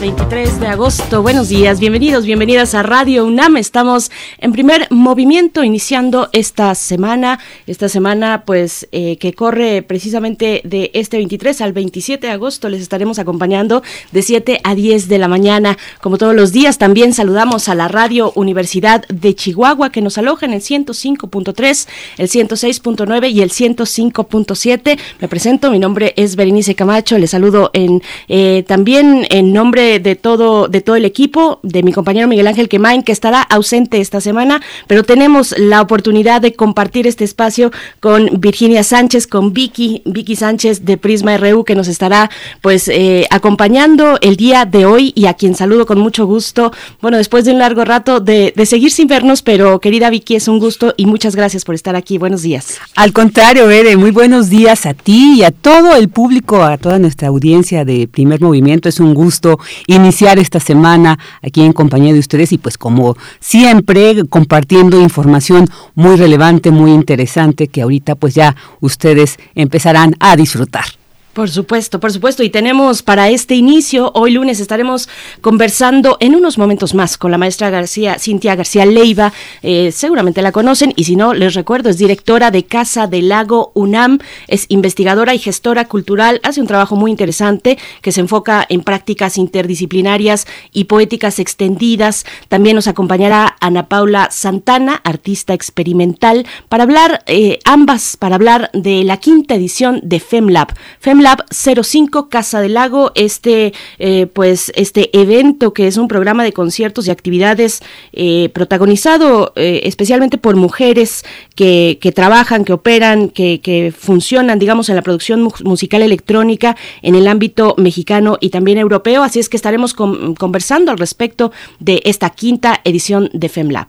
23 de agosto. Buenos días, bienvenidos, bienvenidas a Radio UNAM. Estamos en primer movimiento iniciando esta semana, esta semana pues eh, que corre precisamente de este 23 al 27 de agosto. Les estaremos acompañando de 7 a 10 de la mañana. Como todos los días, también saludamos a la Radio Universidad de Chihuahua que nos aloja en el 105.3, el 106.9 y el 105.7. Me presento, mi nombre es Berenice Camacho, les saludo en eh, también en nombre de todo, de todo el equipo, de mi compañero Miguel Ángel Quemain, que estará ausente esta semana, pero tenemos la oportunidad de compartir este espacio con Virginia Sánchez, con Vicky, Vicky Sánchez de Prisma RU, que nos estará pues eh, acompañando el día de hoy y a quien saludo con mucho gusto. Bueno, después de un largo rato de, de seguir sin vernos, pero querida Vicky, es un gusto y muchas gracias por estar aquí. Buenos días. Al contrario, Ere, muy buenos días a ti y a todo el público, a toda nuestra audiencia de Primer Movimiento. Es un gusto iniciar esta semana aquí en compañía de ustedes y pues como siempre compartiendo información muy relevante, muy interesante que ahorita pues ya ustedes empezarán a disfrutar. Por supuesto, por supuesto. Y tenemos para este inicio, hoy lunes estaremos conversando en unos momentos más con la maestra García, Cintia García Leiva. Eh, seguramente la conocen y si no, les recuerdo, es directora de Casa del Lago UNAM, es investigadora y gestora cultural, hace un trabajo muy interesante que se enfoca en prácticas interdisciplinarias y poéticas extendidas. También nos acompañará Ana Paula Santana, artista experimental, para hablar, eh, ambas, para hablar de la quinta edición de FemLab. FemLab Lab 05 Casa del Lago, este eh, pues este evento que es un programa de conciertos y actividades eh, protagonizado eh, especialmente por mujeres que, trabajan, que operan, que, funcionan, digamos, en la producción musical electrónica en el ámbito mexicano y también europeo. Así es que estaremos conversando al respecto de esta quinta edición de FemLab.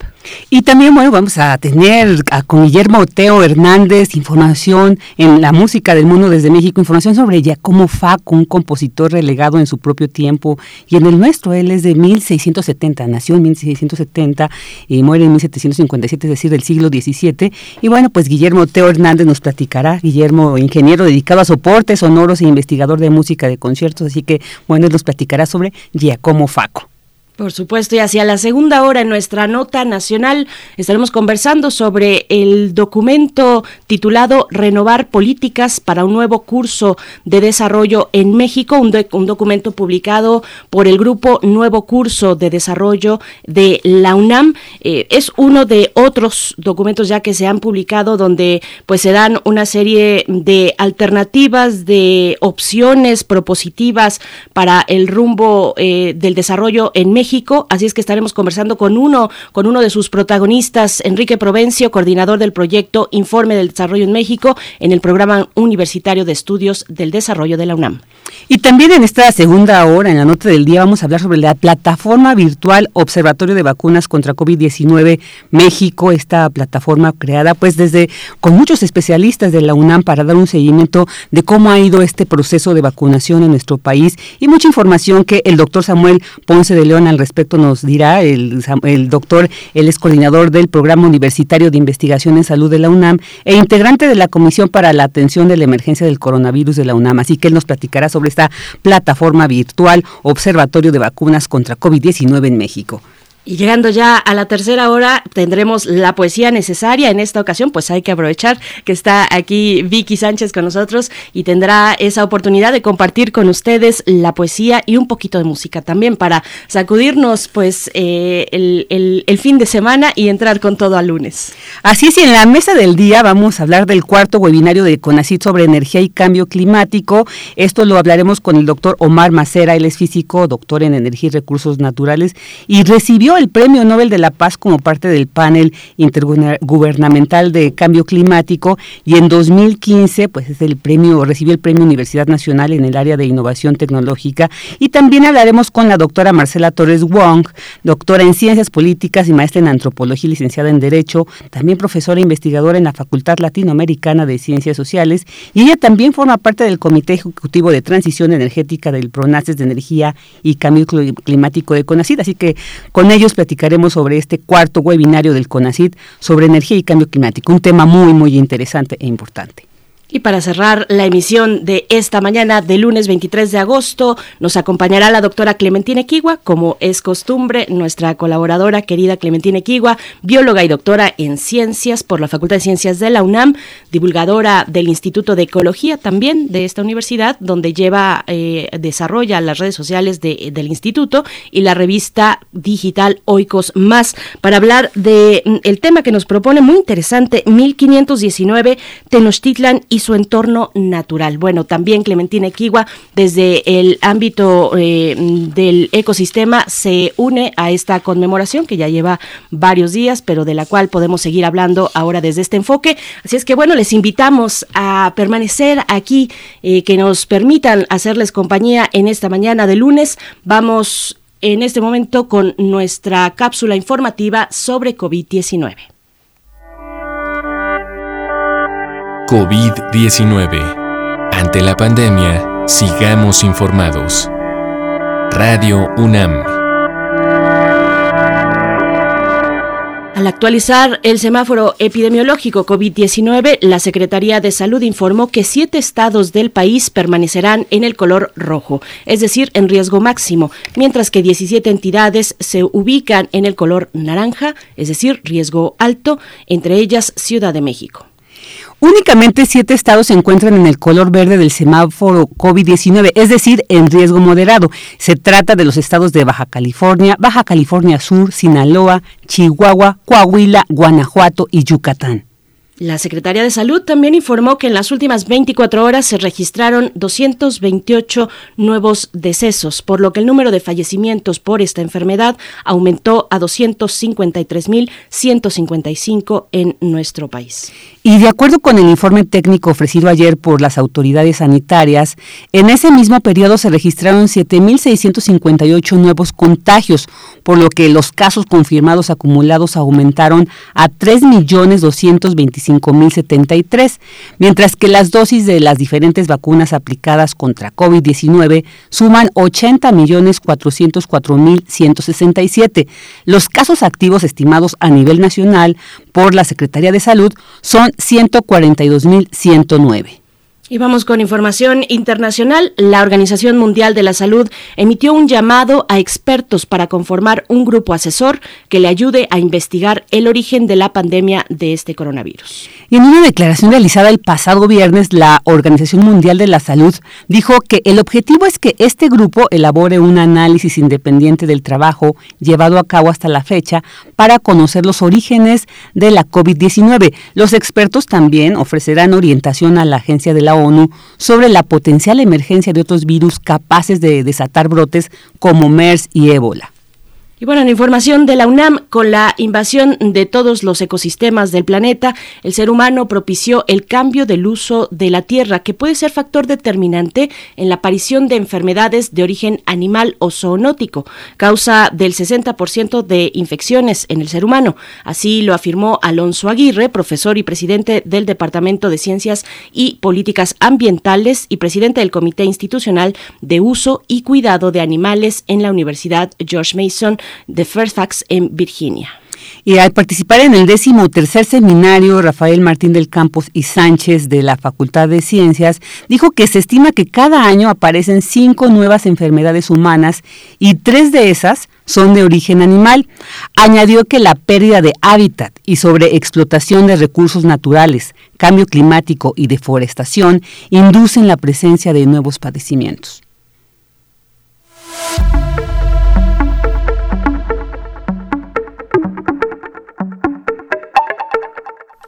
Y también, bueno, vamos a tener a, con Guillermo Teo Hernández información en la música del mundo desde México, información sobre Giacomo Faco, un compositor relegado en su propio tiempo y en el nuestro. Él es de 1670, nació en 1670 y muere en 1757, es decir, del siglo XVII. Y bueno, pues Guillermo Teo Hernández nos platicará. Guillermo, ingeniero dedicado a soportes sonoros e investigador de música de conciertos. Así que, bueno, nos platicará sobre Giacomo Faco. Por supuesto, y hacia la segunda hora en nuestra nota nacional estaremos conversando sobre el documento titulado Renovar Políticas para un nuevo curso de desarrollo en México, un, un, documento publicado por el grupo Nuevo Curso de Desarrollo de la UNAM. Eh, es uno de otros documentos ya que se han publicado donde pues se dan una serie de alternativas, de opciones propositivas para el rumbo eh, del desarrollo en México así es que estaremos conversando con uno, con uno de sus protagonistas, Enrique Provencio, coordinador del proyecto Informe del Desarrollo en México, en el programa universitario de estudios del desarrollo de la UNAM. Y también en esta segunda hora, en la nota del día, vamos a hablar sobre la plataforma virtual Observatorio de Vacunas contra COVID-19 México, esta plataforma creada pues desde con muchos especialistas de la UNAM para dar un seguimiento de cómo ha ido este proceso de vacunación en nuestro país y mucha información que el doctor Samuel Ponce de León al respecto nos dirá el, doctor, él es coordinador del Programa Universitario de Investigación en Salud de la UNAM e integrante de la Comisión para la Atención de la Emergencia del Coronavirus de la UNAM. Así que él nos platicará sobre esta plataforma virtual Observatorio de Vacunas contra COVID-19 en México. Y llegando ya a la tercera hora, tendremos la poesía necesaria. En esta ocasión, pues hay que aprovechar que está aquí Vicky Sánchez con nosotros y tendrá esa oportunidad de compartir con ustedes la poesía y un poquito de música también para sacudirnos, pues, eh, el, el, el, fin de semana y entrar con todo al lunes. Así es, y en la mesa del día vamos a hablar del cuarto webinario de CONACIT sobre energía y cambio climático. Esto lo hablaremos con el doctor Omar Macera, él es físico, doctor en energía y recursos naturales y recibió el Premio Nobel de la Paz como parte del panel intergubernamental de cambio climático y en 2015 pues es el premio recibió el Premio Universidad Nacional en el área de innovación tecnológica. Y también hablaremos con la doctora Marcela Torres Wong, doctora en ciencias políticas y maestra en antropología y licenciada en derecho, también profesora e investigadora en la Facultad Latinoamericana de Ciencias Sociales y ella también forma parte del Comité Ejecutivo de Transición Energética del PRONACES de Energía y Cambio Climático de CONACID, así que con ellos platicaremos sobre este cuarto webinario del CONACID sobre energía y cambio climático, un tema muy muy interesante e importante. Y para cerrar la emisión de esta mañana de lunes 23 de agosto, nos acompañará la doctora Clementina Equigua, como es costumbre, nuestra colaboradora querida Clementina Equigua, bióloga y doctora en ciencias por la Facultad de Ciencias de la UNAM, divulgadora del Instituto de Ecología también de esta universidad, donde lleva, eh, desarrolla las redes sociales del instituto y la revista digital Oikos Más, para hablar del mm, el tema que nos propone muy interesante, 1519 Tenochtitlan y su entorno natural. Bueno, también Clementina Equigua, desde el ámbito eh, del ecosistema, se une a esta conmemoración que ya lleva varios días, pero de la cual podemos seguir hablando ahora desde este enfoque. Así es que, bueno, les invitamos a permanecer aquí, eh, que nos permitan hacerles compañía en esta mañana de lunes. Vamos en este momento con nuestra cápsula informativa sobre COVID-19. COVID-19. Ante la pandemia, sigamos informados. Radio UNAM. Al actualizar el semáforo epidemiológico COVID-19, la Secretaría de Salud informó que siete estados del país permanecerán en el color rojo, es decir, en riesgo máximo, mientras que 17 entidades se ubican en el color naranja, es decir, riesgo alto, entre ellas Ciudad de México. Únicamente siete estados se encuentran en el color verde del semáforo COVID-19, es decir, en riesgo moderado. Se trata de los estados de Baja California, Baja California Sur, Sinaloa, Chihuahua, Coahuila, Guanajuato y Yucatán. La Secretaría de Salud también informó que en las últimas 24 horas se registraron 228 nuevos decesos, por lo que el número de fallecimientos por esta enfermedad aumentó a 253.155 en nuestro país. Y de acuerdo con el informe técnico ofrecido ayer por las autoridades sanitarias, en ese mismo periodo se registraron 7.658 nuevos contagios, por lo que los casos confirmados acumulados aumentaron a 3.225.073, mientras que las dosis de las diferentes vacunas aplicadas contra COVID-19 suman 80.404.167. Los casos activos estimados a nivel nacional por la Secretaría de Salud son 142.109. Y vamos con información internacional. La Organización Mundial de la Salud emitió un llamado a expertos para conformar un grupo asesor que le ayude a investigar el origen de la pandemia de este coronavirus. Y en una declaración realizada el pasado viernes, la Organización Mundial de la Salud dijo que el objetivo es que este grupo elabore un análisis independiente del trabajo llevado a cabo hasta la fecha para conocer los orígenes de la COVID-19. Los expertos también ofrecerán orientación a la agencia de la ONU sobre la potencial emergencia de otros virus capaces de desatar brotes como MERS y ébola. Y bueno, en información de la UNAM, con la invasión de todos los ecosistemas del planeta, el ser humano propició el cambio del uso de la tierra, que puede ser factor determinante en la aparición de enfermedades de origen animal o zoonótico, causa del 60% de infecciones en el ser humano. Así lo afirmó Alonso Aguirre, profesor y presidente del Departamento de Ciencias y Políticas Ambientales y presidente del Comité Institucional de Uso y Cuidado de Animales en la Universidad George Mason de Fairfax en Virginia. Y al participar en el décimo tercer seminario, Rafael Martín del Campos y Sánchez de la Facultad de Ciencias dijo que se estima que cada año aparecen cinco nuevas enfermedades humanas y tres de esas son de origen animal. Añadió que la pérdida de hábitat y sobreexplotación de recursos naturales, cambio climático y deforestación inducen la presencia de nuevos padecimientos.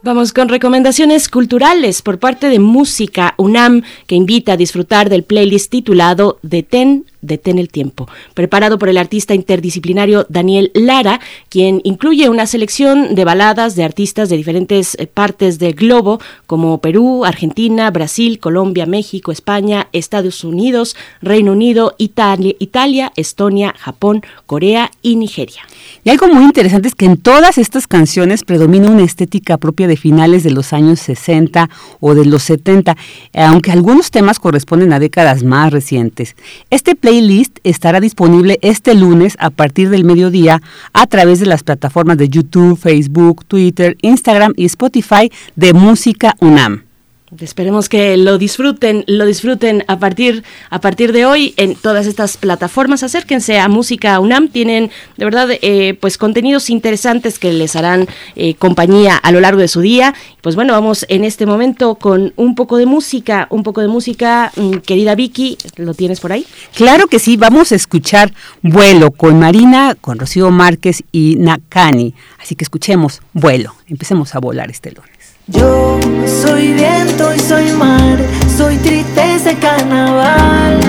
Vamos con recomendaciones culturales por parte de Música UNAM, que invita a disfrutar del playlist titulado Detén Detén el tiempo, preparado por el artista interdisciplinario Daniel Lara, quien incluye una selección de baladas de artistas de diferentes eh, partes del globo, como Perú, Argentina, Brasil, Colombia, México, España, Estados Unidos, Reino Unido, Italia, Italia Estonia, Japón, Corea y Nigeria. Y algo muy interesante es que en todas estas canciones predomina una estética propia de finales de los años 60 o de los 70, aunque algunos temas corresponden a décadas más recientes. Este playlist estará disponible este lunes a partir del mediodía a través de las plataformas de YouTube, Facebook, Twitter, Instagram y Spotify de Música UNAM. Esperemos que lo disfruten, lo disfruten a partir, a partir de hoy en todas estas plataformas. Acérquense a Música UNAM, tienen de verdad eh, pues contenidos interesantes que les harán eh, compañía a lo largo de su día. Pues bueno, vamos en este momento con un poco de música, un poco de música, mm, querida Vicky, ¿lo tienes por ahí? Claro que sí, vamos a escuchar Vuelo con Marina, con Rocío Márquez y Nakani. Así que escuchemos Vuelo, empecemos a volar este lunes. Yo soy viento y soy mar, soy tristeza de carnaval.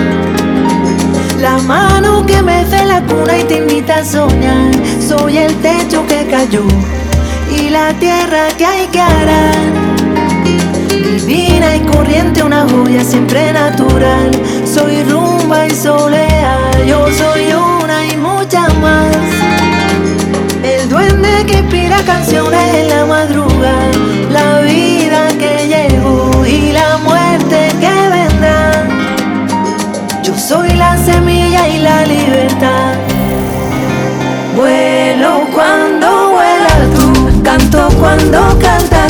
La mano que me hace la cuna y te invita a soñar, soy el techo que cayó y la tierra que hay que arar. Divina y corriente, una joya siempre natural. Soy rumba y solea, yo soy una que inspira canciones en la madrugada, la vida que llegó y la muerte que vendrá. Yo soy la semilla y la libertad. Vuelo cuando vuelas tú, canto cuando cantas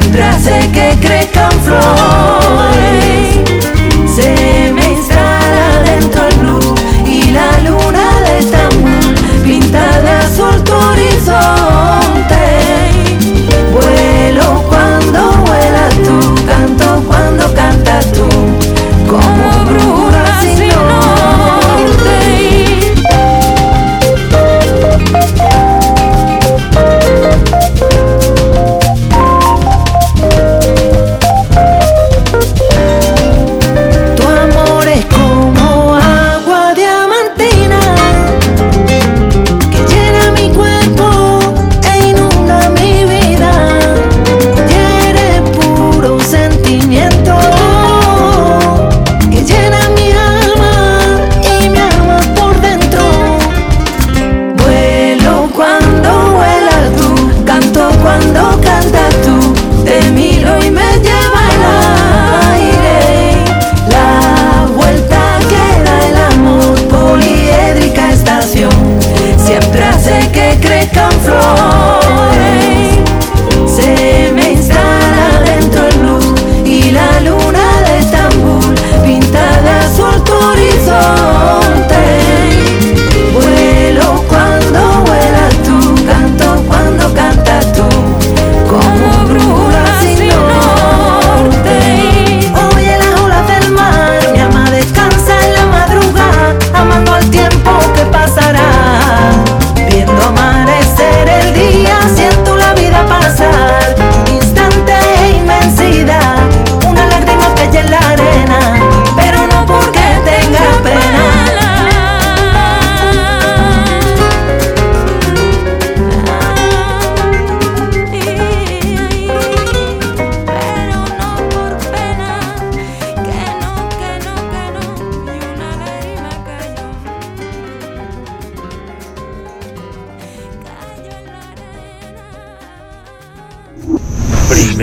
siempre hace que crezcan flores. floor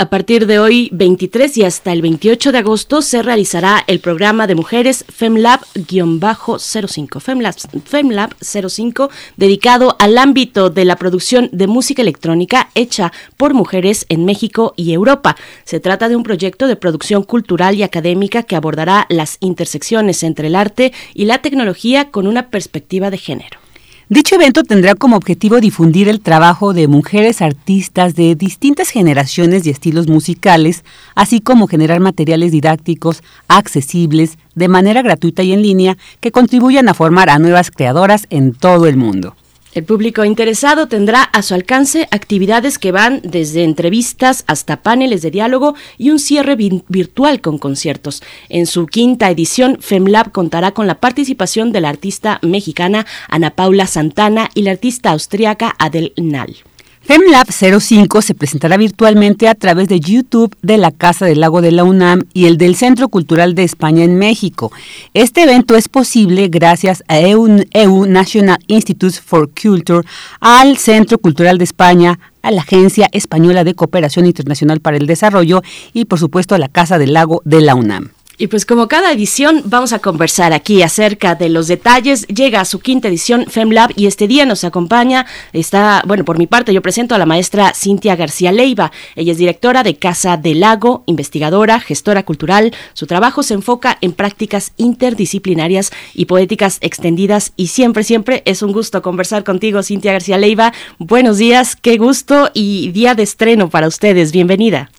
A partir de hoy, 23 y hasta el 28 de agosto, se realizará el programa de mujeres FemLab-05, FemLab, FemLab 05, dedicado al ámbito de la producción de música electrónica hecha por mujeres en México y Europa. Se trata de un proyecto de producción cultural y académica que abordará las intersecciones entre el arte y la tecnología con una perspectiva de género. Dicho evento tendrá como objetivo difundir el trabajo de mujeres artistas de distintas generaciones y estilos musicales, así como generar materiales didácticos accesibles de manera gratuita y en línea que contribuyan a formar a nuevas creadoras en todo el mundo. El público interesado tendrá a su alcance actividades que van desde entrevistas hasta paneles de diálogo y un cierre virtual con conciertos. En su quinta edición, FemLab contará con la participación de la artista mexicana Ana Paula Santana y la artista austriaca Adel Nal. FemLab 05 se presentará virtualmente a través de YouTube de la Casa del Lago de la UNAM y el del Centro Cultural de España en México. Este evento es posible gracias a EU, EU National Institutes for Culture, al Centro Cultural de España, a la Agencia Española de Cooperación Internacional para el Desarrollo y por supuesto a la Casa del Lago de la UNAM. Y pues como cada edición vamos a conversar aquí acerca de los detalles. Llega a su quinta edición FemLab y este día nos acompaña, está, bueno, por mi parte yo presento a la maestra Cintia García Leiva. Ella es directora de Casa del Lago, investigadora, gestora cultural. Su trabajo se enfoca en prácticas interdisciplinarias y poéticas extendidas y siempre, siempre es un gusto conversar contigo, Cintia García Leiva. Buenos días, qué gusto y día de estreno para ustedes. Bienvenida.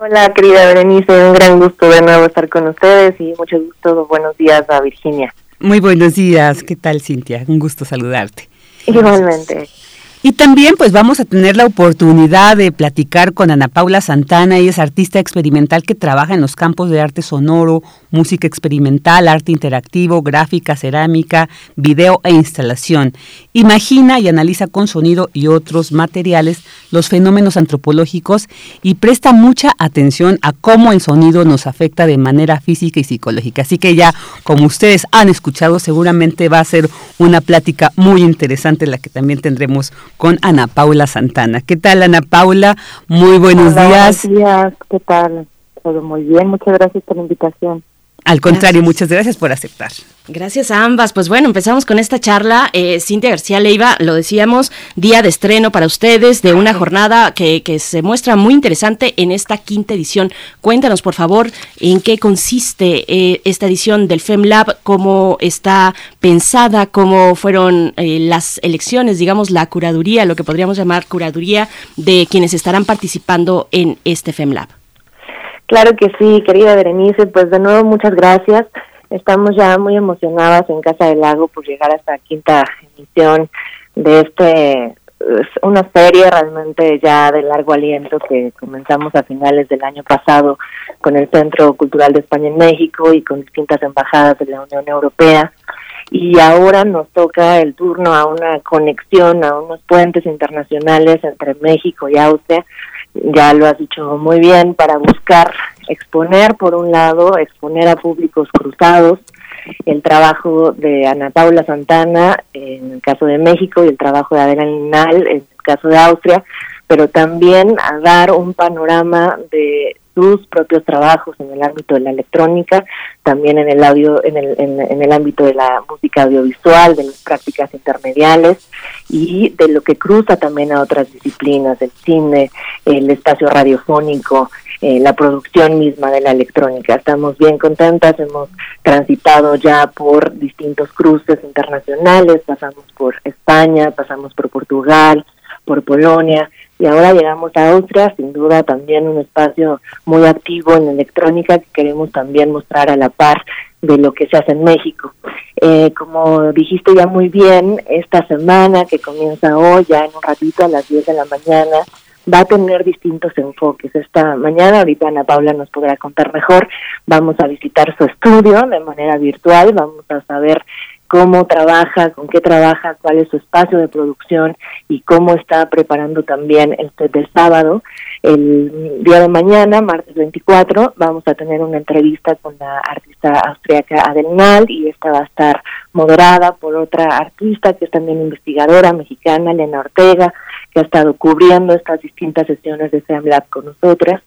Hola, querida Berenice, un gran gusto de nuevo estar con ustedes y mucho gusto, buenos días a Virginia. Muy buenos días, ¿qué tal Cintia? Un gusto saludarte. Igualmente. Y también pues vamos a tener la oportunidad de platicar con Ana Paula Santana, ella es artista experimental que trabaja en los campos de arte sonoro, música experimental, arte interactivo, gráfica, cerámica, video e instalación. Imagina y analiza con sonido y otros materiales los fenómenos antropológicos y presta mucha atención a cómo el sonido nos afecta de manera física y psicológica. Así que ya, como ustedes han escuchado, seguramente va a ser una plática muy interesante la que también tendremos con Ana Paula Santana. ¿Qué tal, Ana Paula? Muy buenos días. Buenos días, ¿qué tal? Todo muy bien, muchas gracias por la invitación. Al contrario, muchas gracias por aceptar. Gracias a ambas. Pues bueno, empezamos con esta charla. Eh, Cintia García Leiva, lo decíamos, día de estreno para ustedes de una jornada que, que, se muestra muy interesante en esta quinta edición. Cuéntanos, por favor, en qué consiste eh, esta edición del FemLab, cómo está pensada, cómo fueron eh, las elecciones, digamos, la curaduría, lo que podríamos llamar curaduría de quienes estarán participando en este FemLab. Claro que sí, querida Berenice, pues de nuevo muchas gracias. Estamos ya muy emocionadas en Casa del Lago por llegar a esta quinta emisión de este una serie realmente ya de largo aliento que comenzamos a finales del año pasado con el Centro Cultural de España en México y con distintas embajadas de la Unión Europea. Y ahora nos toca el turno a una conexión, a unos puentes internacionales entre México y Austria ya lo has dicho muy bien, para buscar exponer, por un lado, exponer a públicos cruzados el trabajo de Ana Paula Santana en el caso de México y el trabajo de Adela Linal en el caso de Austria, pero también a dar un panorama de sus propios trabajos en el ámbito de la electrónica, también en el audio, en el, en, el ámbito de la música audiovisual, de las prácticas intermediales y de lo que cruza también a otras disciplinas, el cine, el espacio radiofónico, eh, la producción misma de la electrónica. Estamos bien contentas, hemos transitado ya por distintos cruces internacionales, pasamos por España, pasamos por Portugal, por Polonia, y ahora llegamos a Austria, sin duda también un espacio muy activo en electrónica que queremos también mostrar a la par de lo que se hace en México. Eh, como dijiste ya muy bien, esta semana que comienza hoy, ya en un ratito a las 10 de la mañana, va a tener distintos enfoques. Esta mañana, ahorita Ana Paula nos podrá contar mejor, vamos a visitar su estudio de manera virtual, vamos a saber cómo trabaja, con qué trabaja, cuál es su espacio de producción y cómo está preparando también este del sábado. El día de mañana, martes 24, vamos a tener una entrevista con la artista austríaca Adelnal y esta va a estar moderada por otra artista que es también investigadora mexicana, Elena Ortega. que ha estado cubriendo estas distintas sesiones de FemLab con nosotras.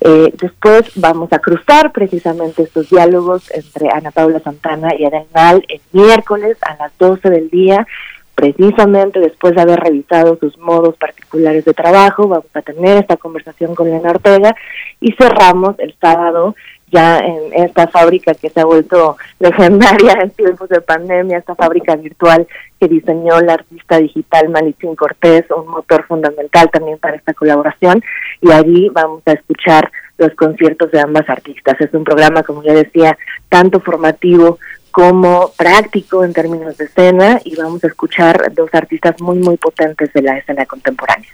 Eh, después vamos a cruzar precisamente estos diálogos entre Ana Paula Santana y Adenal el miércoles a las 12 del día. Precisamente después de haber revisado sus modos particulares de trabajo, vamos a tener esta conversación con Elena Ortega y cerramos el sábado ya en esta fábrica que se ha vuelto legendaria en tiempos de pandemia, esta fábrica virtual que diseñó la artista digital Malitín Cortés, un motor fundamental también para esta colaboración, y allí vamos a escuchar los conciertos de ambas artistas. Es un programa, como ya decía, tanto formativo como práctico en términos de escena. Y vamos a escuchar dos artistas muy, muy potentes de la escena contemporánea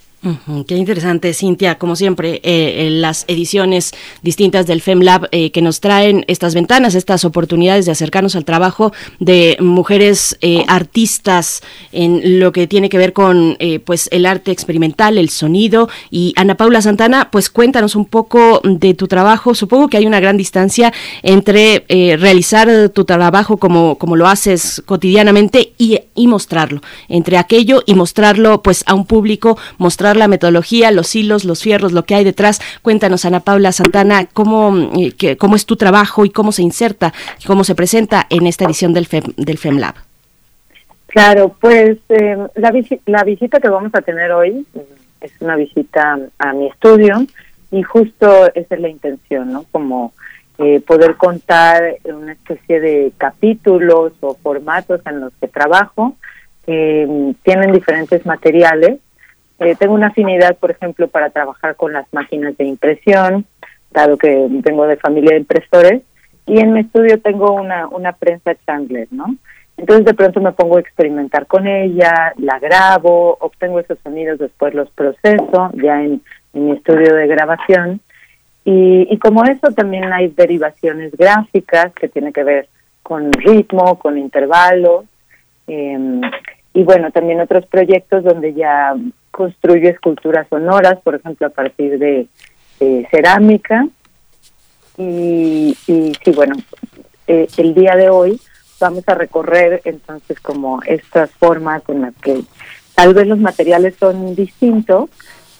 qué interesante, Cintia, como siempre, eh, las ediciones distintas del FemLab eh, que nos traen estas ventanas, estas oportunidades de acercarnos al trabajo de mujeres eh, artistas en lo que tiene que ver con eh, pues el arte experimental, el sonido. Y Ana Paula Santana, pues cuéntanos un poco de tu trabajo. Supongo que hay una gran distancia entre realizar tu trabajo como, como lo haces cotidianamente y, y mostrarlo, entre aquello y mostrarlo pues a un público, mostrar la metodología, los hilos, los fierros, lo que hay detrás. Cuéntanos, Ana Paula Santana, cómo, eh, cómo es tu trabajo y cómo se inserta, cómo se presenta en esta edición del, FEM, del FEMLAB. Claro, pues eh, la, la visita que vamos a tener hoy es una visita a mi estudio y justo esa es la intención, ¿no? Como eh, poder contar una especie de capítulos o formatos en los que trabajo, que tienen diferentes materiales eh, tengo una afinidad, por ejemplo, para trabajar con las máquinas de impresión, dado que vengo de familia de impresores, y en mi estudio tengo una, una prensa Chandler, ¿no? Entonces de pronto me pongo a experimentar con ella, la grabo, obtengo esos sonidos, después los proceso ya en, mi estudio de grabación. Y, y como eso también hay derivaciones gráficas que tienen que ver con ritmo, con intervalos. Eh, y bueno, también otros proyectos donde ya construye esculturas sonoras, por ejemplo, a partir de, cerámica. Y, y, sí, bueno, eh, el día de hoy vamos a recorrer entonces como estas formas en las que tal vez los materiales son distintos,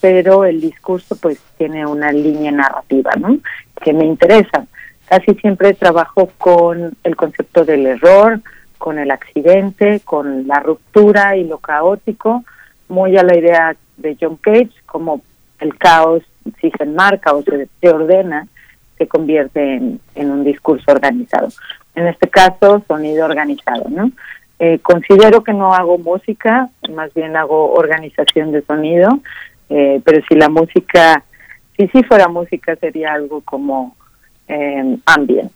pero el discurso pues tiene una línea narrativa, ¿no? Que me interesa. Casi siempre trabajo con el concepto del error, con el accidente, con la ruptura y lo caótico, muy a la idea de John Cage, como el caos, si se enmarca o se, ordena, se convierte en, un discurso organizado. En este caso, sonido organizado, ¿no? Eh, considero que no hago música, más bien hago organización de sonido, eh, pero si la música, si sí fuera música, sería algo como eh, ambient.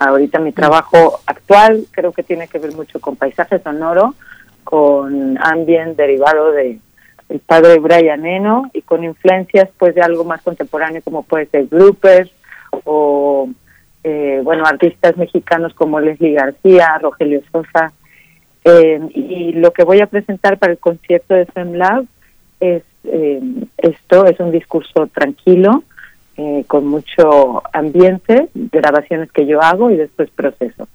Ahorita mi trabajo actual creo que tiene que ver mucho con paisaje sonoro, con ambient derivado de el padre Brian Eno y con influencias pues de algo más contemporáneo como puede ser bloopers o eh, bueno artistas mexicanos como Leslie García, Rogelio Sosa. Eh, y lo que voy a presentar para el concierto de FemLab es eh, esto es un discurso tranquilo con mucho ambiente, grabaciones que yo hago y después proceso.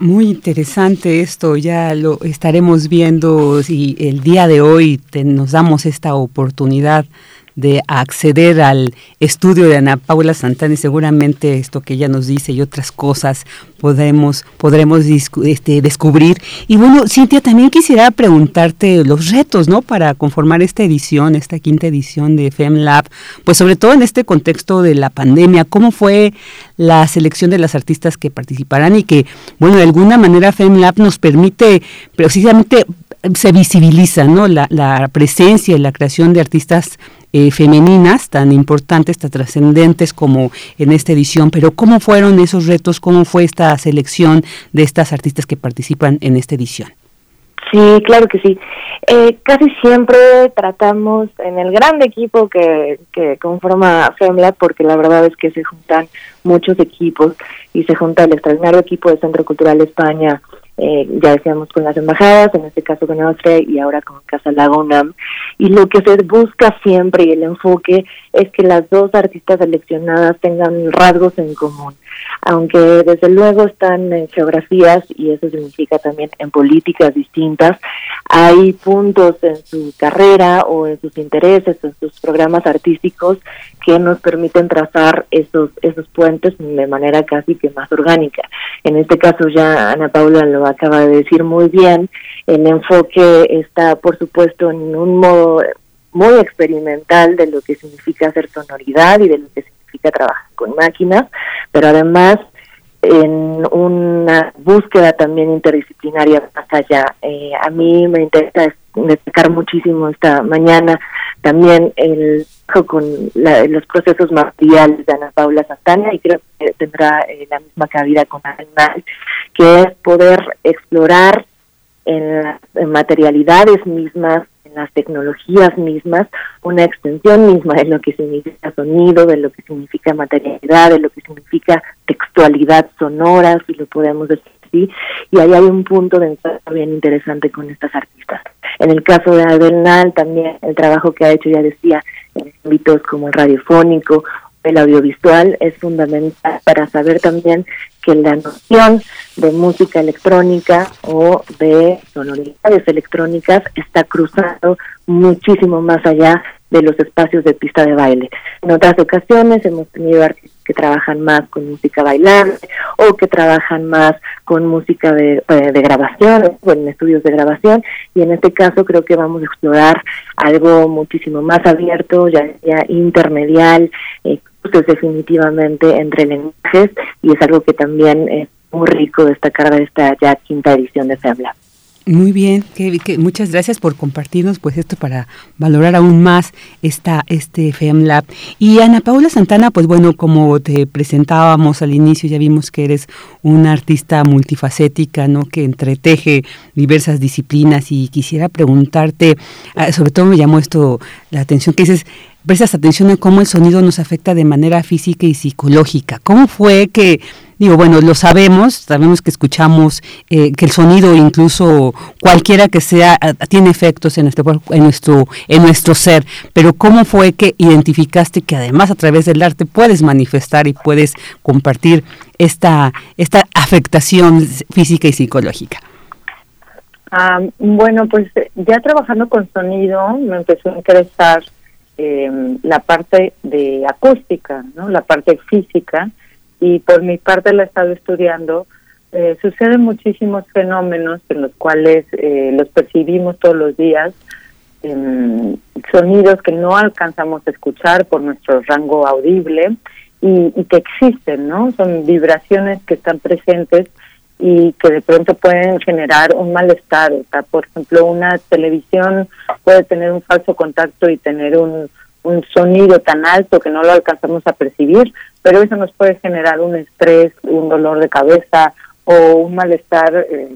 Muy interesante esto, ya lo estaremos viendo si el día de hoy nos damos esta oportunidad de acceder al estudio de Ana Paula Santana y seguramente esto que ella nos dice y otras cosas podemos, podremos este, descubrir. Y bueno, Cintia, también quisiera preguntarte los retos, ¿no? Para conformar esta edición, esta quinta edición de FemLab, pues sobre todo en este contexto de la pandemia, ¿cómo fue la selección de las artistas que participarán y que, bueno, de alguna manera FemLab nos permite precisamente se visibiliza ¿no? la, la presencia y la creación de artistas eh, femeninas tan importantes, tan trascendentes como en esta edición, pero ¿cómo fueron esos retos? ¿Cómo fue esta selección de estas artistas que participan en esta edición? Sí, claro que sí. Eh, casi siempre tratamos en el gran equipo que, que conforma FEMLA, porque la verdad es que se juntan muchos equipos y se junta el extraordinario equipo de Centro Cultural España, eh, ya decíamos con las embajadas, en este caso con Austria y ahora con Casa Lago UNAM. Y lo que se busca siempre y el enfoque es que las dos artistas seleccionadas tengan rasgos en común aunque desde luego están en geografías y eso significa también en políticas distintas, hay puntos en su carrera o en sus intereses, en sus programas artísticos que nos permiten trazar esos esos puentes de manera casi que más orgánica. En este caso ya Ana Paula lo acaba de decir muy bien, el enfoque está por supuesto en un modo muy experimental de lo que significa hacer sonoridad y de lo que significa trabajar con máquinas, pero además en una búsqueda también interdisciplinaria más allá. Eh, a mí me interesa destacar muchísimo esta mañana también el con los procesos materiales de Ana Paula Santana y creo que tendrá eh, la misma cabida con Animal, que es poder explorar en las materialidades mismas las tecnologías mismas, una extensión misma de lo que significa sonido, de lo que significa materialidad, de lo que significa textualidad sonora, si lo podemos decir así, y ahí hay un punto de encuentro bien interesante con estas artistas. En el caso de Nal, también el trabajo que ha hecho, ya decía, en ámbitos como el radiofónico el audiovisual es fundamental para saber también que la noción de música electrónica o de sonoridades electrónicas está cruzando muchísimo más allá de los espacios de pista de baile. En otras ocasiones hemos tenido artistas que trabajan más con música bailable o que trabajan más con música de, eh, de grabación o en estudios de grabación y en este caso creo que vamos a explorar algo muchísimo más abierto, ya, ya intermedial, eh, pues definitivamente entre lenguajes y es algo que también es muy rico destacar de esta ya quinta edición de FEMLA. Muy bien, que, muchas gracias por compartirnos pues esto para valorar aún más esta este FEMLAB. Y Ana Paula Santana, pues bueno, como te presentábamos al inicio, ya vimos que eres una artista multifacética, ¿no? Que entreteje diversas disciplinas y quisiera preguntarte, ah, sobre todo me llamó esto la atención que dices prestas atención a cómo el sonido nos afecta de manera física y psicológica. ¿Cómo fue que, digo, bueno, lo sabemos, sabemos que escuchamos, eh, que el sonido, incluso cualquiera que sea, tiene efectos en nuestro, en, nuestro, en nuestro ser, pero ¿cómo fue que identificaste que además a través del arte puedes manifestar y puedes compartir esta, esta afectación física y psicológica? Ah, bueno, pues ya trabajando con sonido me empezó a interesar eh, la parte de acústica, ¿no? la parte física, y por mi parte la he estado estudiando. Eh, suceden muchísimos fenómenos en los cuales eh, los percibimos todos los días, sonidos que no alcanzamos a escuchar por nuestro rango audible y, y que existen, ¿no? Son vibraciones que están presentes y que de pronto pueden generar un malestar. O sea, por ejemplo, una televisión puede tener un falso contacto y tener un, un sonido tan alto que no lo alcanzamos a percibir, pero eso nos puede generar un estrés, un dolor de cabeza o un malestar eh,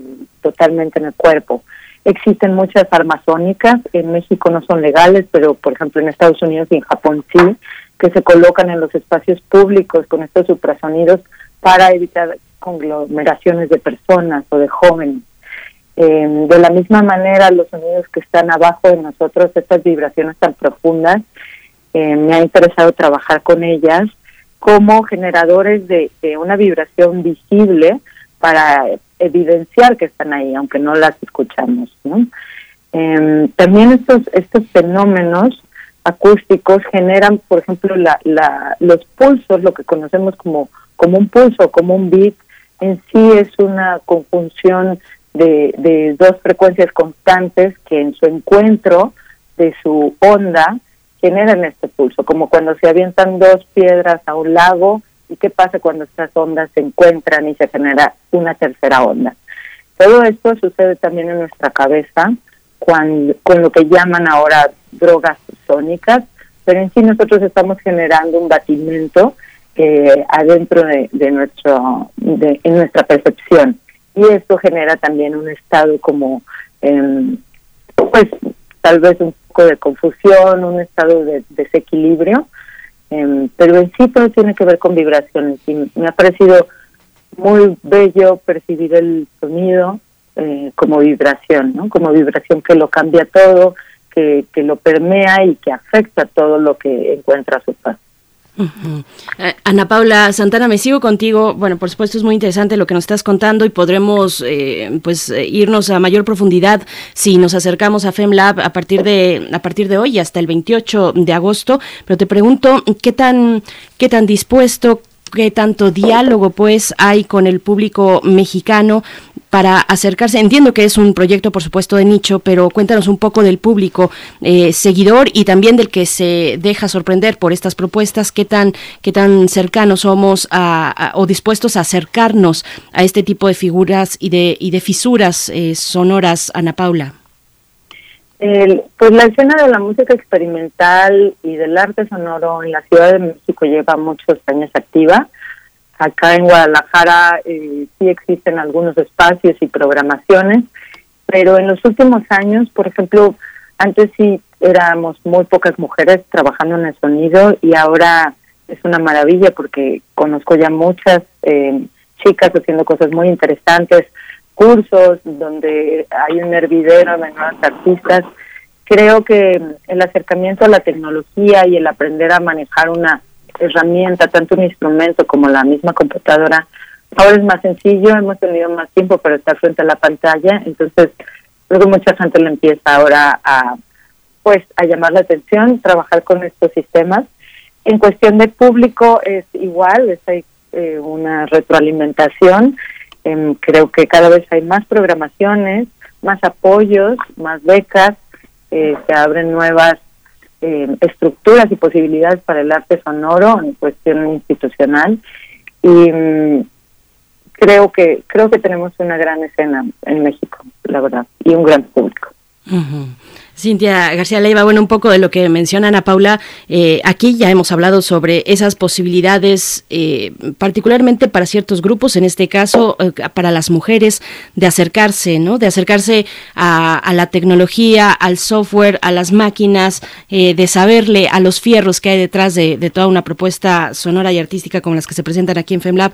totalmente en el cuerpo. Existen muchas armas sónicas, en México no son legales, pero por ejemplo en Estados Unidos y en Japón sí, que se colocan en los espacios públicos con estos suprasonidos para evitar conglomeraciones de personas o de jóvenes. Eh, de la misma manera, los sonidos que están abajo de nosotros, estas vibraciones tan profundas, eh, me ha interesado trabajar con ellas como generadores de, una vibración visible para evidenciar que están ahí, aunque no las escuchamos. Em, también estos, estos fenómenos acústicos generan, por ejemplo, la, la, los pulsos, lo que conocemos como, como un pulso, como un beat, en sí es una conjunción de, de dos frecuencias constantes que en su encuentro de su onda generan este pulso, como cuando se avientan dos piedras a un lago y qué pasa cuando estas ondas se encuentran y se genera una tercera onda. Todo esto sucede también en nuestra cabeza cuando, con lo que llaman ahora drogas sónicas, pero en sí nosotros estamos generando un batimento eh, adentro de, nuestro en nuestra percepción y esto genera también un estado como em, pues tal vez un poco de confusión, un estado de desequilibrio, em, pero en sí todo tiene que ver con vibraciones y me ha parecido muy bello percibir el sonido eh, como vibración, ¿no? Como vibración que lo cambia todo, que, que lo permea y que afecta todo lo que encuentra a su paso. Eh, Ana Paula Santana, me sigo contigo. Bueno, por supuesto es muy interesante lo que nos estás contando y podremos eh, pues eh, irnos a mayor profundidad si nos acercamos a FemLab a partir de a partir de hoy hasta el 28 de agosto. Pero te pregunto qué tan qué tan dispuesto, qué tanto diálogo pues hay con el público mexicano para acercarse. Entiendo que es un proyecto, por supuesto, de nicho, pero cuéntanos un poco del público eh, seguidor y también del que se deja sorprender por estas propuestas. ¿Qué tan, qué tan cercanos somos a, o dispuestos a acercarnos a este tipo de figuras y de, y de fisuras eh, sonoras, Ana Paula? pues la escena de la música experimental y del arte sonoro en la Ciudad de México lleva muchos años activa. Acá en Guadalajara eh, sí existen algunos espacios y programaciones, pero en los últimos años, por ejemplo, antes sí éramos muy pocas mujeres trabajando en el sonido y ahora es una maravilla porque conozco ya muchas eh, chicas haciendo cosas muy interesantes, cursos donde hay un hervidero de nuevas artistas. Creo que el acercamiento a la tecnología y el aprender a manejar una herramienta, tanto un instrumento como la misma computadora. Ahora es más sencillo, hemos tenido más tiempo para estar frente a la pantalla, entonces creo que mucha gente le empieza ahora a pues a llamar la atención, trabajar con estos sistemas. En cuestión de público es igual, es eh, una retroalimentación. Em, creo que cada vez hay más programaciones, más apoyos, más becas, eh, se abren nuevas eh, estructuras y posibilidades para el arte sonoro en cuestión institucional. Y mm, creo que creo que tenemos una gran escena en México la verdad y un gran público Cintia García Leiva, bueno, un poco de lo que menciona Ana Paula, eh, aquí ya hemos hablado sobre esas posibilidades, eh, particularmente para ciertos grupos, en este caso eh, para las mujeres, de acercarse, ¿no? De acercarse a, la tecnología, al software, a las máquinas, de saberle a los fierros que hay detrás de, toda una propuesta sonora y artística como las que se presentan aquí en FemLab.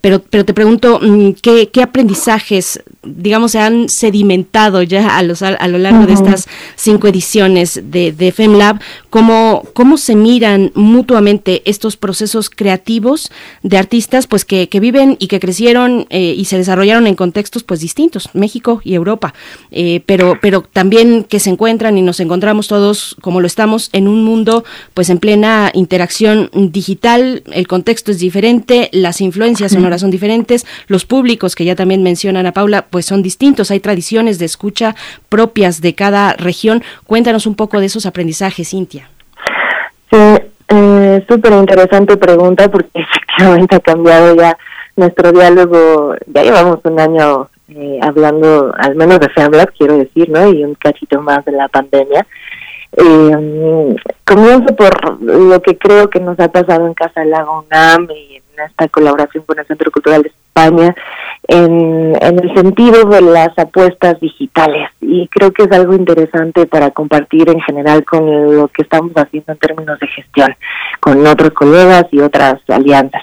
pero, pero te pregunto, mm, ¿qué, ¿qué, aprendizajes, digamos, se han sedimentado ya a, los, a, lo largo de esta cinco ediciones de, de FemLab, cómo, cómo se miran mutuamente estos procesos creativos de artistas pues que, viven y que crecieron eh, y se desarrollaron en contextos pues distintos, México y Europa, eh, pero, pero también que se encuentran y nos encontramos todos como lo estamos en un mundo pues en plena interacción digital, el contexto es diferente, las influencias sonoras son diferentes, los públicos que ya también mencionan a Paula pues son distintos, hay tradiciones de escucha propias de cada región. Cuéntanos un poco de esos aprendizajes, Cintia. Sí, eh, súper interesante pregunta porque efectivamente ha cambiado ya nuestro diálogo. Ya llevamos un año eh, hablando, al menos de FEMLAB, quiero decir, ¿no? Y un cachito más de la pandemia. Eh, comienzo por lo que creo que nos ha pasado en Casa Lago UNAM y en esta colaboración con el Centro Cultural de España en, el sentido de las apuestas digitales y creo que es algo interesante para compartir en general con lo que estamos haciendo en términos de gestión con otros colegas y otras alianzas.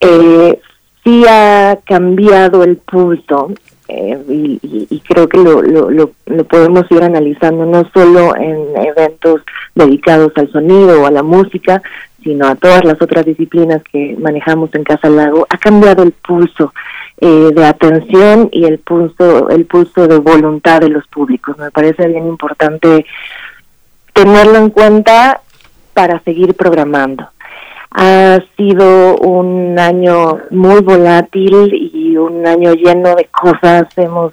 Eh, sí ha cambiado el pulso eh, y, creo que lo, lo, podemos ir analizando no solo en eventos dedicados al sonido o a la música, sino a todas las otras disciplinas que manejamos en Casa Lago, ha cambiado el pulso eh, de atención y el pulso, el pulso de voluntad de los públicos. Me parece bien importante tenerlo en cuenta para seguir programando. Ha sido un año muy volátil y un año lleno de cosas. Hemos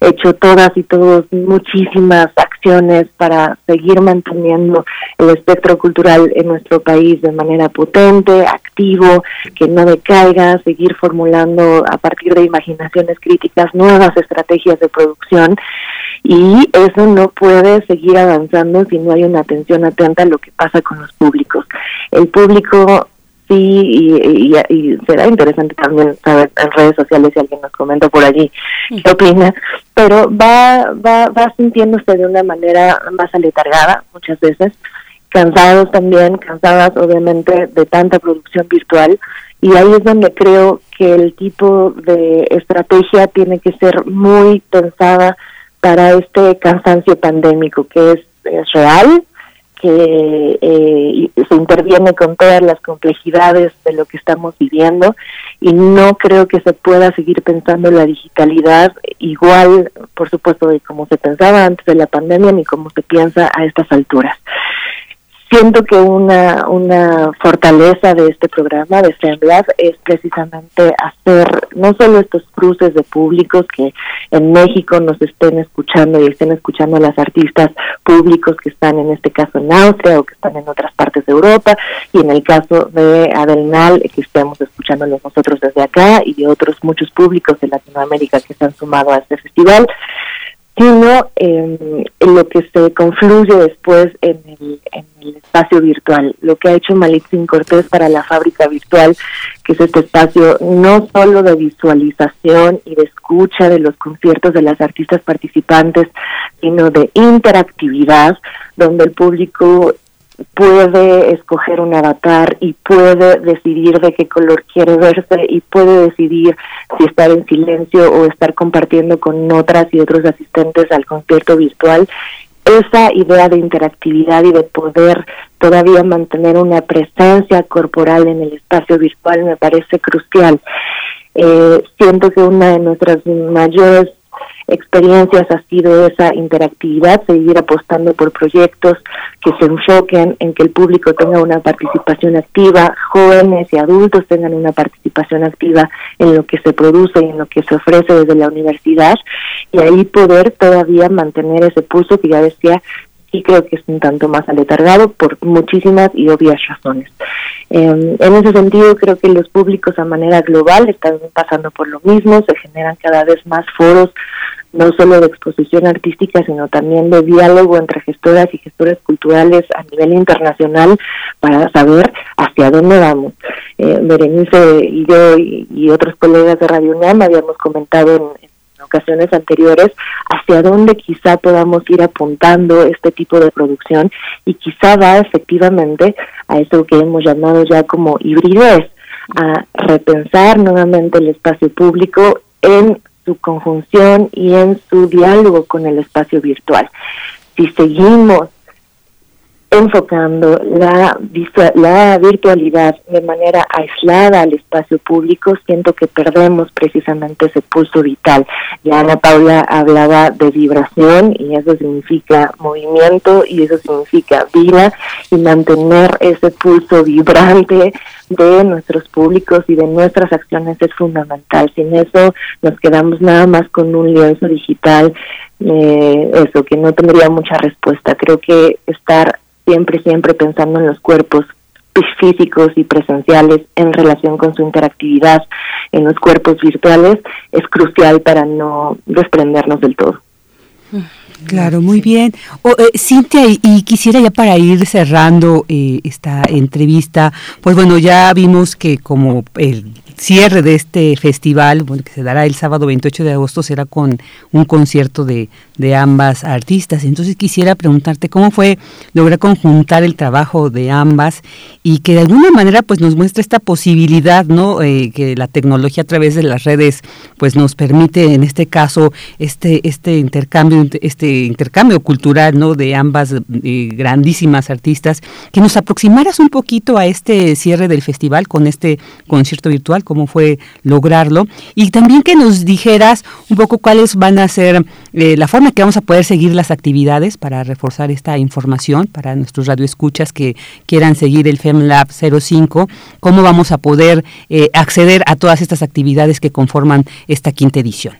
hecho todas y todos muchísimas acciones para seguir manteniendo el espectro cultural en nuestro país de manera potente, activo, que no decaiga, seguir formulando a partir de imaginaciones críticas nuevas estrategias de producción. Y eso no puede seguir avanzando si no hay una atención atenta a lo que pasa con los públicos. El público y, y, será interesante también saber en redes sociales si alguien nos comenta por allí qué opina, pero va, va, va sintiéndose de una manera más aletargada muchas veces, cansados también, cansadas obviamente de tanta producción virtual. Y ahí es donde creo que el tipo de estrategia tiene que ser muy pensada para este cansancio pandémico que es, real, que eh, se interviene con todas las complejidades de lo que estamos viviendo. Y no creo que se pueda seguir pensando la digitalidad igual, por supuesto, de como se pensaba antes de la pandemia ni como se piensa a estas alturas siento que una, una fortaleza de este programa de SEMLAB es precisamente hacer no solo estos cruces de públicos que en México nos estén escuchando y estén escuchando a las artistas públicos que están en este caso en Austria o que están en otras partes de Europa y en el caso de Adelnal que estemos escuchándolos nosotros desde acá y de otros muchos públicos de Latinoamérica que se han sumado a este festival sino en lo que se confluye después en el, en el espacio virtual. Lo que ha hecho Malitzin Cortés para la fábrica virtual, que es este espacio no solo de visualización y de escucha de los conciertos de las artistas participantes, sino de interactividad, donde el público puede escoger un avatar y puede decidir de qué color quiere verse y puede decidir si estar en silencio o estar compartiendo con otras y otros asistentes al concierto virtual. Esa idea de interactividad y de poder todavía mantener una presencia corporal en el espacio virtual me parece crucial. Eh, siento que una de nuestras mayores experiencias ha sido esa interactividad, seguir apostando por proyectos que se enfoquen en que el público tenga una participación activa, jóvenes y adultos tengan una participación activa en lo que se produce y en lo que se ofrece desde la universidad y ahí poder todavía mantener ese pulso que ya decía y creo que es un tanto más aletargado por muchísimas y obvias razones. Eh, en ese sentido, creo que los públicos a manera global están pasando por lo mismo, se generan cada vez más foros no solo de exposición artística, sino también de diálogo entre gestoras y gestores culturales a nivel internacional para saber hacia dónde vamos. Eh, Berenice y yo y, otros colegas de Radio UNAM habíamos comentado en, ocasiones anteriores hacia dónde quizá podamos ir apuntando este tipo de producción y quizá va efectivamente a eso que hemos llamado ya como hibridez, a repensar nuevamente el espacio público en su conjunción y en su diálogo con el espacio virtual. Si seguimos enfocando la, la virtualidad de manera aislada al espacio público, siento que perdemos precisamente ese pulso vital. Ya Ana Paula hablaba de vibración y eso significa movimiento y eso significa vida y mantener ese pulso vibrante de nuestros públicos y de nuestras acciones es fundamental. Sin eso nos quedamos nada más con un lienzo digital, eh, eso que no tendría mucha respuesta. Creo que estar siempre, siempre pensando en los cuerpos físicos y presenciales en relación con su interactividad en los cuerpos virtuales es crucial para no desprendernos del todo. Claro, muy bien. Eh, Cintia, y, quisiera ya para ir cerrando eh, esta entrevista, pues bueno, ya vimos que como el cierre de este festival, bueno, que se dará el sábado 28 de agosto, será con un concierto de, de ambas artistas. Entonces quisiera preguntarte cómo fue lograr conjuntar el trabajo de ambas y que de alguna manera pues nos muestra esta posibilidad, ¿no? Eh, que la tecnología a través de las redes pues nos permite en este caso este este intercambio este intercambio cultural, ¿no? De ambas eh, grandísimas artistas que nos aproximaras un poquito a este cierre del festival con este concierto virtual, cómo fue lograrlo y también que nos dijeras un poco cuáles van a ser eh, la forma que vamos a poder seguir las actividades para reforzar esta información para nuestros radioescuchas que quieran seguir el FemLab 05, cómo vamos a poder eh, acceder a todas estas actividades que conforman esta quinta edición.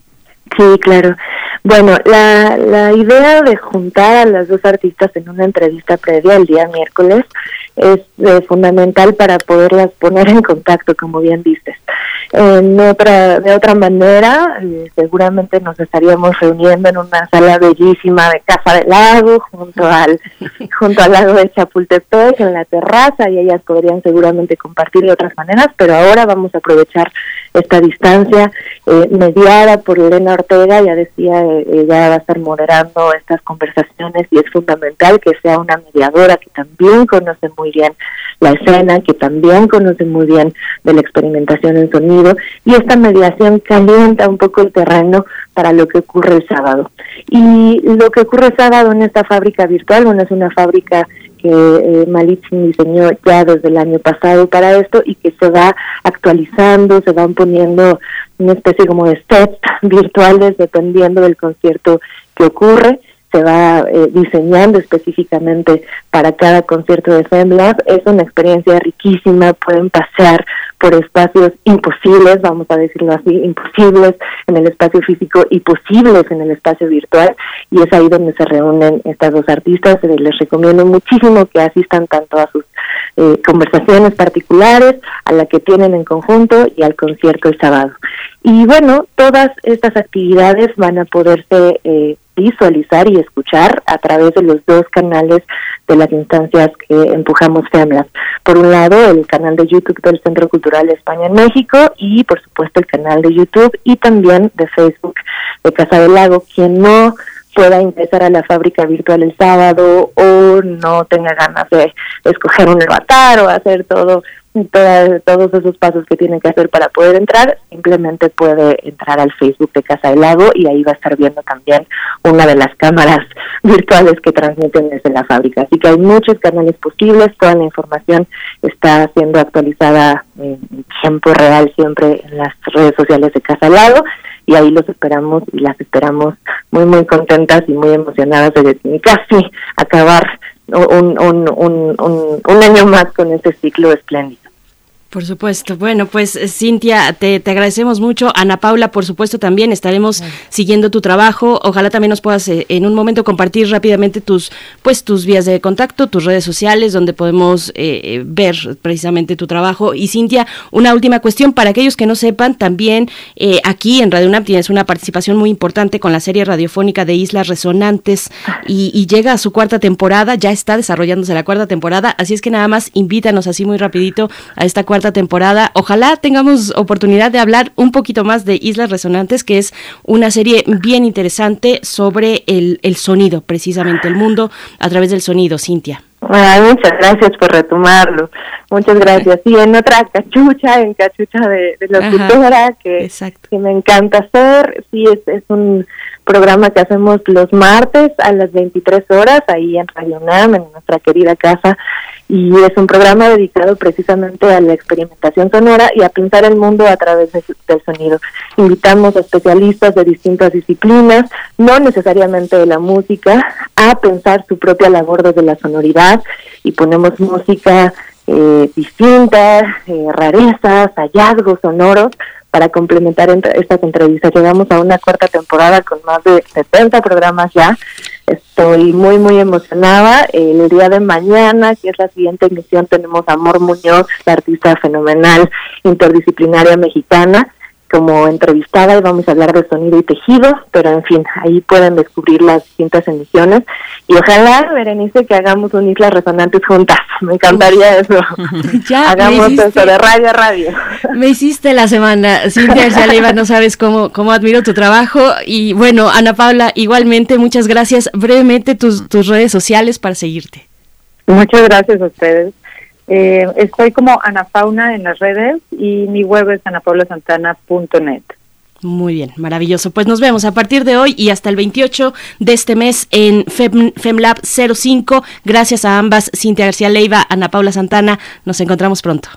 Sí, claro. Bueno, la, la idea de juntar a las dos artistas en una entrevista previa el día miércoles es eh, fundamental para poderlas poner en contacto, como bien dices. en otra, de otra manera, eh, seguramente nos estaríamos reuniendo en una sala bellísima de Casa del Lago, junto al, junto al lago de Chapultepec, en la terraza, y ellas podrían seguramente compartir de otras maneras, pero ahora vamos a aprovechar esta distancia eh, mediada por Elena Ortega, ya decía, ella va a estar moderando estas conversaciones y es fundamental que sea una mediadora que también conoce muy bien la escena, que también conoce muy bien de la experimentación en sonido y esta mediación calienta un poco el terreno para lo que ocurre el sábado. Y lo que ocurre el sábado en esta fábrica virtual, bueno, es una fábrica que eh, diseñó ya desde el año pasado para esto y que se va actualizando, se van poniendo una especie como de steps virtuales dependiendo del concierto que ocurre se va eh, diseñando específicamente para cada concierto de FEMLAB. Es una experiencia riquísima, pueden pasear por espacios imposibles, vamos a decirlo así, imposibles en el espacio físico y posibles en el espacio virtual. Y es ahí donde se reúnen estas dos artistas. Eh, les recomiendo muchísimo que asistan tanto a sus eh, conversaciones particulares, a la que tienen en conjunto y al concierto el sábado. Y bueno, todas estas actividades van a poderse eh, visualizar y escuchar a través de los dos canales de las instancias que empujamos FEMLAS. Por un lado, el canal de YouTube del Centro Cultural España en México y, por supuesto, el canal de YouTube y también de Facebook de Casa del Lago. Quien no pueda ingresar a la fábrica virtual el sábado o no tenga ganas de escoger un avatar o hacer todo todos esos pasos que tiene que hacer para poder entrar, simplemente puede entrar al Facebook de Casa del Lago y ahí va a estar viendo también una de las cámaras virtuales que transmiten desde la fábrica. Así que hay muchos canales posibles, toda la información está siendo actualizada en tiempo real siempre en las redes sociales de Casa del Lago y ahí los esperamos y las esperamos muy muy contentas y muy emocionadas de casi acabar un, un, un, un, año más con este ciclo espléndido. Por supuesto. Bueno, pues eh, Cintia, te, te, agradecemos mucho. Ana Paula, por supuesto, también estaremos siguiendo tu trabajo. Ojalá también nos puedas eh, en un momento compartir rápidamente tus, pues, tus vías de contacto, tus redes sociales, donde podemos eh, ver precisamente tu trabajo. Y Cintia, una última cuestión para aquellos que no sepan, también aquí en Radio UNAM tienes una participación muy importante con la serie radiofónica de Islas Resonantes y, y llega a su cuarta temporada, ya está desarrollándose la cuarta temporada, así es que nada más invítanos así muy rapidito a esta cuarta temporada. Ojalá tengamos oportunidad de hablar un poquito más de Islas Resonantes, que es una serie bien interesante sobre el, el sonido, precisamente el mundo a través del sonido, Cintia. muchas gracias por retomarlo. Muchas gracias. Y en otra cachucha, en cachucha de, de locutora, que, que me encanta hacer. Sí, es, es un programa que hacemos los martes a las 23 horas ahí en Radio UNAM, en nuestra querida casa y es un programa dedicado precisamente a la experimentación sonora y a pensar el mundo a través del sonido. Invitamos a especialistas de distintas disciplinas, no necesariamente de la música, a pensar su propia labor desde la sonoridad y ponemos música eh, distinta, eh, rarezas, hallazgos sonoros para complementar estas entrevistas. Llegamos a una cuarta temporada con más de 70 programas ya Estoy muy, muy emocionada. El día de mañana, que es la siguiente emisión, tenemos a Amor Muñoz, la artista fenomenal interdisciplinaria mexicana como entrevistada y vamos a hablar de sonido y tejido, pero en fin, ahí pueden descubrir las distintas emisiones y ojalá, Berenice, que hagamos un Islas Resonantes juntas, me encantaría eso, ya, hagamos eso de radio a radio. Me hiciste la semana, Cintia Leiva, no sabes cómo, cómo admiro tu trabajo y bueno, Ana Paula, igualmente, muchas gracias, brevemente tus, tus redes sociales para seguirte. Muchas gracias a ustedes. Eh, estoy como Ana Fauna en las redes y mi web es anapaula.santana.net. Muy bien, maravilloso. Pues nos vemos a partir de hoy y hasta el 28 de este mes en FemLab 05. Gracias a ambas, Cintia García Leiva, Ana Paula Santana. Nos encontramos pronto.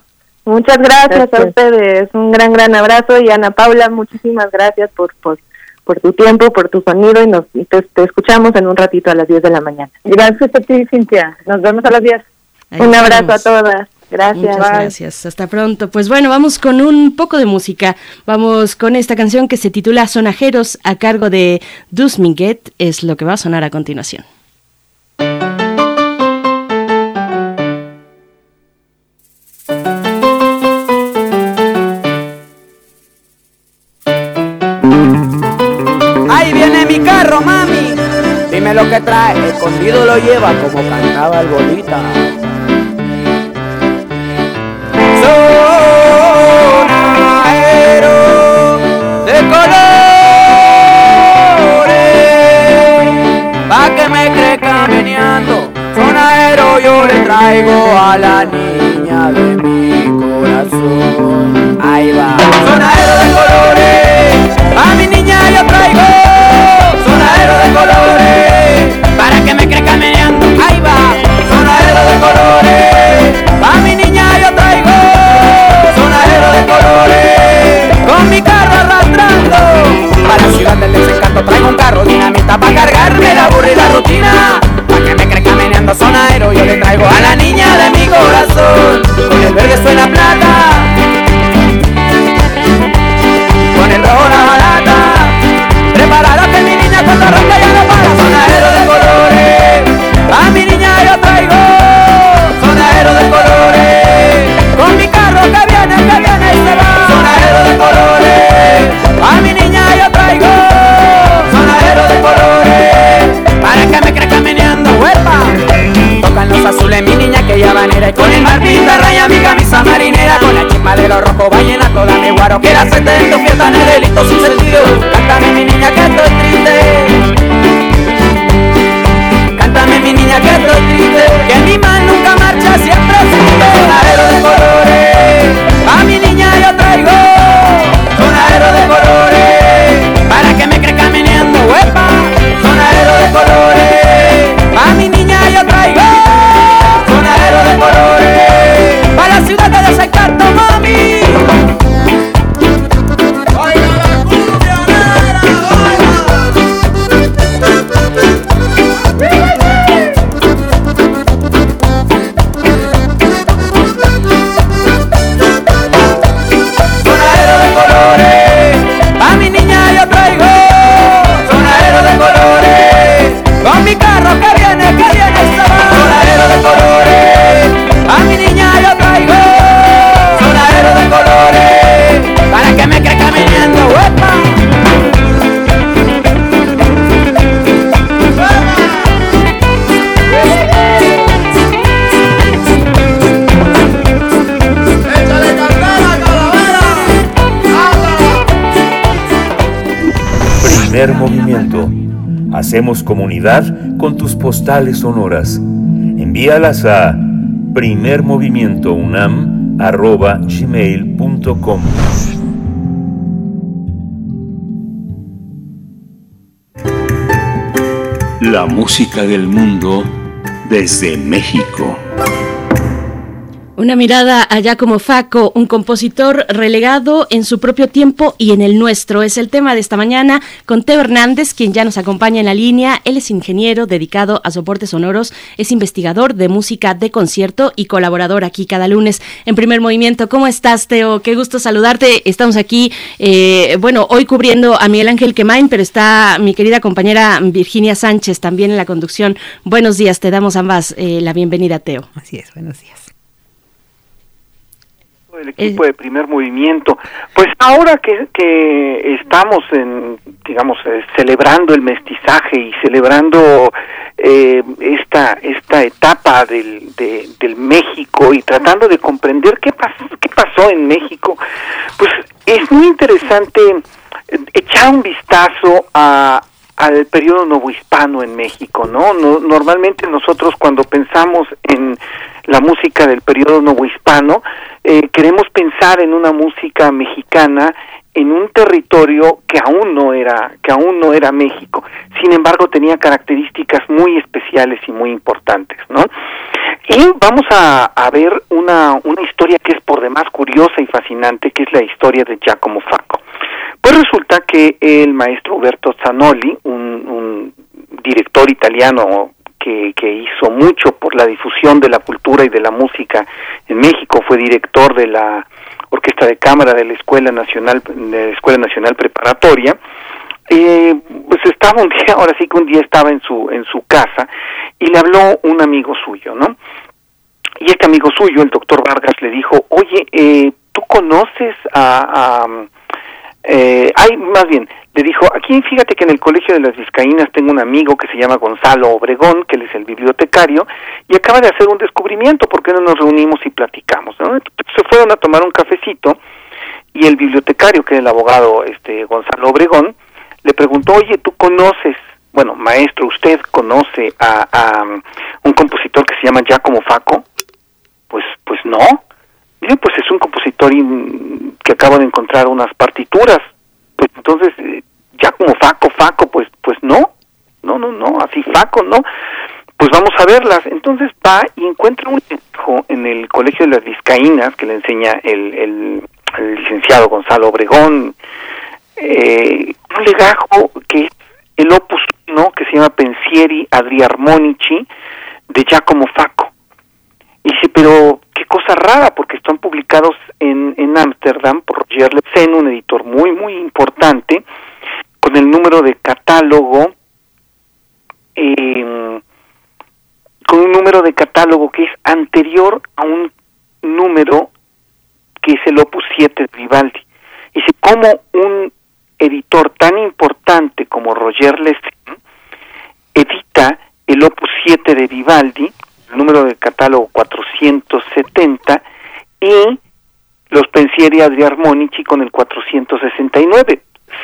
Muchas gracias, a ustedes. Un gran, gran abrazo. Y Ana Paula, muchísimas gracias por, por, por tu tiempo, por tu sonido y, nos, te, te, escuchamos en un ratito a las 10 de la mañana. Gracias a ti, Cintia. Nos vemos a las 10. Un abrazo a todas. Gracias. Muchas gracias. Hasta pronto. Pues bueno, vamos con un poco de música. Vamos con esta canción que se titula Sonajeros a cargo de Dusminguet. Es lo que va a sonar a continuación. Ahí viene mi carro, mami. Dime lo que trae. Escondido lo lleva como cantaba el bolita. Le traigo a la niña Hacemos comunidad con tus postales sonoras. Envíalas a primermovimientounam.gmail.com La música del mundo desde México. Una mirada allá como Faco, un compositor relegado en su propio tiempo y en el nuestro. Es el tema de esta mañana con Teo Hernández, quien ya nos acompaña en la línea. Él es ingeniero dedicado a soportes sonoros, es investigador de música de concierto y colaborador aquí cada lunes en primer movimiento. ¿Cómo estás, Teo? Qué gusto saludarte. Estamos aquí, eh, bueno, hoy cubriendo a Miguel Ángel Quemain, pero está mi querida compañera Virginia Sánchez también en la conducción. Buenos días, te damos ambas eh, la bienvenida, Teo. Así es, buenos días. El equipo de primer movimiento. Pues ahora que, que estamos en, digamos, eh, celebrando el mestizaje y celebrando eh, esta esta etapa del, de- del México y tratando de comprender qué pasó, qué pasó en México, pues es muy interesante echar un vistazo a al periodo novohispano en México, ¿no? No- Normalmente nosotros cuando pensamos en la música del periodo novohispano, eh, queremos pensar en una música mexicana en un territorio que aún no era que aún no era México. Sin embargo, tenía características muy especiales y muy importantes, ¿no? Y vamos a, ver una, una historia que es por demás curiosa y fascinante, que es la historia de Giacomo Facco. Pues resulta que el maestro Roberto Zanoli, un, director italiano que, que hizo mucho por la difusión de la cultura y de la música en México, fue director de la Orquesta de Cámara de la Escuela Nacional, de la Escuela Nacional Preparatoria, eh, pues estaba un día, ahora sí que un día estaba en su en su casa y le habló un amigo suyo, ¿no? Y este amigo suyo, el doctor Vargas, le dijo, oye, eh, ¿tú conoces a, a, eh, ay, más bien, le dijo, aquí fíjate que en el Colegio de las Vizcaínas tengo un amigo que se llama Gonzalo Obregón, que él es el bibliotecario, y acaba de hacer un descubrimiento, ¿por qué no nos reunimos y platicamos? Se fueron a tomar un cafecito y el bibliotecario, que es el abogado este, Gonzalo Obregón, le preguntó, oye, ¿tú conoces, bueno, maestro, usted conoce a, a um, un compositor que se llama Giacomo Faco? Pues, pues no. Pues es un compositor in- que acabo de encontrar unas partituras. Pues entonces, eh, Giacomo Faco, Faco, pues, pues no. No, no, no, así Faco, no. Pues vamos a verlas. Entonces va y encuentra un hijo en el Colegio de las Vizcaínas que le enseña el, el, licenciado Gonzalo Obregón, eh, un legajo que es el opus 1 que se llama Pensieri Adriarmonici de Giacomo Faco. Y dice, pero qué cosa rara, porque están publicados en en Ámsterdam por Roger Lepsen, un editor muy, muy importante, con el número de catálogo, eh, con un número de catálogo que es anterior a un número que es el Opus 7 de Vivaldi. Dice, ¿cómo un editor tan importante como Roger Lepsen edita el Opus 7 de Vivaldi, número de catálogo 470, y los pensieri Adriarmonici con el 469.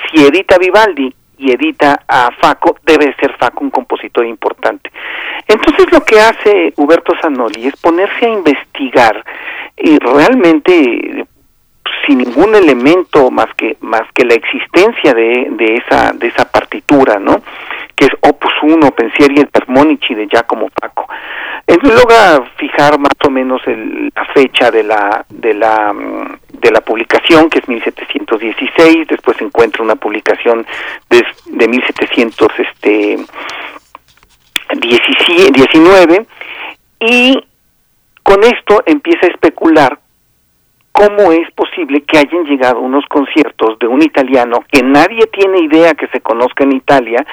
Si edita Vivaldi y edita a Faco, debe ser Faco un compositor importante. Entonces lo que hace Huberto Zanoli es ponerse a investigar y realmente sin ningún elemento más que más que la existencia de, de esa de esa partitura, ¿no? Que es Opus 1, Pensieri et Armonici de Giacomo Paco. Entonces logra fijar más o menos el- la fecha de la de la de la publicación que es 1716, después encuentra una publicación de, de 1700 este 17 19 y con esto empieza a especular cómo es posible que hayan llegado unos conciertos de un italiano que nadie tiene idea que se conozca en Italia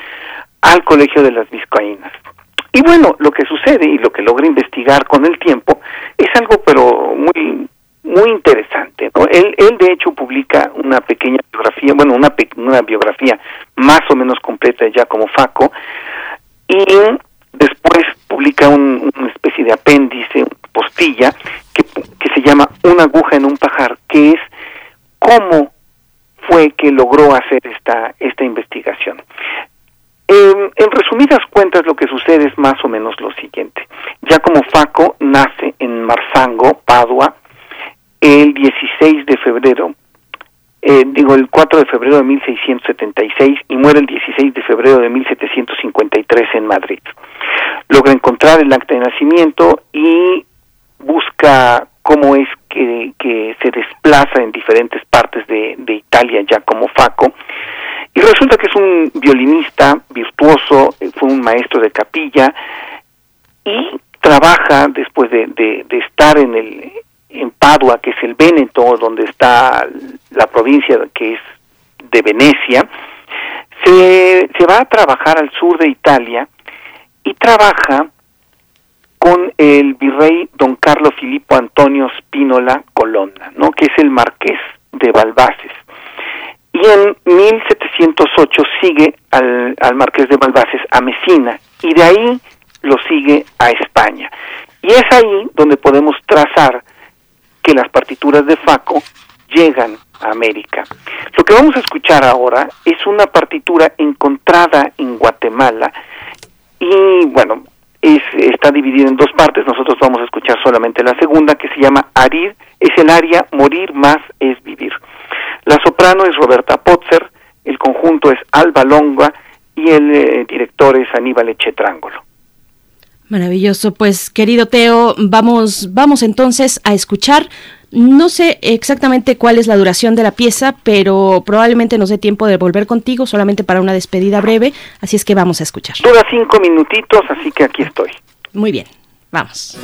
al Colegio de las Vizcaínas. Y bueno, lo que sucede y lo que logra investigar con el tiempo es algo pero muy muy interesante. Él, él de hecho publica una pequeña biografía, bueno, una, una biografía más o menos completa ya como Faco, y después publica un- una especie de apéndice, postilla, que, que se llama Una aguja en un pajar, que es cómo fue que logró hacer esta, esta investigación. Eh, en resumidas cuentas, lo que sucede es más o menos lo siguiente. Ya como Faco nace en Marzango, Padua, el 16 de febrero, eh, digo el 4 de febrero de 1676 y muere el 16 de febrero de 1753 en Madrid. Logra encontrar el acta de nacimiento y busca cómo es que, se desplaza en diferentes partes de, de Italia ya como Faco y resulta que es un violinista virtuoso, eh, fue un maestro de capilla y trabaja después de, estar en el en Padua, que es el Véneto, donde está la provincia que es de Venecia, se, se va a trabajar al sur de Italia y trabaja con el virrey don Carlo Filippo Antonio Spínola Colonna, ¿no? que es el marqués de Balbaces. Y en 1708 sigue al, al marqués de Balbaces a Mesina y de ahí lo sigue a España. Y es ahí donde podemos trazar que las partituras de Faco llegan a América. Lo que vamos a escuchar ahora es una partitura encontrada en Guatemala y bueno, es, está dividida en dos partes. Nosotros vamos a escuchar solamente la segunda que se llama Arir, es el área Morir más es vivir. La soprano es Roberta Potzer, el conjunto es Alba Longa y el eh, director es Aníbal Echetrángolo. Maravilloso, pues querido Teo, vamos, vamos entonces a escuchar. No sé exactamente cuál es la duración de la pieza, pero probablemente nos dé tiempo de volver contigo solamente para una despedida breve, así es que vamos a escuchar. Dura cinco minutitos, así que aquí estoy. Muy bien, vamos.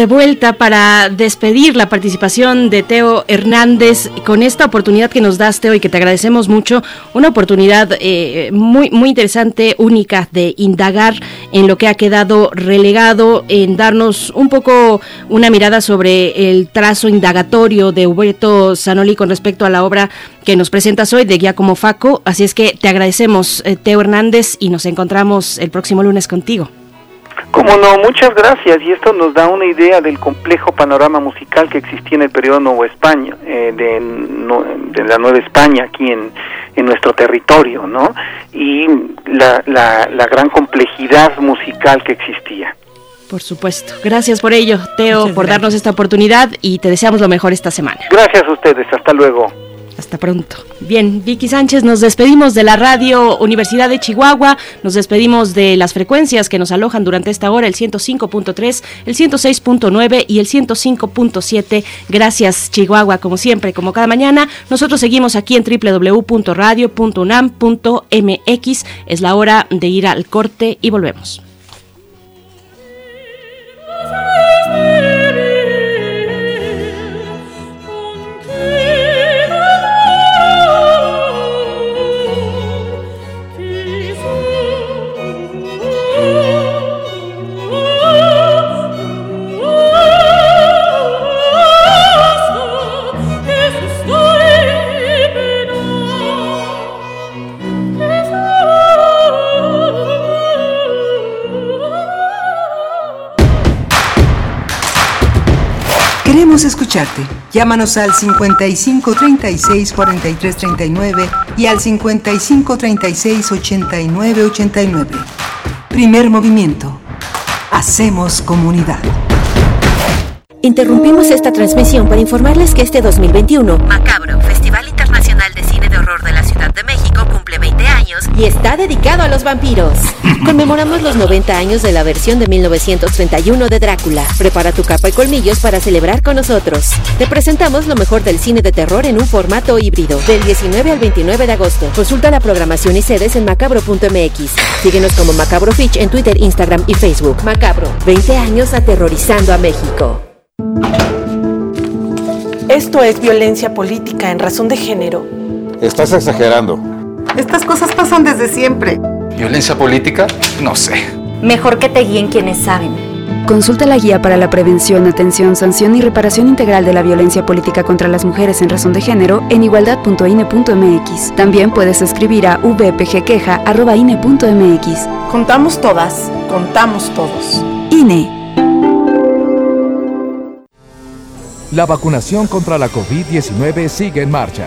De vuelta para despedir la participación de Teo Hernández con esta oportunidad que nos das, Teo, y que te agradecemos mucho. Una oportunidad eh, muy, muy interesante, única, de indagar en lo que ha quedado relegado, en darnos un poco una mirada sobre el trazo indagatorio de Huberto Zanoli con respecto a la obra que nos presentas hoy de Giacomo Faco. Así es que te agradecemos, eh, Teo Hernández, y nos encontramos el próximo lunes contigo. Como no, muchas gracias. Y esto nos da una idea del complejo panorama musical que existía en el periodo Nuevo España, eh, de, no- de la Nueva España aquí en, en nuestro territorio, ¿no? Y la, la, la gran complejidad musical que existía. Por supuesto. Gracias por ello, Teo, por darnos esta oportunidad y te deseamos lo mejor esta semana. Gracias a ustedes. Hasta luego. Hasta pronto. Bien, Vicky Sánchez, nos despedimos de la radio Universidad de Chihuahua, nos despedimos de las frecuencias que nos alojan durante esta hora, el 105.3, el 106.9 y el 105.7. Gracias, Chihuahua, como siempre, como cada mañana. Nosotros seguimos aquí en www.radio.unam.mx. Es la hora de ir al corte y volvemos. Escucharte. Llámanos al 55 36 43 39 y al 55 36 89 89. Primer movimiento. Hacemos comunidad. Interrumpimos esta transmisión para informarles que este 2021, Macabro, Festival Horror de la Ciudad de México, cumple 20 años y está dedicado a los vampiros. Conmemoramos los 90 años de la versión de 1931 de Drácula. Prepara tu capa y colmillos para celebrar con nosotros. Te presentamos lo mejor del cine de terror en un formato híbrido, del 19 al 29 de agosto. Consulta la programación y sedes en macabro.mx. Síguenos como Macabro Fitch en Twitter, Instagram y Facebook. Macabro, 20 años aterrorizando a México. Esto es violencia política en razón de género. Estás exagerando. Estas cosas pasan desde siempre. ¿Violencia política? No sé. Mejor que te guíen quienes saben. Consulta la guía para la prevención, atención, sanción y reparación integral de la violencia política contra las mujeres en razón de género en igualdad.ine.mx. También puedes escribir a vpgqueja.ine.mx. Contamos todas, contamos todos. INE. La vacunación contra la COVID-19 sigue en marcha.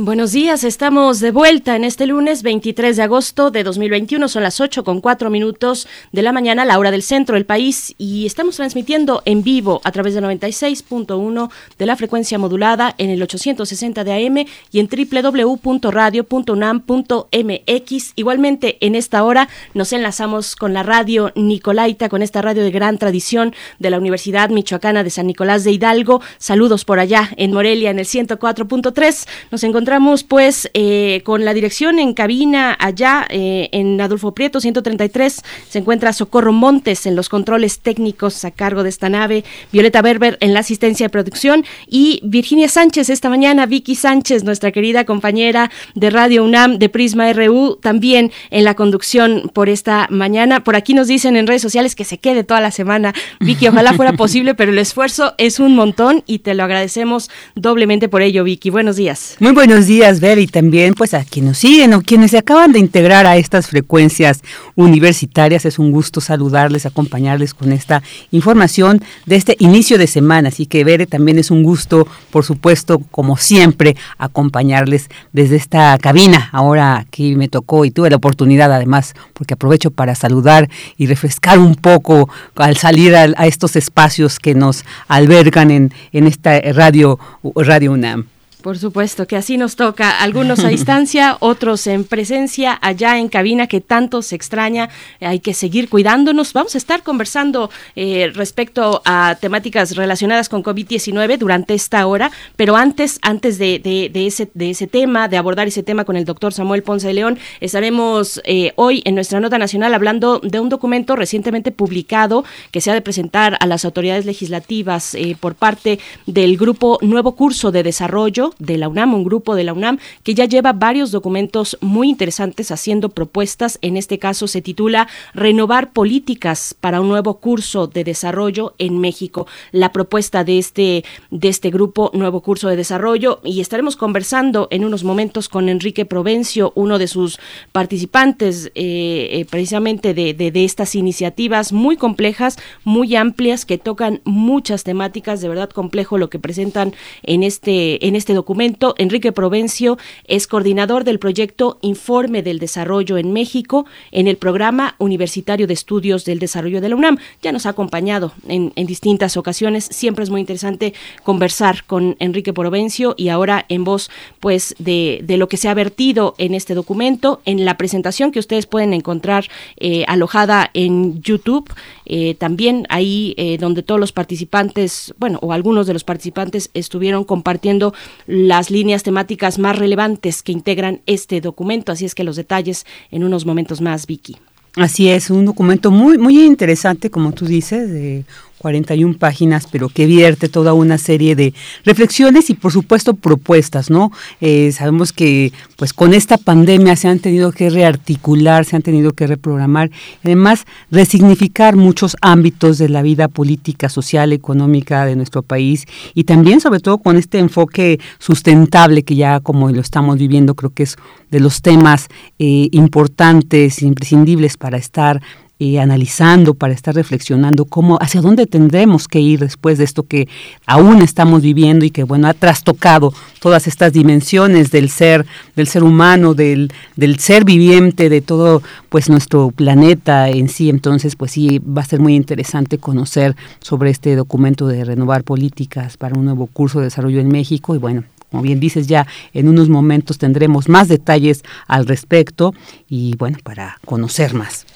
Buenos días, estamos de vuelta en este lunes 23 de agosto de 2021, son las 8 con 4 minutos de la mañana, la hora del centro del país, y estamos transmitiendo en vivo a través de 96.1 de la frecuencia modulada en el 860 de AM y en www.radio.unam.mx. Igualmente, en esta hora nos enlazamos con la radio Nicolaita, con esta radio de gran tradición de la Universidad Michoacana de San Nicolás de Hidalgo. Saludos por allá en Morelia en el 104.3. Nos encontramos encontramos pues eh, con la dirección en cabina allá eh, en Adolfo Prieto 133 se encuentra Socorro Montes en los controles técnicos a cargo de esta nave, Violeta Berber en la asistencia de producción y Virginia Sánchez esta mañana, Vicky Sánchez, nuestra querida compañera de Radio UNAM de Prisma RU, también en la conducción por esta mañana. Por aquí nos dicen en redes sociales que se quede toda la semana. Vicky, ojalá fuera posible, pero el esfuerzo es un montón y te lo agradecemos doblemente por ello, Vicky. Buenos días. Muy buenos días, Ver, y también pues a quienes siguen o quienes se acaban de integrar a estas frecuencias universitarias. Es un gusto saludarles, acompañarles con esta información de este inicio de semana. Así que, Bere, también es un gusto, por supuesto, como siempre, acompañarles desde esta cabina. Ahora aquí me tocó y tuve la oportunidad, además, porque aprovecho para saludar y refrescar un poco al salir a, a estos espacios que nos albergan en, en esta radio, radio UNAM. Por supuesto que así nos toca, algunos a distancia, otros en presencia, allá en cabina que tanto se extraña, hay que seguir cuidándonos. Vamos a estar conversando eh, respecto a temáticas relacionadas con COVID-19 durante esta hora, pero antes, antes de, de, de, ese, de ese tema, de abordar ese tema con el doctor Samuel Ponce de León, estaremos eh, hoy en nuestra nota nacional hablando de un documento recientemente publicado que se ha de presentar a las autoridades legislativas eh, por parte del grupo Nuevo Curso de Desarrollo de la UNAM, un grupo de la UNAM que ya lleva varios documentos muy interesantes haciendo propuestas. En este caso se titula Renovar políticas para un nuevo curso de desarrollo en México. La propuesta de este, de este grupo, Nuevo Curso de Desarrollo, y estaremos conversando en unos momentos con Enrique Provencio, uno de sus participantes eh, eh, precisamente de, de, de estas iniciativas muy complejas, muy amplias, que tocan muchas temáticas, de verdad complejo lo que presentan en este, en este documento. Enrique Provencio es coordinador del proyecto Informe del Desarrollo en México en el Programa Universitario de Estudios del Desarrollo de la UNAM. Ya nos ha acompañado en, distintas ocasiones. Siempre es muy interesante conversar con Enrique Provencio y ahora en voz pues de, de lo que se ha vertido en este documento, en la presentación que ustedes pueden encontrar eh, alojada en YouTube, eh, también ahí eh, donde todos los participantes, bueno, o algunos de los participantes estuvieron compartiendo las líneas temáticas más relevantes que integran este documento. Así es que los detalles en unos momentos más, Vicky. Así es, un documento muy, muy interesante, como tú dices, de 41 páginas, pero que vierte toda una serie de reflexiones y por supuesto propuestas, ¿no? Eh, sabemos que pues con esta pandemia se han tenido que rearticular, se han tenido que reprogramar, además resignificar muchos ámbitos de la vida política, social, económica de nuestro país y también sobre todo con este enfoque sustentable que ya como lo estamos viviendo creo que es de los temas eh, importantes, imprescindibles para estar eh, analizando, para estar reflexionando cómo, hacia dónde tendremos que ir después de esto que aún estamos viviendo y que bueno ha trastocado todas estas dimensiones del ser, del ser humano, del, del ser viviente, de todo pues nuestro planeta en sí. Entonces, pues sí, va a ser muy interesante conocer sobre este documento de renovar políticas para un nuevo curso de desarrollo en México y bueno, como bien dices, ya en unos momentos tendremos más detalles al respecto y bueno, para conocer más.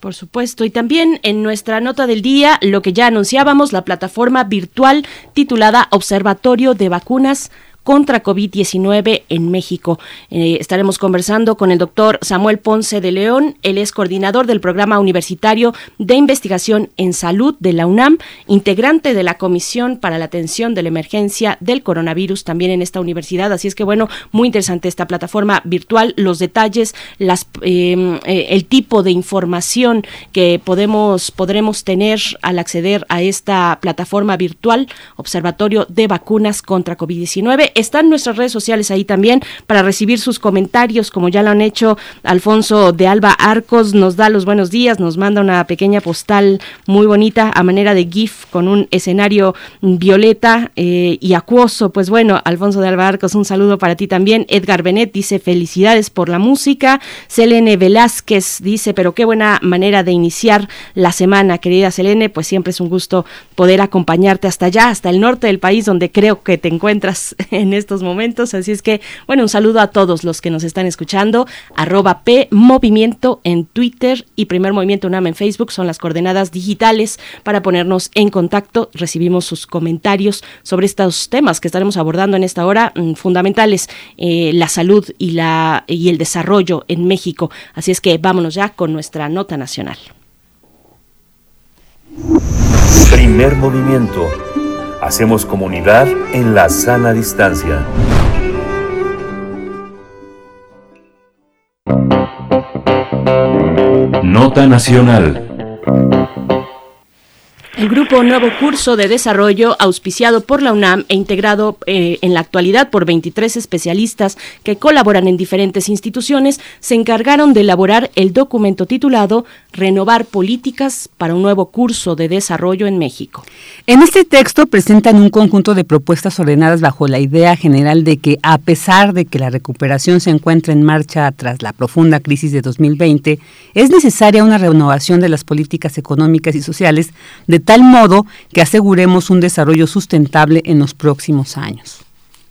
Por supuesto. Y también en nuestra nota del día, lo que ya anunciábamos, la plataforma virtual titulada Observatorio de Vacunas contra COVID-19 en México. Eh, estaremos conversando con el doctor Samuel Ponce de León. Él es coordinador del Programa Universitario de Investigación en Salud de la UNAM, integrante de la Comisión para la Atención de la Emergencia del Coronavirus también en esta universidad. Así es que, bueno, muy interesante esta plataforma virtual, los detalles, las, eh, eh, el tipo de información que podemos, podremos tener al acceder a esta plataforma virtual, Observatorio de Vacunas contra COVID-19 están nuestras redes sociales ahí también para recibir sus comentarios, como ya lo han hecho Alfonso de Alba Arcos, nos da los buenos días, nos manda una pequeña postal muy bonita a manera de GIF con un escenario violeta eh, y acuoso. Pues bueno, Alfonso de Alba Arcos, un saludo para ti también. Edgar Benet dice felicidades por la música. Selene Velázquez dice, pero qué buena manera de iniciar la semana, querida Selene, pues siempre es un gusto poder acompañarte hasta allá, hasta el norte del país, donde creo que te encuentras en en estos momentos. Así es que, bueno, un saludo a todos los que nos están escuchando. Arroba P Movimiento en Twitter y Primer Movimiento UNAM en Facebook son las coordenadas digitales para ponernos en contacto. Recibimos sus comentarios sobre estos temas que estaremos abordando en esta hora, mm, fundamentales, eh, la salud y, la, y el desarrollo en México. Así es que vámonos ya con nuestra nota nacional. Primer movimiento. Hacemos comunidad en la sana distancia. Nota Nacional. El grupo Nuevo Curso de Desarrollo, auspiciado por la UNAM e integrado eh, en la actualidad por 23 especialistas que colaboran en diferentes instituciones, se encargaron de elaborar el documento titulado Renovar políticas para un nuevo curso de desarrollo en México. En este texto presentan un conjunto de propuestas ordenadas bajo la idea general de que, a pesar de que la recuperación se encuentra en marcha tras la profunda crisis de 2020, es necesaria una renovación de las políticas económicas y sociales de tal modo que aseguremos un desarrollo sustentable en los próximos años.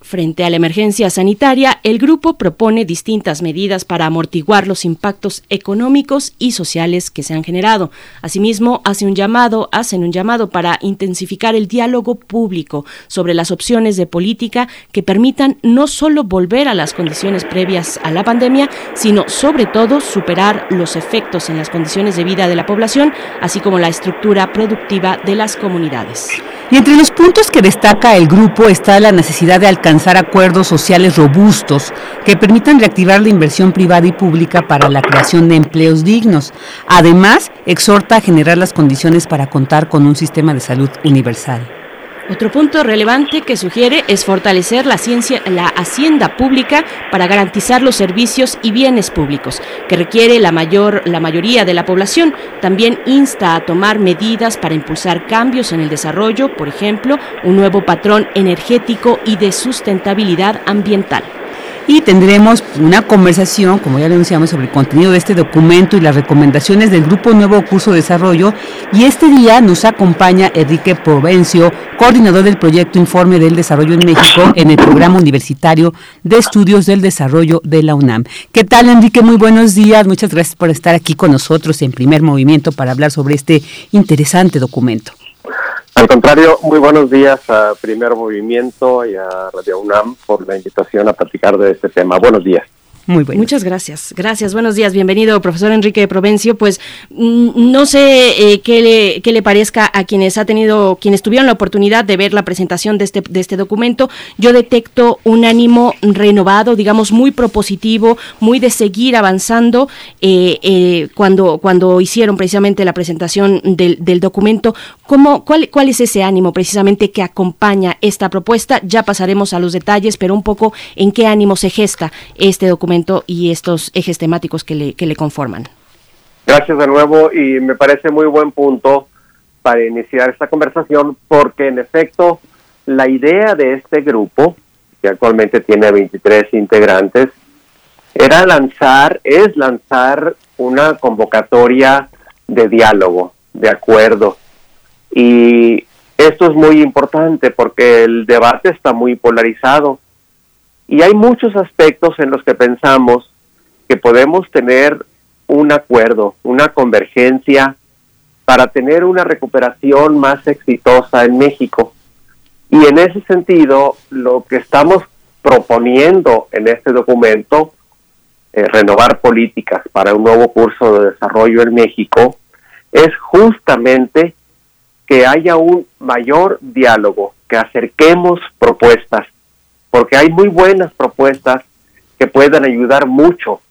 Frente a la emergencia sanitaria, el grupo propone distintas medidas para amortiguar los impactos económicos y sociales que se han generado. Asimismo, hace un llamado, hacen un llamado para intensificar el diálogo público sobre las opciones de política que permitan no solo volver a las condiciones previas a la pandemia, sino sobre todo superar los efectos en las condiciones de vida de la población, así como la estructura productiva de las comunidades. Y entre los puntos que destaca el grupo está la necesidad de alcanzar acuerdos sociales robustos que permitan reactivar la inversión privada y pública para la creación de empleos dignos. Además, exhorta a generar las condiciones para contar con un sistema de salud universal. Otro punto relevante que sugiere es fortalecer la, ciencia, la hacienda pública para garantizar los servicios y bienes públicos que requiere la, mayor, la mayoría de la población. También insta a tomar medidas para impulsar cambios en el desarrollo, por ejemplo, un nuevo patrón energético y de sustentabilidad ambiental y tendremos una conversación, como ya le anunciamos, sobre el contenido de este documento y las recomendaciones del Grupo Nuevo Curso de Desarrollo. Y este día nos acompaña Enrique Provencio, coordinador del proyecto Informe del Desarrollo en México en el Programa Universitario de Estudios del Desarrollo de la UNAM. ¿Qué tal, Enrique? Muy buenos días. Muchas gracias por estar aquí con nosotros en primer movimiento para hablar sobre este interesante documento. Al contrario, muy buenos días a Primer Movimiento y a Radio UNAM por la invitación a platicar de este tema. Buenos días. Muchas gracias. Gracias. Buenos días. Bienvenido, profesor Enrique Provencio. Pues mm, no sé eh, qué, le, qué le parezca a quienes ha tenido, quienes tuvieron la oportunidad de ver la presentación de este, de este documento. Yo detecto un ánimo renovado, digamos, muy propositivo, muy de seguir avanzando. Eh, eh, cuando, cuando hicieron precisamente la presentación del, documento, ¿cómo, ¿cuál es ese ánimo precisamente que acompaña esta propuesta? Ya pasaremos a los detalles, pero un poco en qué ánimo se gesta este documento y estos ejes temáticos que le, que le conforman. Gracias de nuevo y me parece muy buen punto para iniciar esta conversación porque en efecto la idea de este grupo, que actualmente tiene 23 integrantes, era lanzar, es lanzar una convocatoria de diálogo, de acuerdo. Y esto es muy importante porque el debate está muy polarizado. Y hay muchos aspectos en los que pensamos que podemos tener un acuerdo, una convergencia para tener una recuperación más exitosa en México. Y en ese sentido, lo que estamos proponiendo en este documento, eh, renovar políticas para un nuevo curso de desarrollo en México, es justamente que haya un mayor diálogo, que acerquemos propuestas, porque hay muy buenas propuestas que pueden ayudar mucho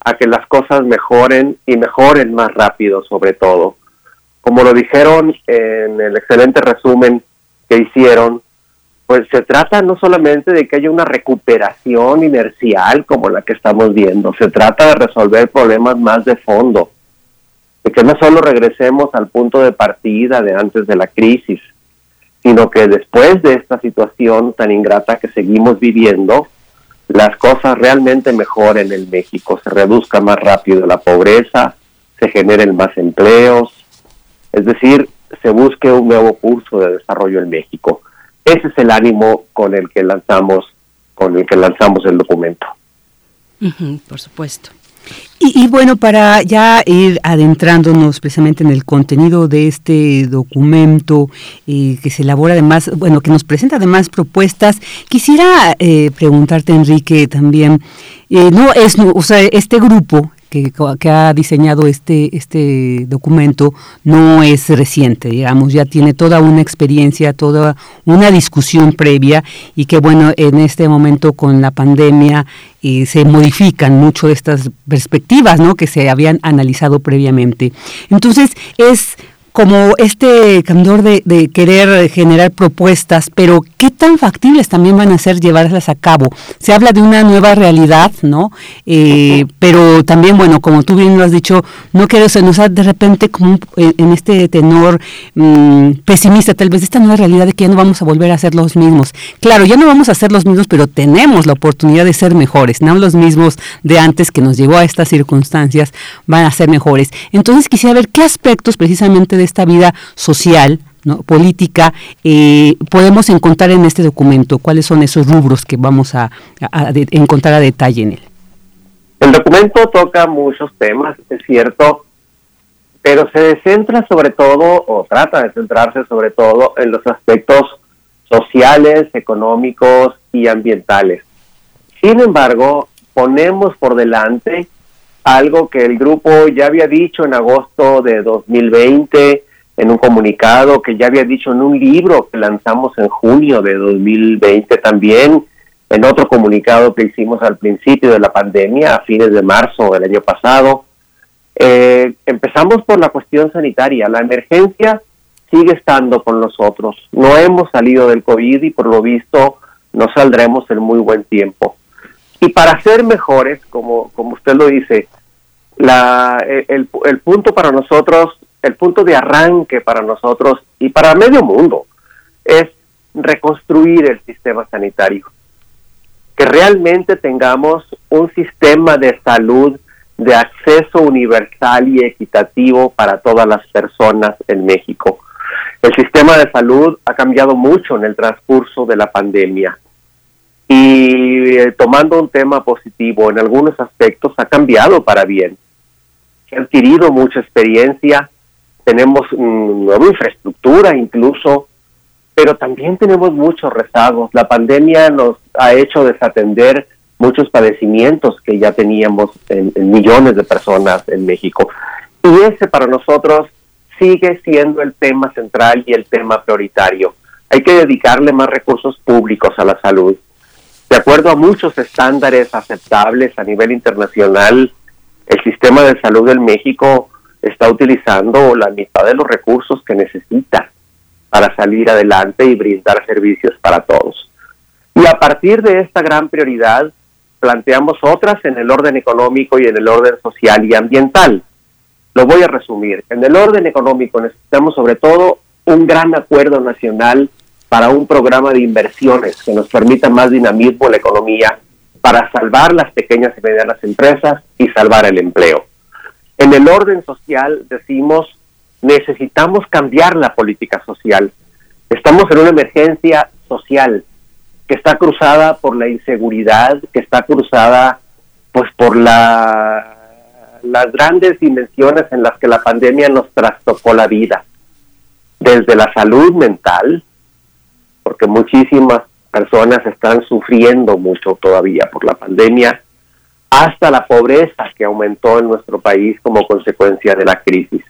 a que las cosas mejoren y mejoren más rápido sobre todo. Como lo dijeron en el excelente resumen que hicieron, pues se trata no solamente de que haya una recuperación inercial como la que estamos viendo, se trata de resolver problemas más de fondo, de que no solo regresemos al punto de partida de antes de la crisis, sino que después de esta situación tan ingrata que seguimos viviendo, las cosas realmente mejoren en México, se reduzca más rápido la pobreza, se generen más empleos, es decir, se busque un nuevo curso de desarrollo en México. Ese es el ánimo con el que lanzamos con el que lanzamos el documento. por supuesto. Y, bueno, para ya ir adentrándonos precisamente en el contenido de este documento eh, que se elabora además, bueno, que nos presenta además propuestas, quisiera eh, preguntarte, Enrique, también, eh, no es, o sea, este grupo que, que, ha diseñado este, este documento no es reciente, digamos, ya tiene toda una experiencia, toda una discusión previa y que bueno, en este momento con la pandemia eh, se modifican mucho estas perspectivas, ¿no? Que se habían analizado previamente. Entonces, es como este candor de, de, querer generar propuestas, pero ¿qué tan factibles también van a ser llevarlas a cabo? Se habla de una nueva realidad, ¿no? Eh, pero también, bueno, como tú bien lo has dicho, no quiero se nos da de repente como eh, en este tenor mmm, pesimista, tal vez, esta nueva realidad de que ya no vamos a volver a ser los mismos. Claro, ya no vamos a ser los mismos, pero tenemos la oportunidad de ser mejores, no los mismos de antes que nos llegó a estas circunstancias, van a ser mejores. Entonces quisiera ver qué aspectos precisamente de esta vida social, política, eh, podemos encontrar en este documento? ¿Cuáles son esos rubros que vamos a, encontrar a detalle en él? El documento toca muchos temas, es cierto, pero se centra sobre todo, o trata de centrarse sobre todo, en los aspectos sociales, económicos y ambientales. Sin embargo, ponemos por delante algo que el grupo ya había dicho en agosto de 2020, en un comunicado que ya había dicho en un libro que lanzamos en junio de 2020 también, en otro comunicado que hicimos al principio de la pandemia, a fines de marzo del año pasado. Eh, empezamos por la cuestión sanitaria. La emergencia sigue estando con nosotros. No hemos salido del COVID y por lo visto no saldremos en muy buen tiempo. Y para ser mejores, como, como usted lo dice, la, el, el punto para nosotros el punto de arranque para nosotros y para medio mundo es reconstruir el sistema sanitario. Que realmente tengamos un sistema de salud de acceso universal y equitativo para todas las personas en México. El sistema de salud ha cambiado mucho en el transcurso de la pandemia y eh, tomando un tema positivo en algunos aspectos ha cambiado para bien. Se ha adquirido mucha experiencia, tenemos nueva infraestructura incluso, pero también tenemos muchos rezagos. La pandemia nos ha hecho desatender muchos padecimientos que ya teníamos en, en, millones de personas en México. Y ese para nosotros sigue siendo el tema central y el tema prioritario. Hay que dedicarle más recursos públicos a la salud. De acuerdo a muchos estándares aceptables a nivel internacional, el sistema de salud en México está utilizando la mitad de los recursos que necesita para salir adelante y brindar servicios para todos. Y a partir de esta gran prioridad, planteamos otras en el orden económico y en el orden social y ambiental. Lo voy a resumir. En el orden económico necesitamos sobre todo un gran acuerdo nacional para un programa de inversiones que nos permita más dinamismo en la economía para salvar las pequeñas y medianas empresas y salvar el empleo. En el orden social decimos, necesitamos cambiar la política social. Estamos en una emergencia social que está cruzada por la inseguridad, que está cruzada pues por la las grandes dimensiones en las que la pandemia nos trastocó la vida, desde la salud mental, porque muchísimas personas están sufriendo mucho todavía por la pandemia, hasta la pobreza que aumentó en nuestro país como consecuencia de la crisis.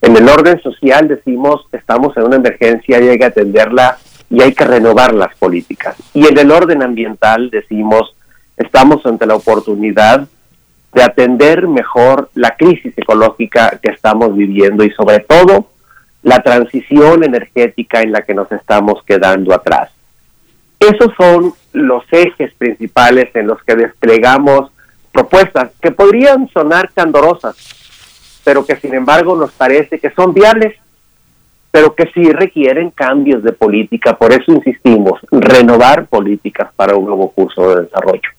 En el orden social decimos estamos en una emergencia y hay que atenderla y hay que renovar las políticas. Y en el orden ambiental decimos estamos ante la oportunidad de atender mejor la crisis ecológica que estamos viviendo y sobre todo la transición energética en la que nos estamos quedando atrás. Esos son los ejes principales en los que desplegamos propuestas que podrían sonar candorosas, pero que sin embargo nos parece que son viables, pero que sí requieren cambios de política. Por eso insistimos, renovar políticas para un nuevo curso de desarrollo.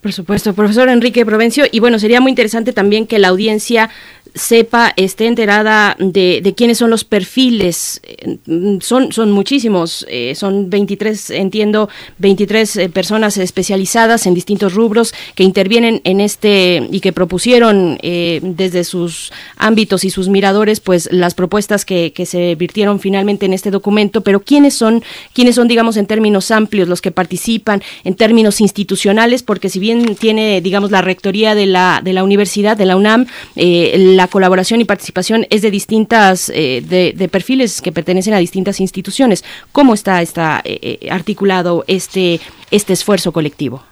Por supuesto, profesor Enrique Provencio. Y bueno, sería muy interesante también que la audiencia sepa, esté enterada de, de quiénes son los perfiles. Eh, son, son muchísimos, eh, son 23, entiendo, 23 eh, personas especializadas en distintos rubros que intervienen en este y que propusieron desde sus ámbitos y sus miradores, pues las propuestas que, que se virtieron finalmente en este documento. Pero quiénes son, quiénes son, digamos, en términos amplios los que participan, en términos institucionales, porque si bien tiene, digamos, la rectoría de la, de la universidad, de la UNAM, eh, la colaboración y participación es de distintas, eh, de, perfiles que pertenecen a distintas instituciones. ¿Cómo está, está eh, articulado este, este esfuerzo colectivo?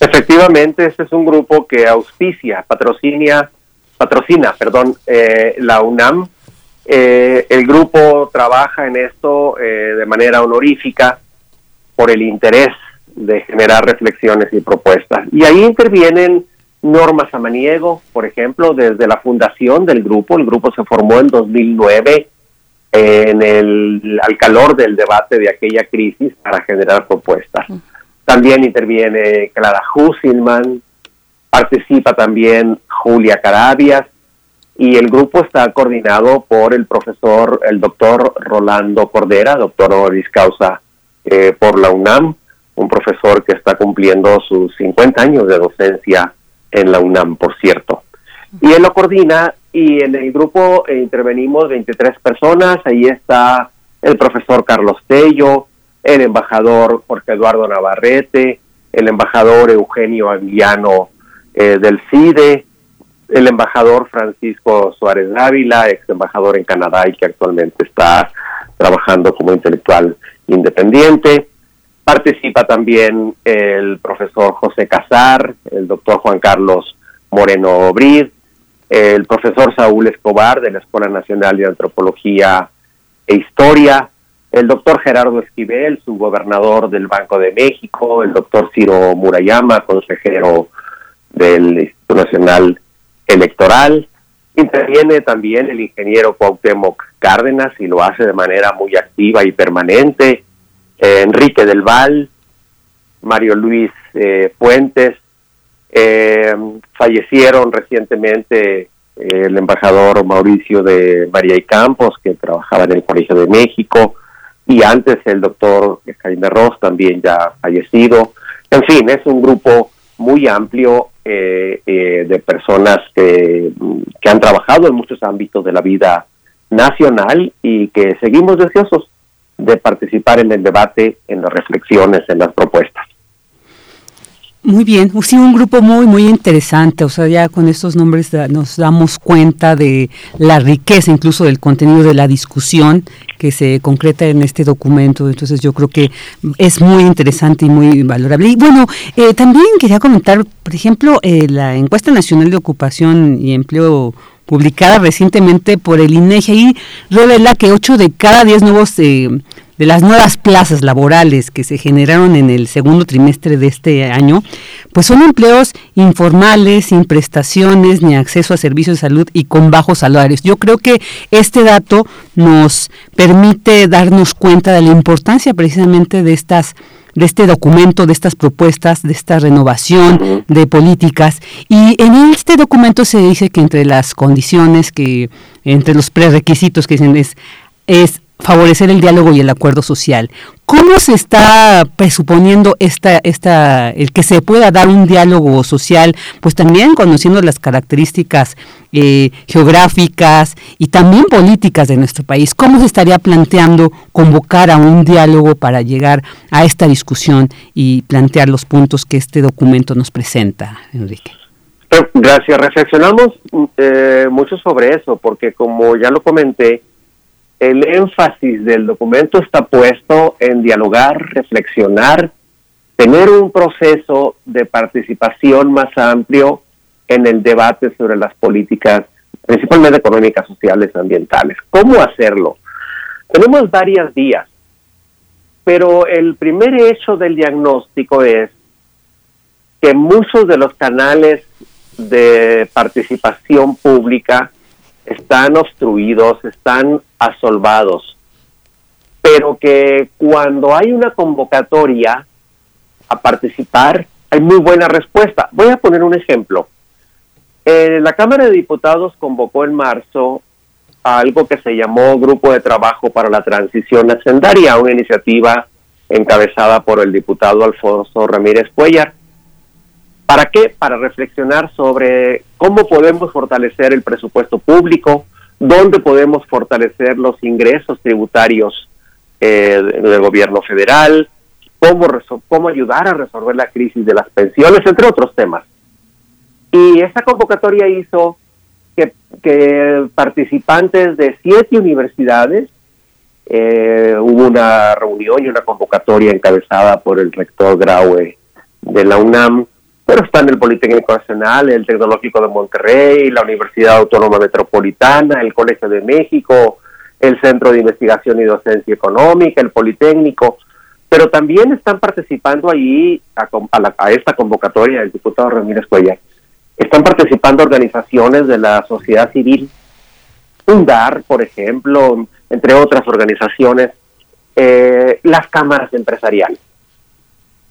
Efectivamente, este es un grupo que auspicia, patrocina, patrocina, perdón, la UNAM. el grupo trabaja en esto de manera honorífica por el interés de generar reflexiones y propuestas. Y ahí intervienen Norma Samaniego, por ejemplo, desde la fundación del grupo. El grupo se formó en 2009 en el, al calor del debate de aquella crisis para generar propuestas. También interviene Clara Husilman, participa también Julia Carabias y el grupo está coordinado por el profesor, el doctor Rolando Cordera, doctor honoris causa eh, por la UNAM, un profesor que está cumpliendo sus 50 años de docencia en la UNAM, por cierto. Y él lo coordina y en el grupo eh, intervenimos 23 personas, ahí está el profesor Carlos Tello, el embajador Jorge Eduardo Navarrete, el embajador Eugenio Aguillano eh, del CIDE, el embajador Francisco Suárez Dávila, ex embajador en Canadá y que actualmente está trabajando como intelectual independiente, Participa también el profesor José Casar, el doctor Juan Carlos Moreno Brid, el profesor Saúl Escobar de la Escuela Nacional de Antropología e Historia, el doctor Gerardo Esquivel, subgobernador del Banco de México, el doctor Ciro Murayama, consejero del Instituto Nacional Electoral. Interviene también el ingeniero Cuauhtémoc Cárdenas y lo hace de manera muy activa y permanente. Eh, Enrique del Val, Mario Luis eh, Fuentes, eh, fallecieron recientemente el embajador Mauricio de María y Campos, que trabajaba en el Colegio de México, y antes el doctor Jaime Ross, también ya fallecido. En fin, es un grupo muy amplio de personas que, que han trabajado en muchos ámbitos de la vida nacional y que seguimos deseosos de participar en el debate, en las reflexiones, en las propuestas. Muy bien, sí, un grupo muy, muy interesante, o sea, ya con estos nombres nos damos cuenta de la riqueza incluso del contenido de la discusión que se concreta en este documento, entonces yo creo que es muy interesante y muy valorable. Y bueno, eh, también quería comentar, por ejemplo, eh, la encuesta nacional de ocupación y empleo publicada recientemente por el INEGI, y revela que 8 de cada 10 nuevos eh, de las nuevas plazas laborales que se generaron en el segundo trimestre de este año, pues son empleos informales, sin prestaciones ni acceso a servicios de salud y con bajos salarios. Yo creo que este dato nos permite darnos cuenta de la importancia precisamente de estas de este documento, de estas propuestas, de esta renovación de políticas. Y en este documento se dice que entre las condiciones, que entre los prerequisitos que dicen es, es favorecer el diálogo y el acuerdo social. ¿Cómo se está presuponiendo esta, esta, el que se pueda dar un diálogo social, pues también conociendo las características eh, geográficas y también políticas de nuestro país? ¿Cómo se estaría planteando convocar a un diálogo para llegar a esta discusión y plantear los puntos que este documento nos presenta, Enrique? Gracias. Reflexionamos eh, mucho sobre eso, porque como ya lo comenté, el énfasis del documento está puesto en dialogar, reflexionar, tener un proceso de participación más amplio en el debate sobre las políticas, principalmente económicas, sociales, ambientales. ¿Cómo hacerlo? Tenemos varias vías, pero el primer hecho del diagnóstico es que muchos de los canales de participación pública están obstruidos, están asolvados, pero que cuando hay una convocatoria a participar, hay muy buena respuesta. Voy a poner un ejemplo. Eh, la Cámara de Diputados convocó en marzo a algo que se llamó Grupo de Trabajo para la Transición Hacendaria, una iniciativa encabezada por el diputado Alfonso Ramírez Cuellar. ¿Para qué? Para reflexionar sobre cómo podemos fortalecer el presupuesto público, dónde podemos fortalecer los ingresos tributarios eh, del gobierno federal, cómo, cómo ayudar a resolver la crisis de las pensiones, entre otros temas. Y esa convocatoria hizo que, que participantes de siete universidades, eh, hubo una reunión y una convocatoria encabezada por el rector Graue de la UNAM, pero están el Politécnico Nacional, el Tecnológico de Monterrey, la Universidad Autónoma Metropolitana, el Colegio de México, el Centro de Investigación y Docencia Económica, el Politécnico, pero también están participando allí a, a la- a esta convocatoria del diputado Ramírez Cuellar. Están participando organizaciones de la sociedad civil, Fundar, por ejemplo, entre otras organizaciones, eh, las cámaras empresariales.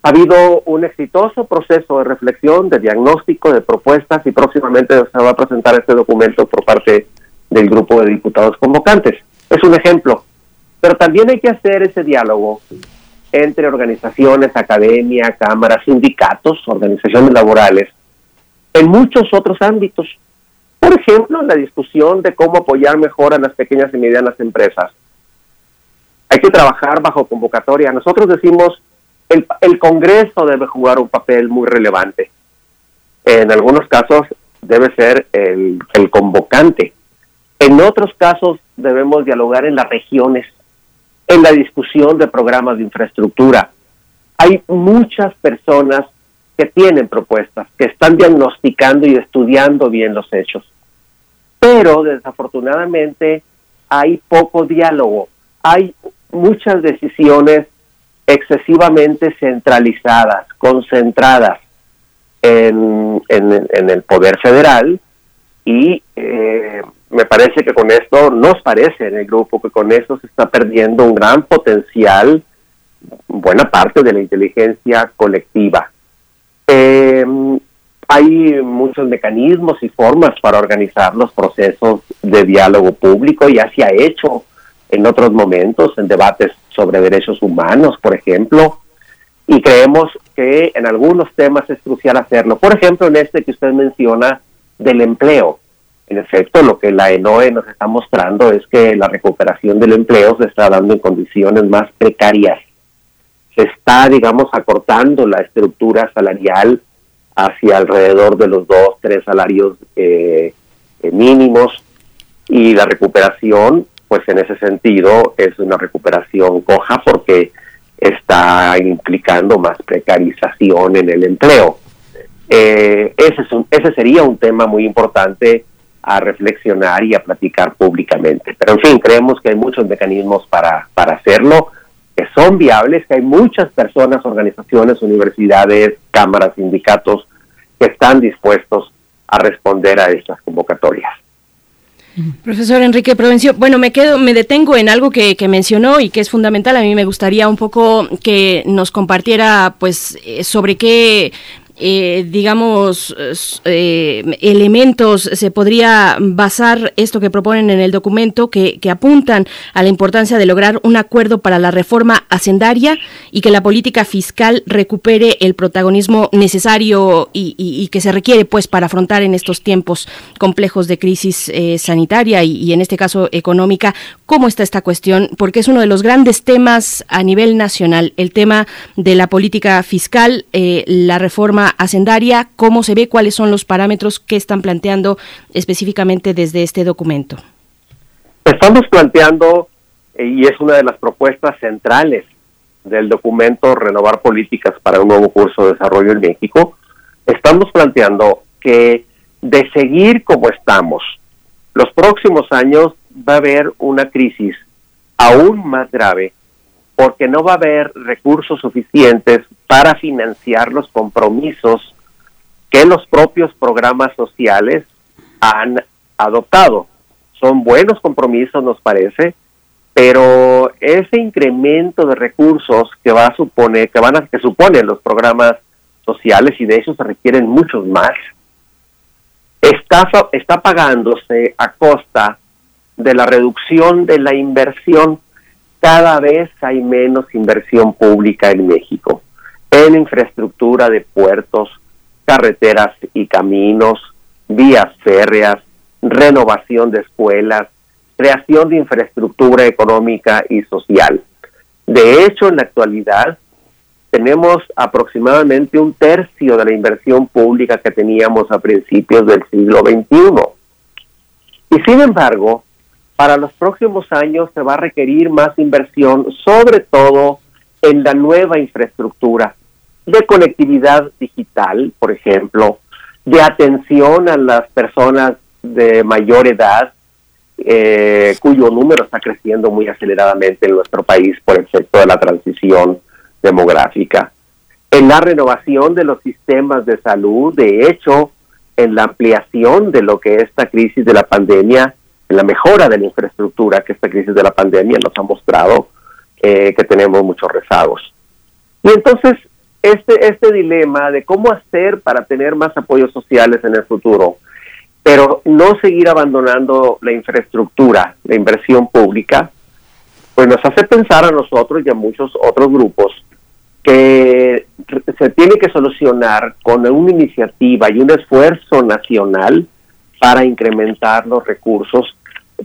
Ha habido un exitoso proceso de reflexión, de diagnóstico, de propuestas y próximamente se va a presentar este documento por parte del grupo de diputados convocantes. Es un ejemplo, pero también hay que hacer ese diálogo entre organizaciones, academia, cámaras, sindicatos, organizaciones laborales, en muchos otros ámbitos. Por ejemplo, la discusión de cómo apoyar mejor a las pequeñas y medianas empresas. Hay que trabajar bajo convocatoria. Nosotros decimos, el, el Congreso debe jugar un papel muy relevante. En algunos casos debe ser el, el convocante. En otros casos debemos dialogar en las regiones, en la discusión de programas de infraestructura. Hay muchas personas que tienen propuestas, que están diagnosticando y estudiando bien los hechos. Pero desafortunadamente hay poco diálogo, hay muchas decisiones excesivamente centralizadas, concentradas en, el poder federal y eh, me parece que con esto, nos parece en el grupo que con esto se está perdiendo un gran potencial, buena parte de la inteligencia colectiva. Eh, hay muchos mecanismos y formas para organizar los procesos de diálogo público, ya se ha hecho en otros momentos, en debates sobre derechos humanos, por ejemplo, y creemos que en algunos temas es crucial hacerlo. Por ejemplo, en este que usted menciona del empleo. En efecto, lo que la ENOE nos está mostrando es que la recuperación del empleo se está dando en condiciones más precarias. Se está, digamos, acortando la estructura salarial hacia alrededor de los dos, tres salarios eh, eh, mínimos y la recuperación, pues en ese sentido es una recuperación coja porque está implicando más precarización en el empleo. Eh, ese, es un- ese sería un tema muy importante a reflexionar y a platicar públicamente. Pero en fin, creemos que hay muchos mecanismos para, para hacerlo, que son viables, que hay muchas personas, organizaciones, universidades, cámaras, sindicatos que están dispuestos a responder a estas convocatorias. Profesor Enrique Provencio, bueno, me quedo, me detengo en algo que, que mencionó y que es fundamental. A mí me gustaría un poco que nos compartiera, pues, eh, sobre qué eh, digamos, eh, elementos se podría basar esto que proponen en el documento que, apuntan a la importancia de lograr un acuerdo para la reforma hacendaria y que la política fiscal recupere el protagonismo necesario y, que se requiere pues para afrontar en estos tiempos complejos de crisis eh, sanitaria y, y en este caso económica. ¿Cómo está esta cuestión? Porque es uno de los grandes temas a nivel nacional, el tema de la política fiscal, eh, la reforma hacendaria, cómo se ve, cuáles son los parámetros que están planteando específicamente desde este documento. Estamos planteando, eh, y es una de las propuestas centrales del documento Renovar Políticas para un nuevo curso de desarrollo en México, estamos planteando que de seguir como estamos, los próximos años va a haber una crisis aún más grave porque no va a haber recursos suficientes para financiar los compromisos que los propios programas sociales han adoptado. Son buenos compromisos, nos parece, pero ese incremento de recursos que va a suponer, que van a, que suponen los programas sociales y de hecho se requieren muchos más, es está, está pagándose a costa de la reducción de la inversión. Cada vez hay menos inversión pública en México, en infraestructura de puertos, carreteras y caminos, vías férreas, renovación de escuelas, creación de infraestructura económica y social. De hecho, en la actualidad, tenemos aproximadamente un tercio de la inversión pública que teníamos a principios del siglo XXI. Y sin embargo, para los próximos años se va a requerir más inversión, sobre todo en la nueva infraestructura de conectividad digital, por ejemplo, de atención a las personas de mayor edad, eh, cuyo número está creciendo muy aceleradamente en nuestro país por efecto de la transición demográfica, en la renovación de los sistemas de salud, de hecho, en la ampliación de lo que esta crisis de la pandemia, la mejora de la infraestructura que esta crisis de la pandemia nos ha mostrado eh, que tenemos muchos rezagos. Y entonces, este, este dilema de cómo hacer para tener más apoyos sociales en el futuro, pero no seguir abandonando la infraestructura, la inversión pública, pues nos hace pensar a nosotros y a muchos otros grupos que se tiene que solucionar con una iniciativa y un esfuerzo nacional para incrementar los recursos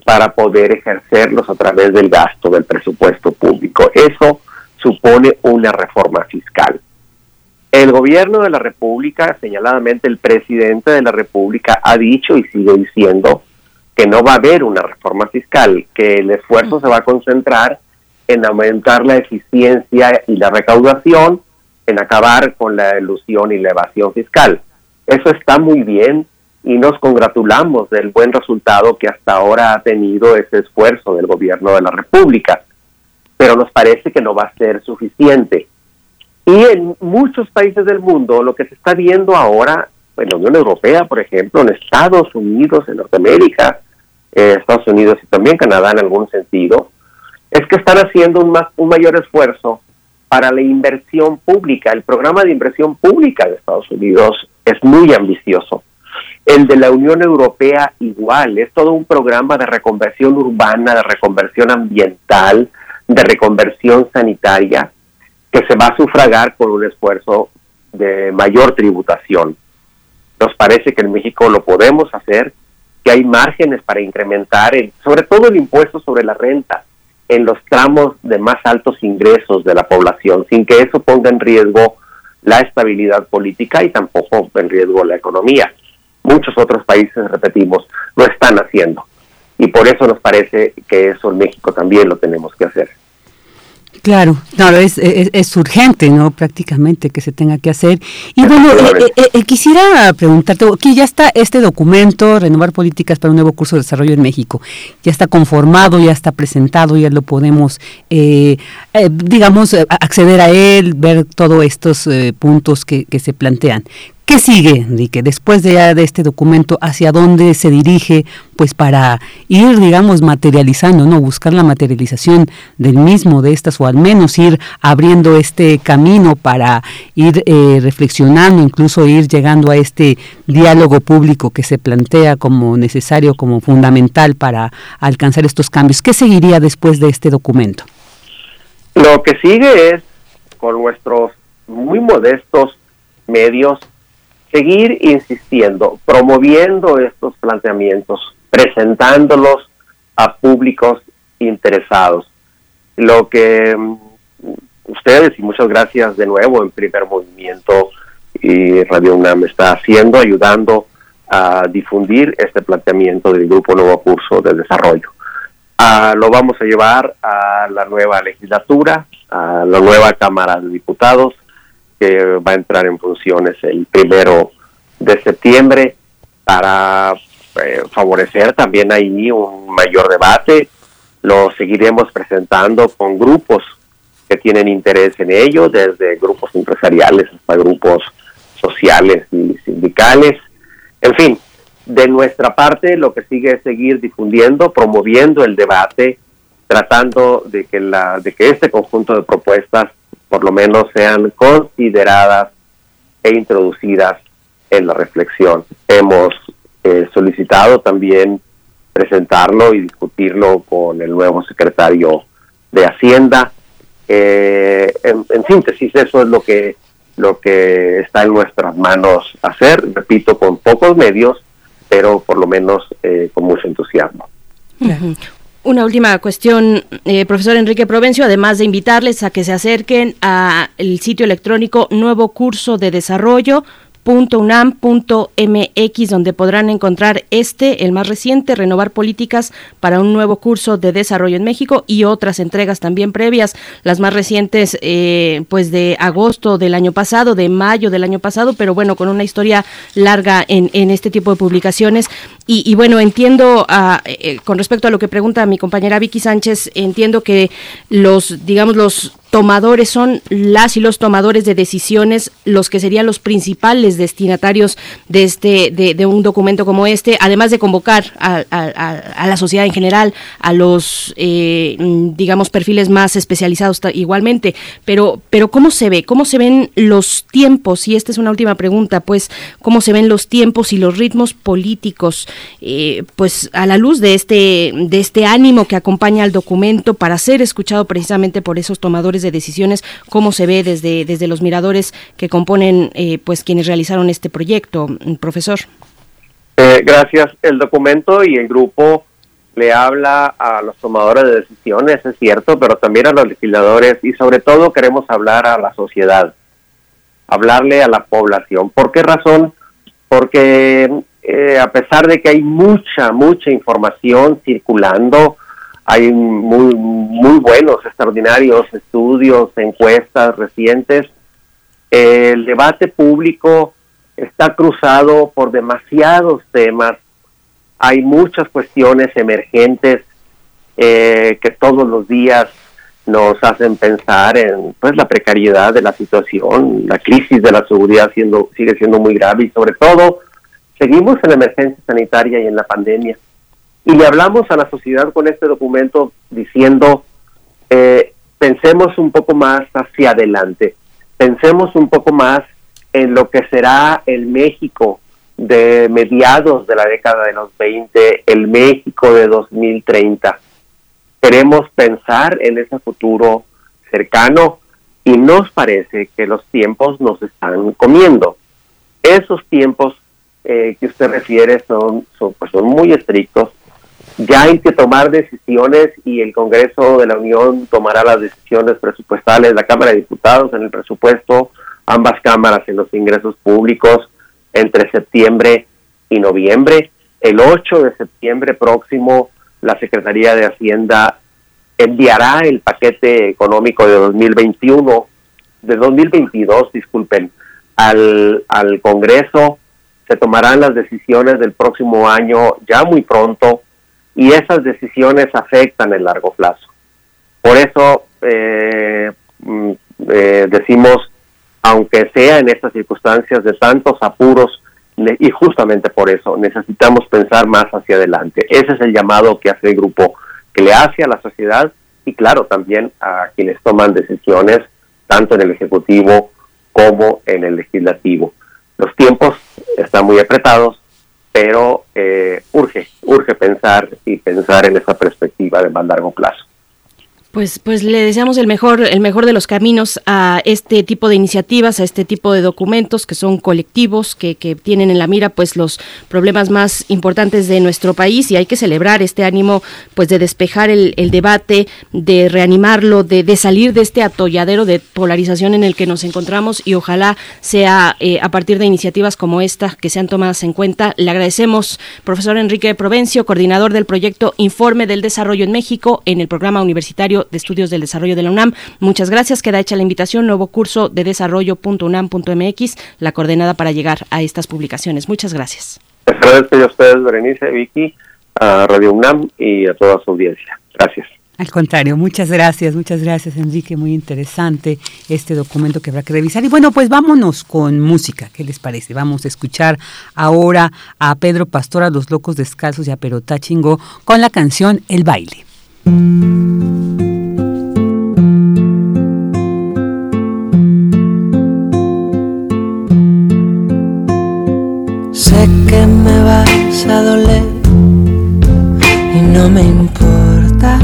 para poder ejercerlos a través del gasto del presupuesto público. Eso supone una reforma fiscal. El gobierno de la República, señaladamente el presidente de la República, ha dicho y sigue diciendo que no va a haber una reforma fiscal, que el esfuerzo se va a concentrar en aumentar la eficiencia y la recaudación, en acabar con la ilusión y la evasión fiscal. Eso está muy bien y nos congratulamos del buen resultado que hasta ahora ha tenido ese esfuerzo del gobierno de la República, pero nos parece que no va a ser suficiente. Y en muchos países del mundo lo que se está viendo ahora, en la Unión Europea, por ejemplo, en Estados Unidos, en Norteamérica, eh, Estados Unidos y también Canadá en algún sentido, es que están haciendo un, más, un mayor esfuerzo para la inversión pública. El programa de inversión pública de Estados Unidos es muy ambicioso. El de la Unión Europea igual, es todo un programa de reconversión urbana, de reconversión ambiental, de reconversión sanitaria, que se va a sufragar con un esfuerzo de mayor tributación. Nos parece que en México lo podemos hacer, que hay márgenes para incrementar, el, sobre todo el impuesto sobre la renta en los tramos de más altos ingresos de la población, sin que eso ponga en riesgo la estabilidad política y tampoco en riesgo la economía. Muchos otros países, repetimos, lo están haciendo. Y por eso nos parece que eso en México también lo tenemos que hacer. Claro, claro, es, es, es, urgente, ¿no? Prácticamente que se tenga que hacer. Y bueno, eh, eh, eh, quisiera preguntarte, aquí ya está este documento, Renovar Políticas para un Nuevo Curso de Desarrollo en México. Ya está conformado, ya está presentado, ya lo podemos, digamos, acceder a él, ver todos estos puntos que, que se plantean. ¿Qué sigue, Enrique, después de, este documento? ¿Hacia dónde se dirige? Pues para ir, digamos, materializando, ¿no? Buscar la materialización del mismo, de estas, o al menos ir abriendo este camino para ir eh, reflexionando, incluso ir llegando a este diálogo público que se plantea como necesario, como fundamental para alcanzar estos cambios. ¿Qué seguiría después de este documento? Lo que sigue es, con nuestros muy modestos medios, seguir insistiendo, promoviendo estos planteamientos, presentándolos a públicos interesados. Lo que um, ustedes, y muchas gracias de nuevo en primer movimiento y Radio UNAM está haciendo, ayudando a difundir este planteamiento del Grupo Nuevo Curso de Desarrollo. Uh, lo vamos a llevar a la nueva legislatura, a la nueva Cámara de Diputados, va a entrar en funciones el primero de septiembre para eh, favorecer también ahí un mayor debate. Lo seguiremos presentando con grupos que tienen interés en ello, desde grupos empresariales hasta grupos sociales y sindicales. En fin, de nuestra parte lo que sigue es seguir difundiendo, promoviendo el debate, tratando de que la de que este conjunto de propuestas por lo menos sean consideradas e introducidas en la reflexión. Hemos eh, solicitado también presentarlo y discutirlo con el nuevo secretario de Hacienda. Eh, en, síntesis, eso es lo que lo que está en nuestras manos hacer, repito, con pocos medios, pero por lo menos eh, con mucho entusiasmo. Una última cuestión, eh, profesor Enrique Provencio, además de invitarles a que se acerquen al sitio electrónico Nuevo Curso de Desarrollo .unam.mx donde podrán encontrar este, el más reciente, Renovar Políticas para un nuevo curso de desarrollo en México y otras entregas también previas, las más recientes eh, pues de agosto del año pasado, de mayo del año pasado, pero bueno, con una historia larga en, este tipo de publicaciones. Y, bueno, entiendo, ah, eh, con respecto a lo que pregunta mi compañera Vicky Sánchez, entiendo que los, digamos, los tomadores son las y los tomadores de decisiones los que serían los principales destinatarios de este de, un documento como este además de convocar a, la sociedad en general a los eh, digamos perfiles más especializados igualmente. Pero pero cómo se ve cómo se ven los tiempos y esta es una última pregunta pues cómo se ven los tiempos y los ritmos políticos eh, pues a la luz de este de este ánimo que acompaña al documento para ser escuchado precisamente por esos tomadores de decisiones, cómo se ve desde, desde los miradores que componen eh, pues quienes realizaron este proyecto, profesor. Eh, gracias. El documento y el grupo le habla a los tomadores de decisiones, es cierto, pero también a los legisladores y sobre todo queremos hablar a la sociedad, hablarle a la población. ¿Por qué razón? Porque eh, a pesar de que hay mucha, mucha información circulando, hay muy, muy buenos, extraordinarios estudios, encuestas recientes. El debate público está cruzado por demasiados temas. Hay muchas cuestiones emergentes eh, que todos los días nos hacen pensar en pues la precariedad de la situación, la crisis de la seguridad siendo, sigue siendo muy grave y sobre todo seguimos en la emergencia sanitaria y en la pandemia. Y le hablamos a la sociedad con este documento diciendo, eh, pensemos un poco más hacia adelante, pensemos un poco más en lo que será el México de mediados de la década de los 20, el México de 2030. Queremos pensar en ese futuro cercano y nos parece que los tiempos nos están comiendo. Esos tiempos eh, que usted refiere son, son, pues son muy estrictos, ya hay que tomar decisiones y el Congreso de la Unión tomará las decisiones presupuestales, la Cámara de Diputados en el presupuesto, ambas cámaras en los ingresos públicos entre septiembre y noviembre. El 8 de septiembre próximo, la Secretaría de Hacienda enviará el paquete económico de 2021, de 2022, disculpen, al, al Congreso. Se tomarán las decisiones del próximo año ya muy pronto y esas decisiones afectan el largo plazo. Por eso eh, mm, eh, decimos, aunque sea en estas circunstancias de tantos apuros, y justamente por eso necesitamos pensar más hacia adelante. Ese es el llamado que hace el grupo, que le hace a la sociedad y claro, también a quienes toman decisiones, tanto en el Ejecutivo como en el Legislativo. Los tiempos están muy apretados, pero eh, urge, urge pensar y pensar en esa perspectiva de más largo plazo. Pues, pues le deseamos el mejor, el mejor de los caminos a este tipo de iniciativas, a este tipo de documentos que son colectivos, que, que tienen en la mira pues los problemas más importantes de nuestro país y hay que celebrar este ánimo pues de despejar el, el debate, de reanimarlo, de, de, salir de este atolladero de polarización en el que nos encontramos y ojalá sea eh, a partir de iniciativas como esta que sean tomadas en cuenta. Le agradecemos, profesor Enrique Provencio, coordinador del proyecto Informe del Desarrollo en México en el programa universitario de Estudios del Desarrollo de la UNAM. Muchas gracias. Queda hecha la invitación, nuevo curso de desarrollo.unam.mx, la coordenada para llegar a estas publicaciones. Muchas gracias. Les agradezco a ustedes, Berenice, Vicky, a Radio UNAM y a toda su audiencia. Gracias. Al contrario, muchas gracias, muchas gracias Enrique, muy interesante este documento que habrá que revisar. Y bueno, pues vámonos con música, ¿qué les parece? Vamos a escuchar ahora a Pedro Pastora, Los Locos Descalzos y a Perotá Chingo con la canción El Baile. A doler y no me importa.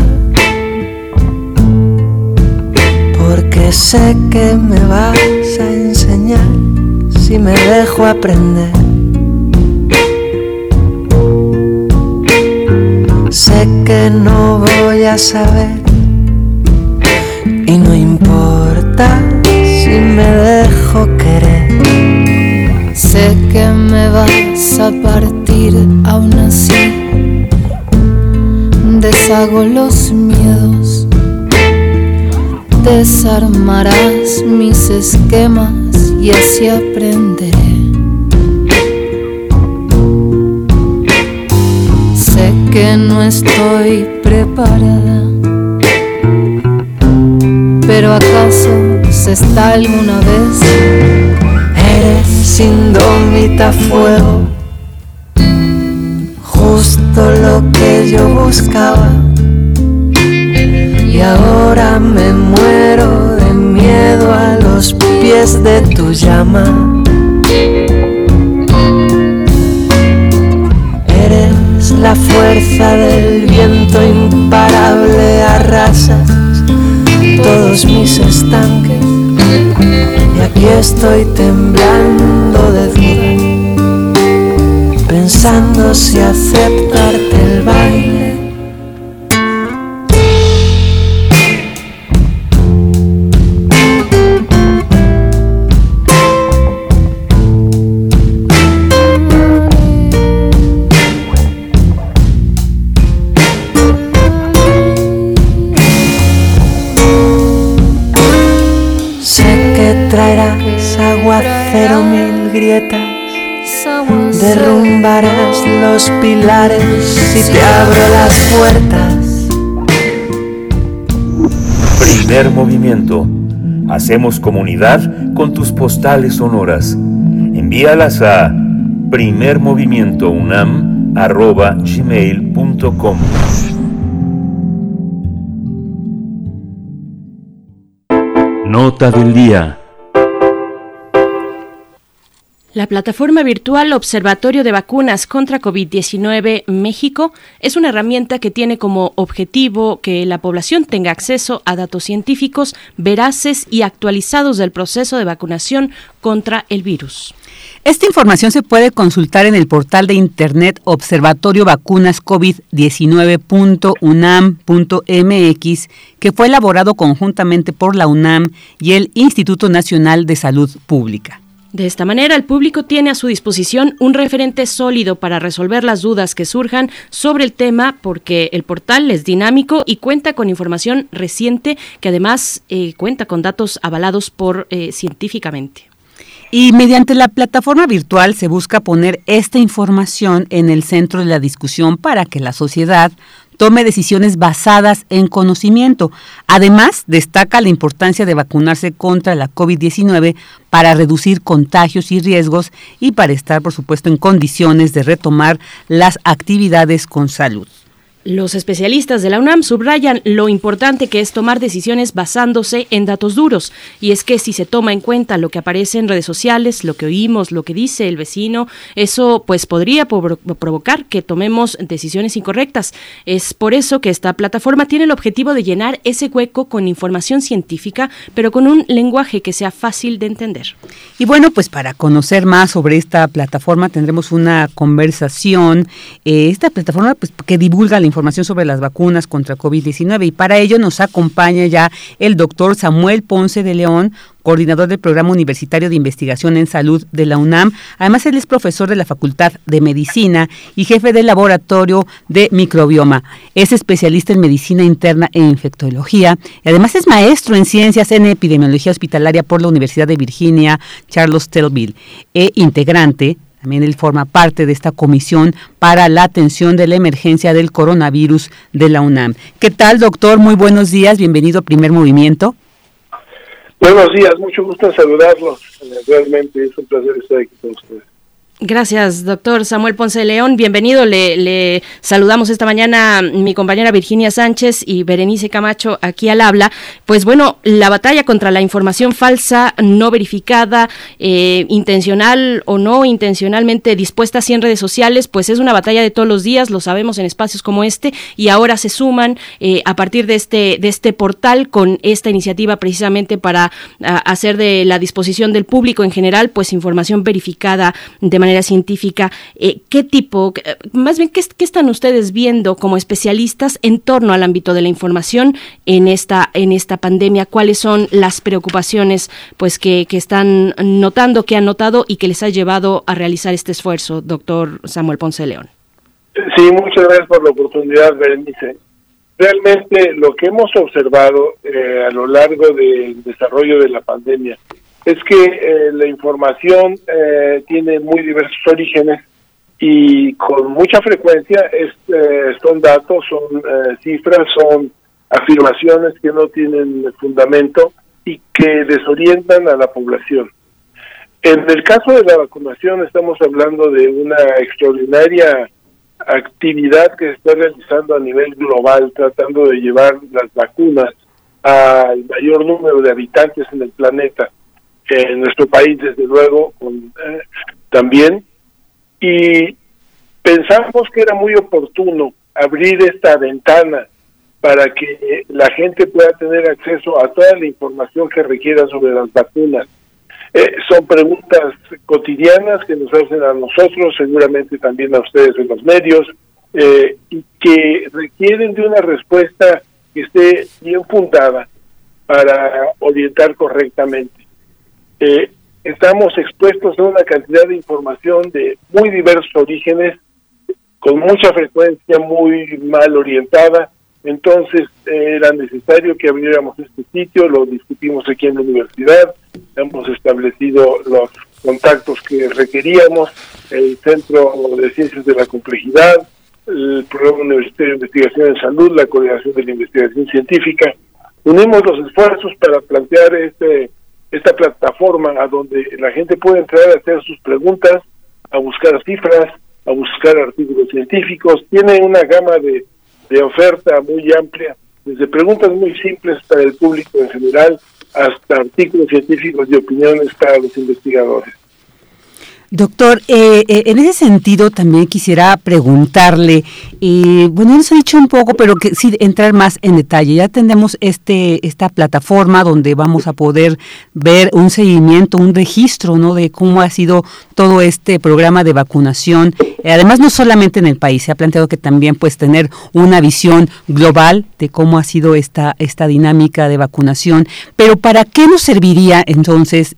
Porque sé que me vas a enseñar si me dejo aprender. Sé que no voy a saber y no importa si me dejo querer. Sé que me vas a partir aún así. Deshago los miedos. Desarmarás mis esquemas y así aprenderé. Sé que no estoy preparada. Pero acaso se está alguna vez Eres indómita fuego, justo lo que yo buscaba. Y ahora me muero de miedo a los pies de tu llama. Eres la fuerza del viento imparable, arrasas todos mis estanques. Y aquí estoy temblando de duda, pensando si aceptarte el baile. Sé que traerás aguacero mil grietas, derrumbarás los pilares si te abro las puertas. Primer movimiento. Hacemos comunidad con tus postales sonoras. Envíalas a primermovimientounam.gmail.com Nota del día. La plataforma virtual Observatorio de Vacunas contra COVID-19 México es una herramienta que tiene como objetivo que la población tenga acceso a datos científicos veraces y actualizados del proceso de vacunación contra el virus. Esta información se puede consultar en el portal de internet Observatorio Vacunas COVID-19.unam.mx, que fue elaborado conjuntamente por la UNAM y el Instituto Nacional de Salud Pública. De esta manera, el público tiene a su disposición un referente sólido para resolver las dudas que surjan sobre el tema, porque el portal es dinámico y cuenta con información reciente que además eh, cuenta con datos avalados por eh, científicamente. Y mediante la plataforma virtual se busca poner esta información en el centro de la discusión para que la sociedad tome decisiones basadas en conocimiento. Además, destaca la importancia de vacunarse contra la COVID-19 para reducir contagios y riesgos y para estar, por supuesto, en condiciones de retomar las actividades con salud. Los especialistas de la UNAM subrayan lo importante que es tomar decisiones basándose en datos duros. Y es que si se toma en cuenta lo que aparece en redes sociales, lo que oímos, lo que dice el vecino, eso pues podría provocar que tomemos decisiones incorrectas. Es por eso que esta plataforma tiene el objetivo de llenar ese hueco con información científica, pero con un lenguaje que sea fácil de entender. Y bueno, pues para conocer más sobre esta plataforma tendremos una conversación. Eh, esta plataforma pues, que divulga la información sobre las vacunas contra COVID-19 y para ello nos acompaña ya el doctor Samuel Ponce de León, coordinador del Programa Universitario de Investigación en Salud de la UNAM. Además, él es profesor de la Facultad de Medicina y jefe del Laboratorio de Microbioma. Es especialista en Medicina Interna e Infectología y además es maestro en Ciencias en Epidemiología Hospitalaria por la Universidad de Virginia, Charles Telville, e integrante también él forma parte de esta comisión para la atención de la emergencia del coronavirus de la UNAM. ¿Qué tal, doctor? Muy buenos días. Bienvenido a Primer Movimiento. Buenos días, mucho gusto en saludarlos. Realmente es un placer estar aquí con ustedes. Gracias, doctor Samuel Ponce de León. Bienvenido. Le, saludamos esta mañana mi compañera Virginia Sánchez y Berenice Camacho aquí al habla. Pues bueno, la batalla contra la información falsa, no verificada, eh, intencional o no intencionalmente dispuesta así en redes sociales, pues es una batalla de todos los días, lo sabemos en espacios como este, y ahora se suman eh, a partir de este, de este portal con esta iniciativa precisamente para hacer de la disposición del público en general, pues información verificada de manera científica, eh, ¿qué tipo, eh, más bien, ¿qué, están ustedes viendo como especialistas en torno al ámbito de la información en esta, en esta pandemia? ¿Cuáles son las preocupaciones pues, que, que están notando, que han notado y que les ha llevado a realizar este esfuerzo, doctor Samuel Ponce León? Sí, muchas gracias por la oportunidad, Berenice. Realmente lo que hemos observado eh, a lo largo del desarrollo de la pandemia es que eh, la información eh, tiene muy diversos orígenes y con mucha frecuencia es, eh, son datos, son cifras, son afirmaciones que no tienen fundamento y que desorientan a la población. En el caso de la vacunación estamos hablando de una extraordinaria actividad que se está realizando a nivel global tratando de llevar las vacunas al mayor número de habitantes en el planeta en nuestro país, desde luego, eh, también. Y pensamos que era muy oportuno abrir esta ventana para que la gente pueda tener acceso a toda la información que requiera sobre las vacunas. Eh, son preguntas cotidianas que nos hacen a nosotros, seguramente también a ustedes en los medios, eh, y que requieren de una respuesta que esté bien fundada para orientar correctamente. Eh, estamos expuestos a una cantidad de información de muy diversos orígenes, con mucha frecuencia muy mal orientada. Entonces era necesario que abriéramos este sitio, lo discutimos aquí en la universidad, hemos establecido los contactos que requeríamos, el Centro de Ciencias de la Complejidad, el Programa Universitario de Investigación en Salud, la Coordinación de la Investigación Científica. Unimos los esfuerzos para plantear este esta plataforma a donde la gente puede entrar a hacer sus preguntas, a buscar cifras, a buscar artículos científicos. Tiene una gama de, oferta muy amplia, desde preguntas muy simples para el público en general hasta artículos científicos y opiniones para los investigadores. Doctor, eh, eh, en ese sentido también quisiera preguntarle, eh, bueno, nos ha dicho un poco, pero que sí entrar más en detalle. Ya tenemos este esta plataforma donde vamos a poder ver un seguimiento, un registro, ¿no? De cómo ha sido todo este programa de vacunación. además, no solamente en el país, se ha planteado que también pues tener una visión global de cómo ha sido esta esta dinámica de vacunación. Pero ¿para qué nos serviría entonces,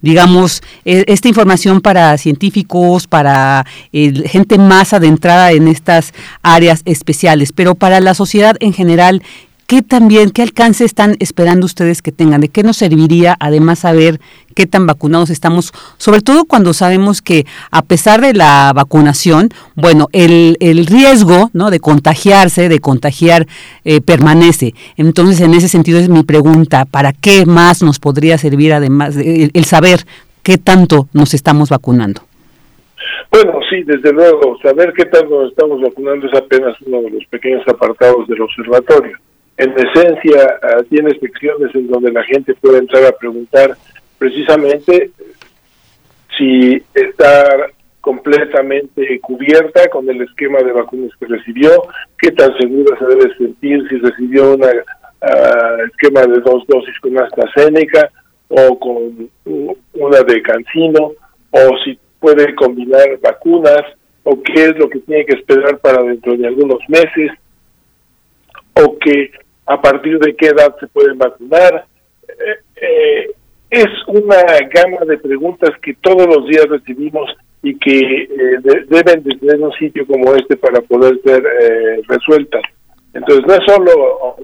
digamos, e, esta información para científicos, para eh, gente más adentrada en estas áreas especiales, pero para la sociedad en general, ¿qué también, qué alcance están esperando ustedes que tengan? ¿De qué nos serviría además saber qué tan vacunados estamos? Sobre todo cuando sabemos que a pesar de la vacunación, bueno, el, el riesgo ¿no? de contagiarse, de contagiar, eh, permanece. Entonces, en ese sentido es mi pregunta, ¿para qué más nos podría servir además el saber qué tanto nos estamos vacunando. Bueno, sí, desde luego, saber qué tanto nos estamos vacunando es apenas uno de los pequeños apartados del observatorio. En esencia, tiene secciones en donde la gente puede entrar a preguntar precisamente si está completamente cubierta con el esquema de vacunas que recibió, qué tan segura se debe sentir si recibió un ah, esquema de dos dosis con AstraZeneca, o con una de cancino, o si puede combinar vacunas, o qué es lo que tiene que esperar para dentro de algunos meses, o que a partir de qué edad se pueden vacunar. Eh, eh, es una gama de preguntas que todos los días recibimos y que eh, deben de tener un sitio como este para poder ser resueltas. Entonces no es solo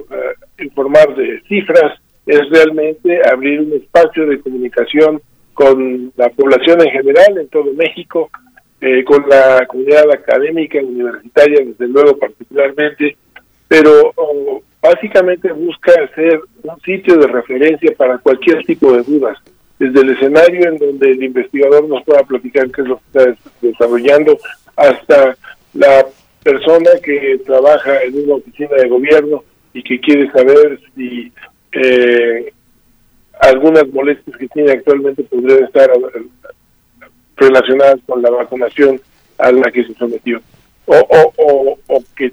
informar de cifras, es realmente abrir un espacio de comunicación con la población en general en todo México, eh, con la comunidad académica universitaria, desde luego particularmente, pero básicamente busca ser un sitio de referencia para cualquier tipo de dudas. desde el escenario en donde el investigador nos pueda platicar qué es lo que está desarrollando, hasta la persona que trabaja en una oficina de gobierno y que quiere saber si eh, algunas molestias que tiene actualmente podrían estar eh, relacionadas con la vacunación a la que se sometió o, o, o, que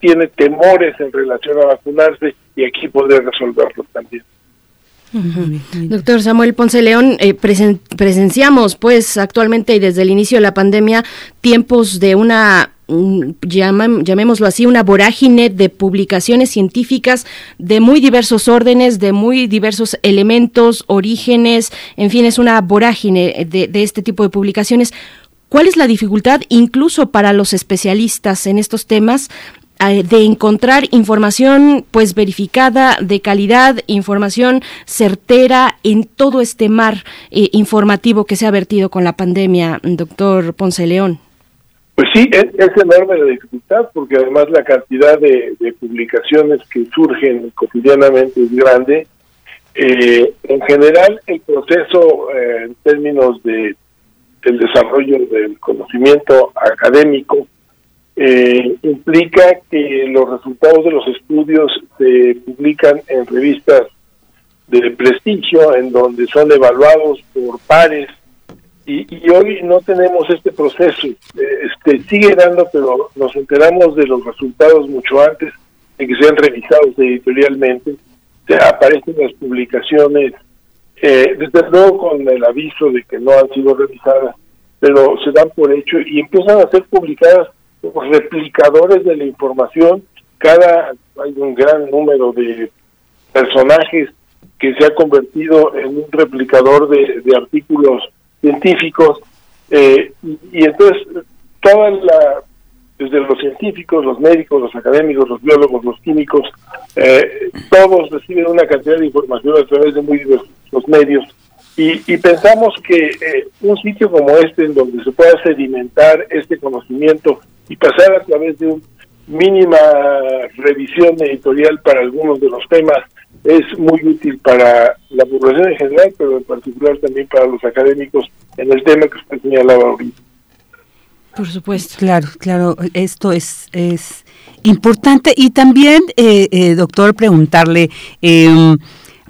tiene temores en relación a vacunarse y aquí podría resolverlo también. Doctor Samuel Ponce León, eh, presenciamos pues actualmente y desde el inicio de la pandemia tiempos de una llamémoslo así, una vorágine de publicaciones científicas de muy diversos órdenes, de muy diversos elementos, orígenes, en fin, es una vorágine de, de este tipo de publicaciones. ¿Cuál es la dificultad incluso para los especialistas en estos temas eh, de encontrar información pues verificada de calidad, información certera en todo este mar eh, informativo que se ha vertido con la pandemia, doctor Ponce León. Pues sí, es, enorme la dificultad porque además la cantidad de, publicaciones que surgen cotidianamente es grande. Eh, en general, el proceso en términos de el desarrollo del conocimiento académico eh, implica que los resultados de los estudios se publican en revistas de prestigio, en donde son evaluados por pares, y, hoy no tenemos este proceso. Eh, este Sigue dando, pero nos enteramos de los resultados mucho antes de que sean revisados editorialmente. Aparecen las publicaciones, eh, desde luego con el aviso de que no han sido revisadas, pero se dan por hecho y empiezan a ser publicadas replicadores de la información. Cada hay un gran número de personajes que se ha convertido en un replicador de, artículos científicos eh, y, entonces toda la desde los científicos, los médicos, los académicos, los biólogos, los químicos, eh, todos reciben una cantidad de información a través de muy diversos medios. Y, pensamos que eh, un sitio como este, en donde se pueda sedimentar este conocimiento y pasar a través de una mínima revisión editorial para algunos de los temas, es muy útil para la población en general, pero en particular también para los académicos en el tema que usted señalaba ahorita. Por supuesto. Claro, claro, esto es, es importante. Y también, eh, eh, doctor, preguntarle, eh,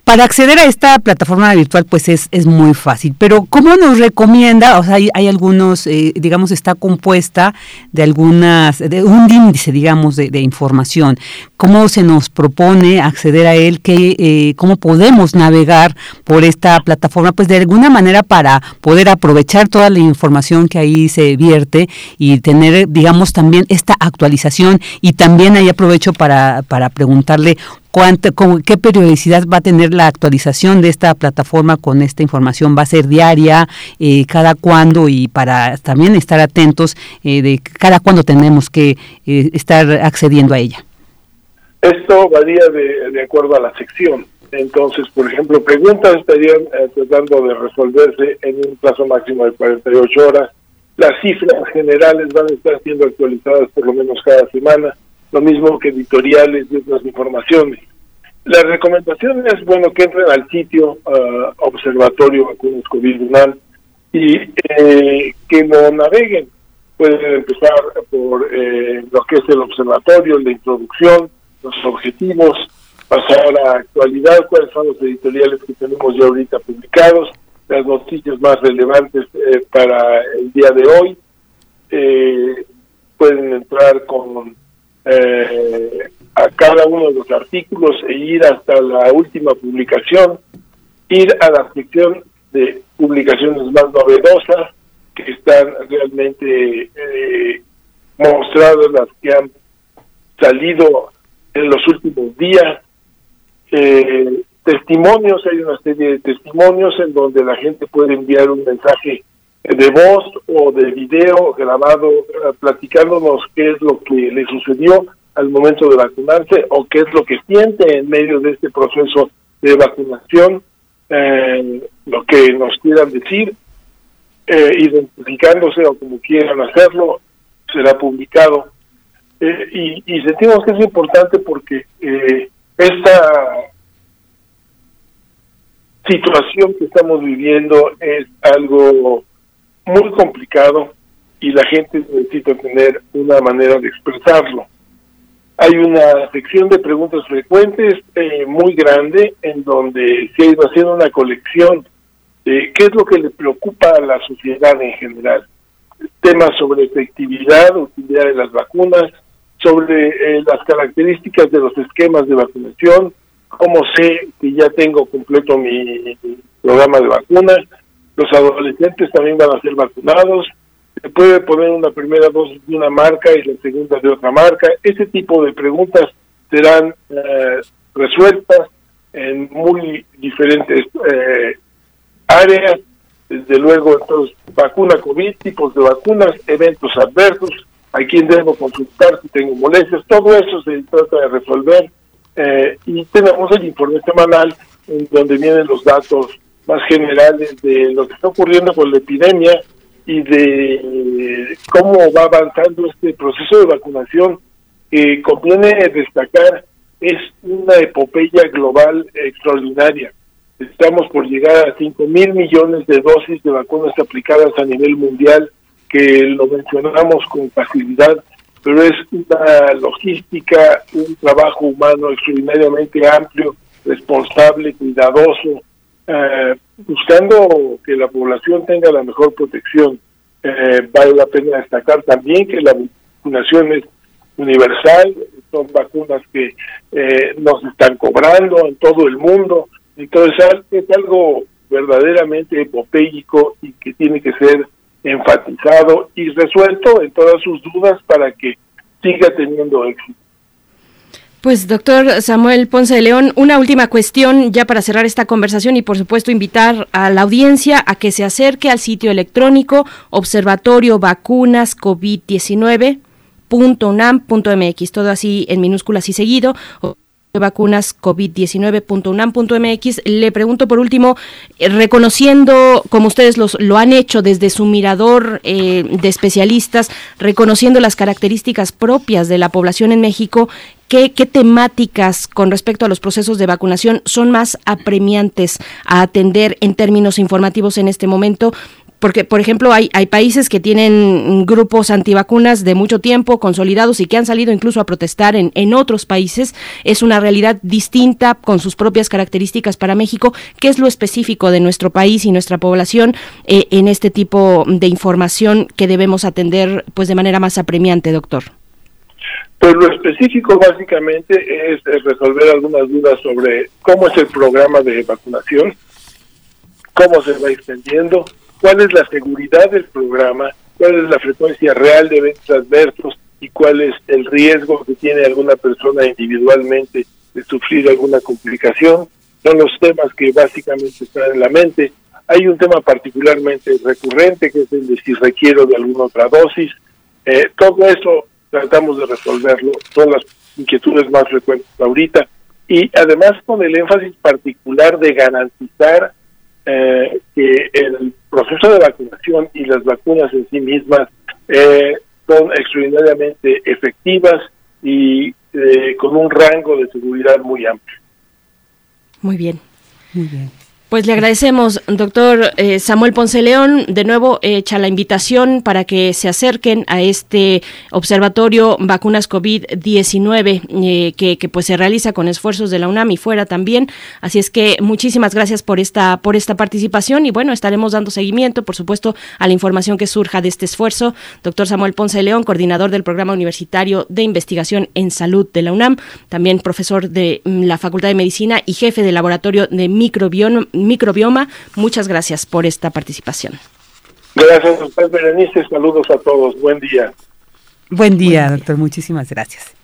para acceder a esta plataforma virtual, pues es, es muy fácil. Pero, ¿cómo nos recomienda? O sea, hay, hay algunos, eh, digamos, está compuesta de algunas, de un índice, digamos, de, información. ¿Cómo se nos propone acceder a él? ¿Qué, eh, ¿Cómo podemos navegar por esta plataforma? Pues de alguna manera para poder aprovechar toda la información que ahí se vierte y tener, digamos, también esta actualización. Y también ahí aprovecho para, para preguntarle cuánto, qué periodicidad va a tener la actualización de esta plataforma con esta información, va a ser diaria, eh, cada cuándo y para también estar atentos eh, de cada cuándo tenemos que eh, estar accediendo a ella. Esto varía de, de, acuerdo a la sección. Entonces, por ejemplo, preguntas estarían tratando de resolverse en un plazo máximo de 48 horas. Las cifras generales van a estar siendo actualizadas por lo menos cada semana lo mismo que editoriales y otras informaciones. La recomendación es, bueno, que entren al sitio uh, Observatorio Vacunas COVID UNAM y eh, que lo naveguen. Pueden empezar por eh, lo que es el observatorio, la introducción, los objetivos, pasar a la actualidad, cuáles son los editoriales que tenemos ya ahorita publicados, las noticias más relevantes eh, para el día de hoy. pueden entrar con eh, a cada uno de los artículos e ir hasta la última publicación, ir a la sección de publicaciones más novedosas que están realmente eh, mostradas, las que han salido en los últimos días. Eh, testimonios, hay una serie de testimonios en donde la gente puede enviar un mensaje de voz o de video grabado eh, platicándonos qué es lo que le sucedió al momento de vacunarse o qué es lo que siente en medio de este proceso de vacunación, eh, lo que nos quieran decir, eh, identificándose o como quieran hacerlo, será publicado. y, y, sentimos que es importante porque esta situación que estamos viviendo es algo muy complicado y la gente necesita tener una manera de expresarlo. Hay una sección de preguntas frecuentes eh, muy grande en donde se ha ido haciendo una colección de qué es lo que le preocupa a la sociedad en general. Temas sobre efectividad, utilidad de las vacunas, sobre eh, las características de los esquemas de vacunación, cómo sé que ya tengo completo mi programa de vacunas, los adolescentes también van a ser vacunados, se puede poner una primera dosis de una marca y la segunda de otra marca. Ese tipo de preguntas serán eh, resueltas en muy diferentes eh, áreas. Desde luego, entonces, vacuna COVID, tipos de vacunas, eventos adversos, a quién debo consultar si tengo molestias, todo eso se trata de resolver. Eh, y tenemos el informe semanal en donde vienen los datos más generales de lo que está ocurriendo con la epidemia y de cómo va avanzando este proceso de vacunación que conviene destacar es una epopeya global extraordinaria. Estamos por llegar a 5 mil millones de dosis de vacunas aplicadas a nivel mundial, que lo mencionamos con facilidad, pero es una logística, un trabajo humano extraordinariamente amplio, responsable, cuidadoso, eh, buscando que la población tenga la mejor protección. Eh, vale la pena destacar también que la vacunación es universal, son vacunas que eh, nos están cobrando en todo el mundo, entonces es algo verdaderamente epopélico y que tiene que ser enfatizado y resuelto en todas sus dudas para que siga teniendo éxito. Pues doctor Samuel Ponce de León, una última cuestión ya para cerrar esta conversación y por supuesto invitar a la audiencia a que se acerque al sitio electrónico Observatorio Vacunas COVID-19.unam.mx, todo así en minúsculas y seguido vacunas covid19.unam.mx. Le pregunto por último, eh, reconociendo, como ustedes los, lo han hecho desde su mirador eh, de especialistas, reconociendo las características propias de la población en México, ¿Qué, ¿Qué, temáticas con respecto a los procesos de vacunación son más apremiantes a atender en términos informativos en este momento? Porque, por ejemplo, hay, hay países que tienen grupos antivacunas de mucho tiempo consolidados y que han salido incluso a protestar en, en otros países. Es una realidad distinta con sus propias características para México. ¿Qué es lo específico de nuestro país y nuestra población eh, en este tipo de información que debemos atender pues de manera más apremiante, doctor? Pues lo específico básicamente es resolver algunas dudas sobre cómo es el programa de vacunación, cómo se va extendiendo, cuál es la seguridad del programa, cuál es la frecuencia real de eventos adversos y cuál es el riesgo que tiene alguna persona individualmente de sufrir alguna complicación. Son los temas que básicamente están en la mente. Hay un tema particularmente recurrente que es el de si requiero de alguna otra dosis. Eh, todo eso tratamos de resolverlo, son las inquietudes más frecuentes ahorita. Y además con el énfasis particular de garantizar eh, que el proceso de vacunación y las vacunas en sí mismas eh, son extraordinariamente efectivas y eh, con un rango de seguridad muy amplio. Muy bien. Muy bien. Pues le agradecemos, doctor eh, Samuel Ponce León. De nuevo, echa la invitación para que se acerquen a este observatorio vacunas COVID-19 eh, que, que, pues se realiza con esfuerzos de la UNAM y fuera también. Así es que muchísimas gracias por esta, por esta participación y bueno, estaremos dando seguimiento, por supuesto, a la información que surja de este esfuerzo. Doctor Samuel Ponce León, coordinador del Programa Universitario de Investigación en Salud de la UNAM, también profesor de mm, la Facultad de Medicina y jefe del Laboratorio de Microbioma microbioma. Muchas gracias por esta participación. Gracias, doctor Berenice. Saludos a todos. Buen día. Buen día, doctor. Muchísimas gracias.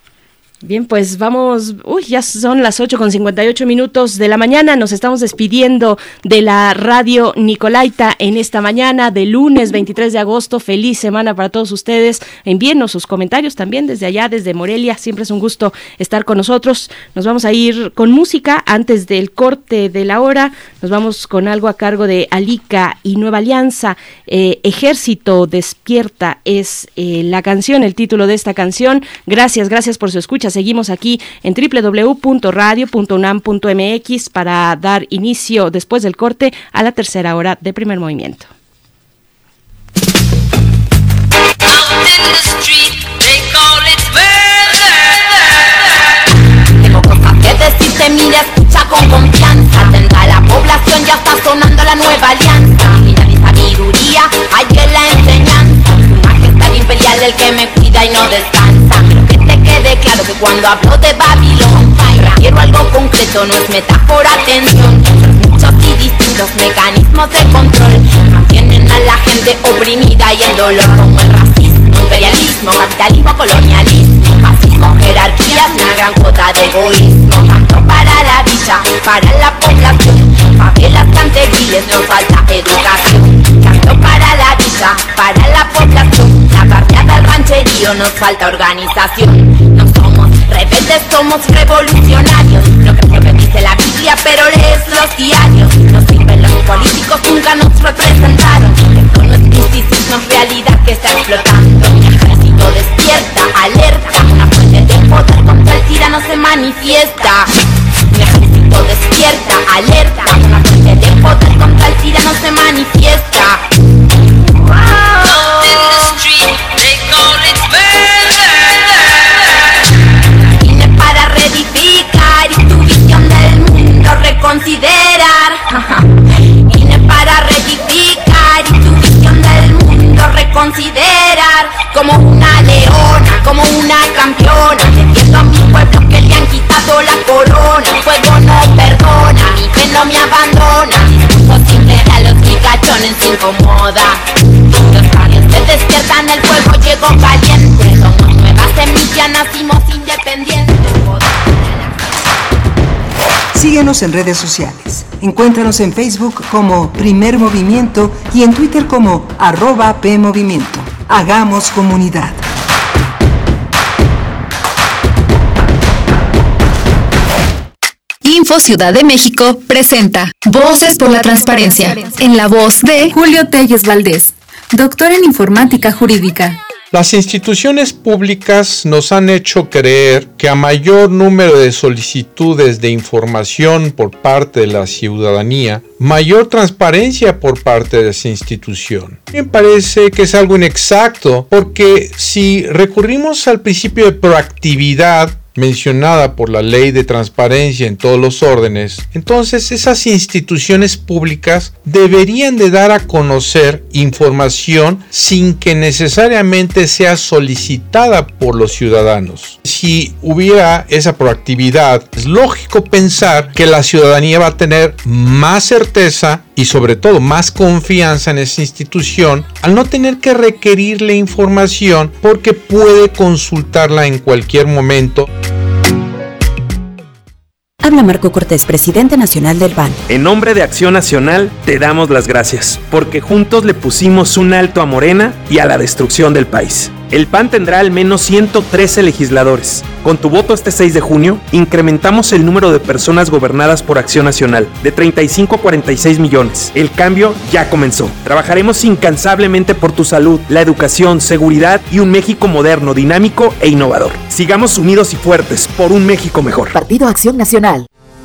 Bien, pues vamos, uy, ya son las 8 con 58 minutos de la mañana, nos estamos despidiendo de la radio Nicolaita en esta mañana de lunes 23 de agosto, feliz semana para todos ustedes, envíenos sus comentarios también desde allá, desde Morelia, siempre es un gusto estar con nosotros, nos vamos a ir con música antes del corte de la hora, nos vamos con algo a cargo de Alica y Nueva Alianza, eh, Ejército Despierta es eh, la canción, el título de esta canción, gracias, gracias por su escucha, Seguimos aquí en www.radio.unam.mx para dar inicio después del corte a la tercera hora de primer movimiento. Tengo cosas que decirte, mira, escucha con confianza. Atenta a la población, ya está sonando la nueva alianza. Mira mi sabiduría, hay en la enseñanza. Su majestad imperial, el que me cuida y no descansa. Quede claro que cuando hablo de Babilón, quiero algo concreto, no es metáfora, atención. Muchos y distintos mecanismos de control mantienen a la gente oprimida y en dolor como el racismo, imperialismo, capitalismo, colonialismo, fascismo, jerarquías, una gran cuota de egoísmo. Tanto para la villa, para la población, favelas, canteriles, nos falta educación. Tanto para la villa, para la población, rancherío, nos falta organización. No somos rebeldes, somos revolucionarios. No creo que dice la Biblia, pero lees los diarios. No sirven los políticos, nunca nos representaron. Esto no es misticismo, es realidad que está explotando. Ejército despierta, alerta. Una fuente de poder contra el tirano se manifiesta. Ejército despierta, alerta. Una fuente de poder contra el tirano se manifiesta. Mundo Síguenos en redes sociales. Encuéntranos en Facebook como Primer Movimiento y en Twitter como arroba PMovimiento. Hagamos comunidad. Info Ciudad de México presenta Voces por la Transparencia, en la voz de Julio Telles Valdés, doctor en Informática Jurídica. Las instituciones públicas nos han hecho creer que a mayor número de solicitudes de información por parte de la ciudadanía, mayor transparencia por parte de esa institución. Me parece que es algo inexacto porque si recurrimos al principio de proactividad, mencionada por la ley de transparencia en todos los órdenes, entonces esas instituciones públicas deberían de dar a conocer información sin que necesariamente sea solicitada por los ciudadanos. Si hubiera esa proactividad, es lógico pensar que la ciudadanía va a tener más certeza y sobre todo más confianza en esa institución al no tener que requerirle información porque puede consultarla en cualquier momento. Habla Marco Cortés, presidente nacional del PAN. En nombre de Acción Nacional, te damos las gracias, porque juntos le pusimos un alto a Morena y a la destrucción del país. El PAN tendrá al menos 113 legisladores. Con tu voto este 6 de junio, incrementamos el número de personas gobernadas por Acción Nacional de 35 a 46 millones. El cambio ya comenzó. Trabajaremos incansablemente por tu salud, la educación, seguridad y un México moderno, dinámico e innovador. Sigamos unidos y fuertes por un México mejor. Partido Acción Nacional.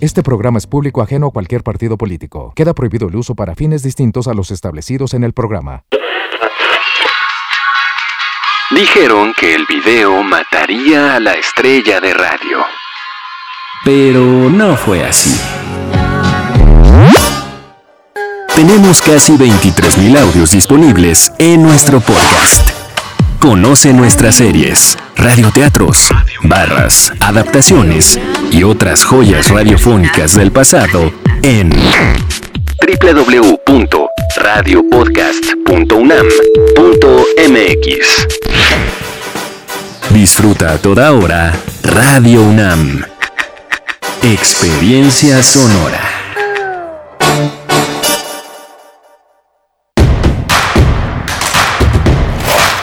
Este programa es público ajeno a cualquier partido político. Queda prohibido el uso para fines distintos a los establecidos en el programa. Dijeron que el video mataría a la estrella de radio. Pero no fue así. Tenemos casi 23.000 audios disponibles en nuestro podcast. Conoce nuestras series, radioteatros, barras, adaptaciones y otras joyas radiofónicas del pasado en www.radiopodcast.unam.mx. Disfruta a toda hora Radio UNAM. Experiencia sonora.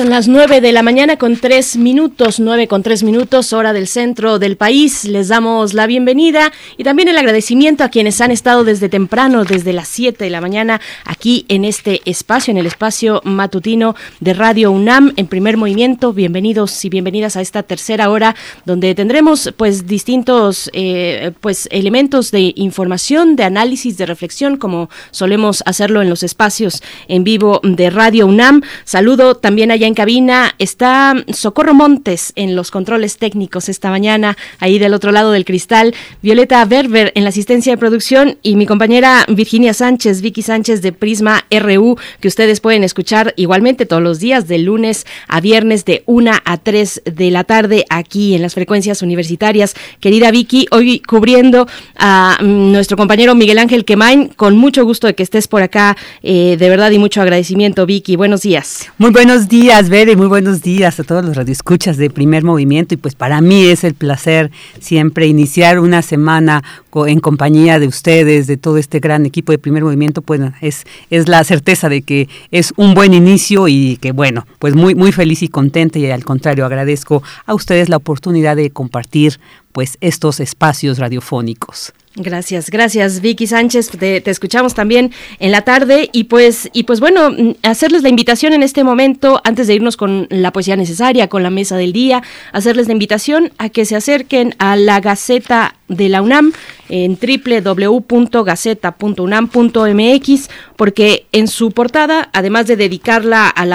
Son las nueve de la mañana con tres minutos, nueve con tres minutos, hora del centro del país. Les damos la bienvenida y también el agradecimiento a quienes han estado desde temprano, desde las siete de la mañana, aquí en este espacio, en el espacio matutino de Radio UNAM, en primer movimiento. Bienvenidos y bienvenidas a esta tercera hora, donde tendremos pues distintos eh, pues elementos de información, de análisis, de reflexión, como solemos hacerlo en los espacios en vivo de Radio UNAM. Saludo también a en cabina está Socorro Montes en los controles técnicos esta mañana, ahí del otro lado del cristal, Violeta Berber en la asistencia de producción y mi compañera Virginia Sánchez, Vicky Sánchez de Prisma RU, que ustedes pueden escuchar igualmente todos los días de lunes a viernes de 1 a 3 de la tarde aquí en las frecuencias universitarias. Querida Vicky, hoy cubriendo a mm, nuestro compañero Miguel Ángel Quemain, con mucho gusto de que estés por acá, eh, de verdad y mucho agradecimiento, Vicky. Buenos días. Muy buenos días días, Bere, muy buenos días a todos los radioescuchas de Primer Movimiento. Y pues para mí es el placer siempre iniciar una semana en compañía de ustedes, de todo este gran equipo de Primer Movimiento, pues es, es la certeza de que es un buen inicio y que bueno, pues muy, muy feliz y contenta. Y al contrario agradezco a ustedes la oportunidad de compartir pues estos espacios radiofónicos. Gracias, gracias Vicky Sánchez, te, escuchamos también en la tarde y pues y pues bueno, mm, hacerles la invitación en este momento antes de irnos con la poesía necesaria, con la mesa del día, hacerles la invitación a que se acerquen a la Gaceta de la UNAM en www.gaceta.unam.mx porque en su portada, además de dedicarla al,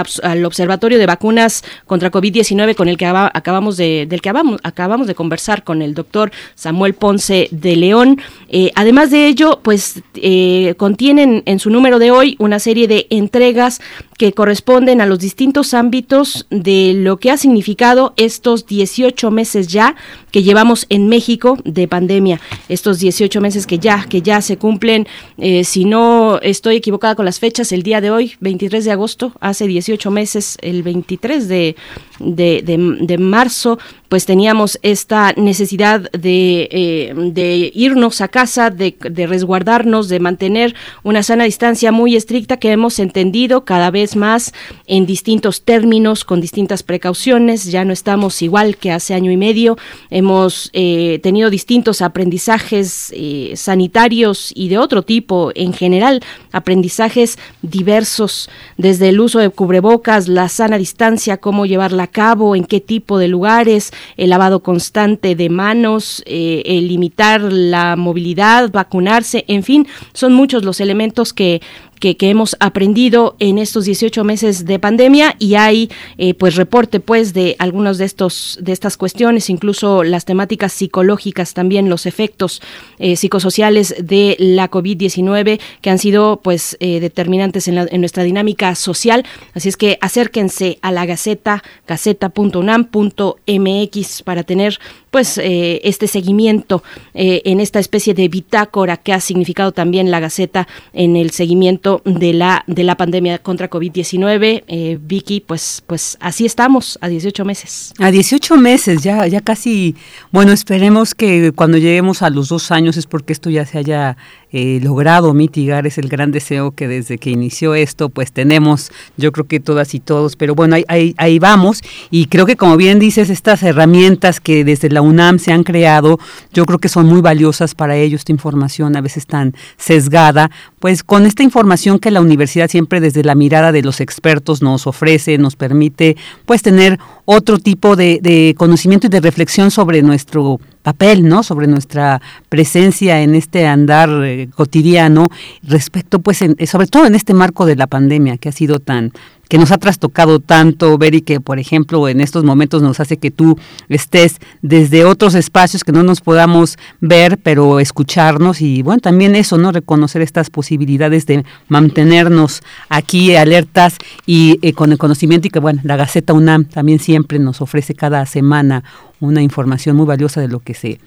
Observatorio de Vacunas contra COVID-19 con el que acabamos de, del que acabamos, de conversar con el doctor Samuel Ponce de León, eh, además de ello, pues eh, contienen en su número de hoy una serie de entregas que corresponden a los distintos ámbitos de lo que ha significado estos 18 meses ya que llevamos en México de pandemia. Estos 18 meses que ya, que ya se cumplen, eh, si no estoy equivocada con las fechas, el día de hoy, 23 de agosto, hace 18 meses, el 23 de, de, marzo, pues teníamos esta necesidad de, eh, de irnos a casa, de, de resguardarnos, de mantener una sana distancia muy estricta que hemos entendido cada vez más en distintos términos, con distintas precauciones. Ya no estamos igual que hace año y medio. Hemos eh, tenido distintos aprendizajes eh, sanitarios y de otro tipo en general, aprendizajes diversos, desde el uso de cubrebocas, la sana distancia, cómo llevarla a cabo, en qué tipo de lugares, el lavado constante de manos, eh, el limitar la movilidad, vacunarse, en fin, son muchos los elementos que que, hemos aprendido en estos 18 meses de pandemia y hay eh, pues reporte pues de algunos de estos de estas cuestiones, incluso las temáticas psicológicas también los efectos eh, psicosociales de la COVID-19 que han sido pues eh, determinantes en, en, nuestra dinámica social. Así es que acérquense a la Gaceta, gaceta.unam.mx para tener pues este seguimiento en esta especie de bitácora que ha significado también la Gaceta en el seguimiento de la, de la pandemia contra COVID-19. Eh, Vicky, pues, pues así estamos, a 18 meses. A 18 meses, ya, ya casi, bueno, esperemos que cuando lleguemos a los dos años es porque esto ya se haya eh, logrado mitigar, es el gran deseo que desde que inició esto, pues tenemos, yo creo que todas y todos, pero bueno, ahí, ahí, vamos. Y creo que como bien dices, estas herramientas que desde la UNAM se han creado, yo creo que son muy valiosas para ellos, esta información a veces tan sesgada, pues con esta información que la universidad siempre desde la mirada de los expertos nos ofrece, nos permite pues tener otro tipo de, de conocimiento y de reflexión sobre nuestro papel, ¿no? Sobre nuestra presencia en este andar eh, cotidiano respecto, pues, sobre todo en este marco de la pandemia que ha sido tan que nos ha trastocado tanto, ver y que, por ejemplo, en estos momentos nos hace que tú estés desde otros espacios que no nos podamos ver, pero escucharnos y, bueno, también eso, ¿no? Reconocer estas posibilidades de mantenernos aquí alertas y eh, con el conocimiento y que, bueno, la Gaceta UNAM también siempre nos ofrece cada semana una información muy valiosa de lo que se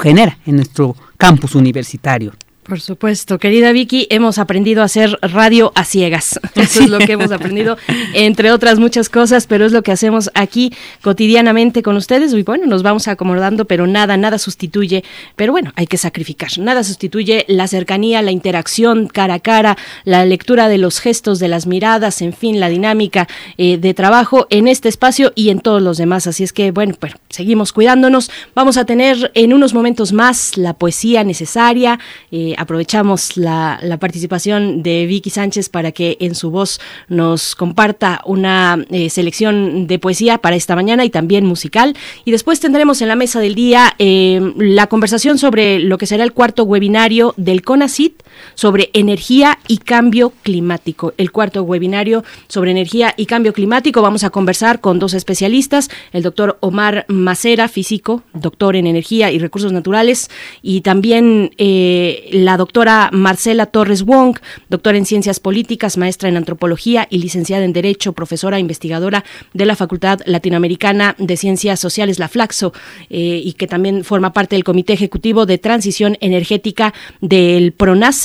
genera en nuestro campus universitario. Por supuesto, querida Vicky, hemos aprendido a hacer radio a ciegas. Eso es lo que hemos aprendido, entre otras muchas cosas, pero es lo que hacemos aquí cotidianamente con ustedes. Y bueno, nos vamos acomodando, pero nada, nada sustituye. Pero bueno, hay que sacrificar. Nada sustituye la cercanía, la interacción cara a cara, la lectura de los gestos, de las miradas, en fin, la dinámica eh, de trabajo en este espacio y en todos los demás. Así es que, bueno, pues seguimos cuidándonos. Vamos a tener en unos momentos más la poesía necesaria. Eh, aprovechamos la, participación de Vicky Sánchez para que en su voz nos comparta una eh, selección de poesía para esta mañana y también musical. Y después tendremos en la mesa del día eh, la conversación sobre lo que será el cuarto webinario del CONACIT sobre energía y cambio climático. El cuarto webinario sobre energía y cambio climático. Vamos a conversar con dos especialistas, el doctor Omar Macera, físico, doctor en energía y recursos naturales, y también eh, la doctora Marcela Torres Wong, doctora en ciencias políticas, maestra en antropología y licenciada en Derecho, profesora investigadora de la Facultad Latinoamericana de Ciencias Sociales, la Flaxo, eh, y que también forma parte del Comité Ejecutivo de Transición Energética del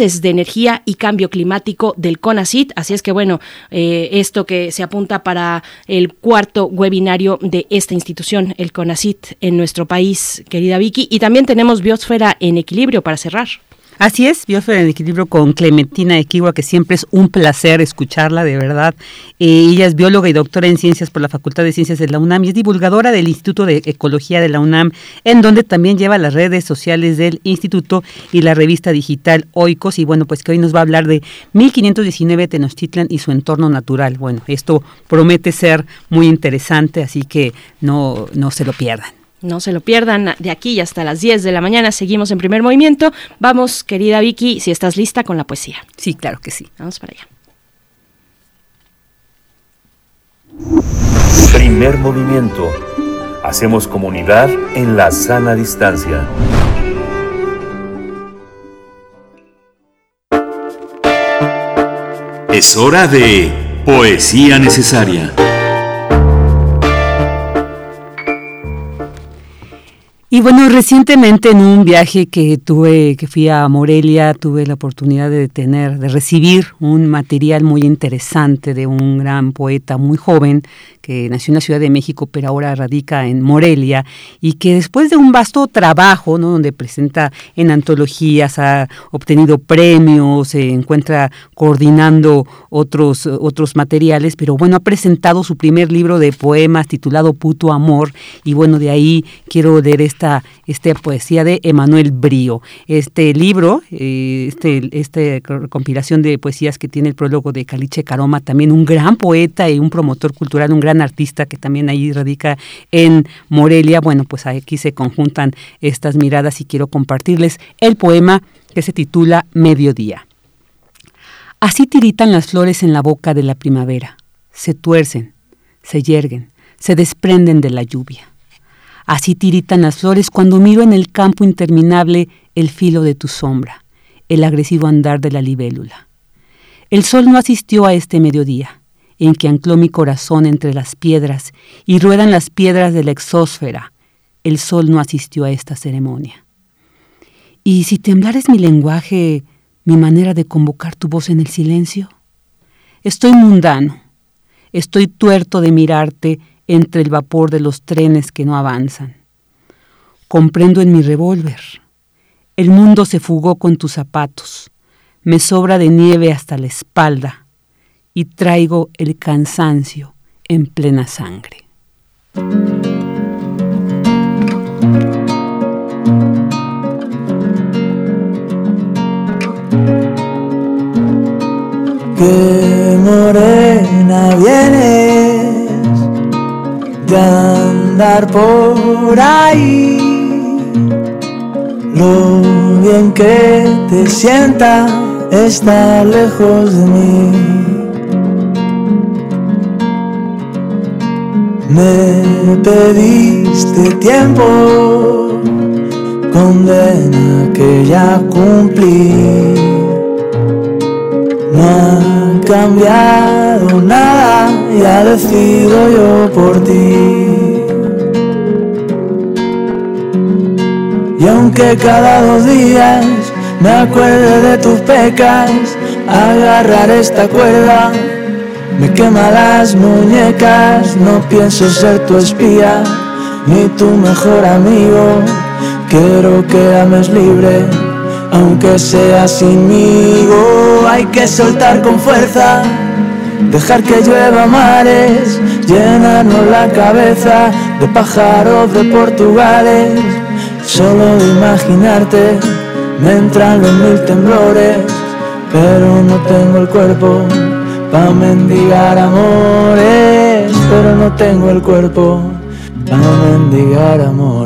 De Energía y Cambio Climático del CONACIT. Así es que, bueno, eh, esto que se apunta para el cuarto webinario de esta institución, el CONACIT, en nuestro país, querida Vicky. Y también tenemos Biosfera en Equilibrio para cerrar. Así es, Biosfera en Equilibrio con Clementina Equigua, que siempre es un placer escucharla, de verdad. Eh, ella es bióloga y doctora en ciencias por la Facultad de Ciencias de la UNAM y es divulgadora del Instituto de Ecología de la UNAM, en donde también lleva las redes sociales del instituto y la revista digital Oikos. Y bueno, pues que hoy nos va a hablar de 1519 Tenochtitlan y su entorno natural. Bueno, esto promete ser muy interesante, así que no, no se lo pierdan. No se lo pierdan de aquí hasta las 10 de la mañana. Seguimos en primer movimiento. Vamos, querida Vicky, si estás lista con la poesía. Sí, claro que sí. Vamos para allá. Primer movimiento. Hacemos comunidad en la sana distancia. Es hora de poesía necesaria. Y bueno, recientemente en un viaje que tuve, que fui a Morelia, tuve la oportunidad de tener, de recibir un material muy interesante de un gran poeta muy joven que nació en la Ciudad de México, pero ahora radica en Morelia, y que después de un vasto trabajo, ¿no? donde presenta en antologías, ha obtenido premios, se encuentra coordinando otros, otros materiales, pero bueno, ha presentado su primer libro de poemas titulado Puto Amor, y bueno, de ahí quiero leer esta, poesía de Emanuel Brío. Este libro, eh, este, esta compilación de poesías que tiene el prólogo de Caliche Caroma, también un gran poeta y un promotor cultural, un gran artista que también ahí radica en Morelia. Bueno, pues aquí se conjuntan estas miradas y quiero compartirles el poema que se titula Mediodía. Así tiritan las flores en la boca de la primavera, se tuercen, se yerguen, se desprenden de la lluvia. Así tiritan las flores cuando miro en el campo interminable el filo de tu sombra, el agresivo andar de la libélula. El sol no asistió a este mediodía en que ancló mi corazón entre las piedras y ruedan las piedras de la exósfera. El sol no asistió a esta ceremonia. ¿Y si temblares mi lenguaje, mi manera de convocar tu voz en el silencio? Estoy mundano, estoy tuerto de mirarte entre el vapor de los trenes que no avanzan. Comprendo en mi revólver. El mundo se fugó con tus zapatos. Me sobra de nieve hasta la espalda y traigo el cansancio en plena sangre. Qué morena vienes andar por ahí, lo bien que te sienta estar lejos de mí. Me pediste tiempo, condena que ya cumplí. No ha cambiado nada, ya decido yo por ti. Y aunque cada dos días me acuerde de tus pecas, agarrar esta cuerda. Me quema las muñecas, no pienso ser tu espía, ni tu mejor amigo. Quiero que ames libre, aunque sea sinmigo. Hay que soltar con fuerza, dejar que llueva mares, llenarnos la cabeza de pájaros de Portugales. Solo de imaginarte me entran los mil temblores, pero no tengo el cuerpo pa' mendigar amores, pero no tengo el cuerpo pa' mendigar amores.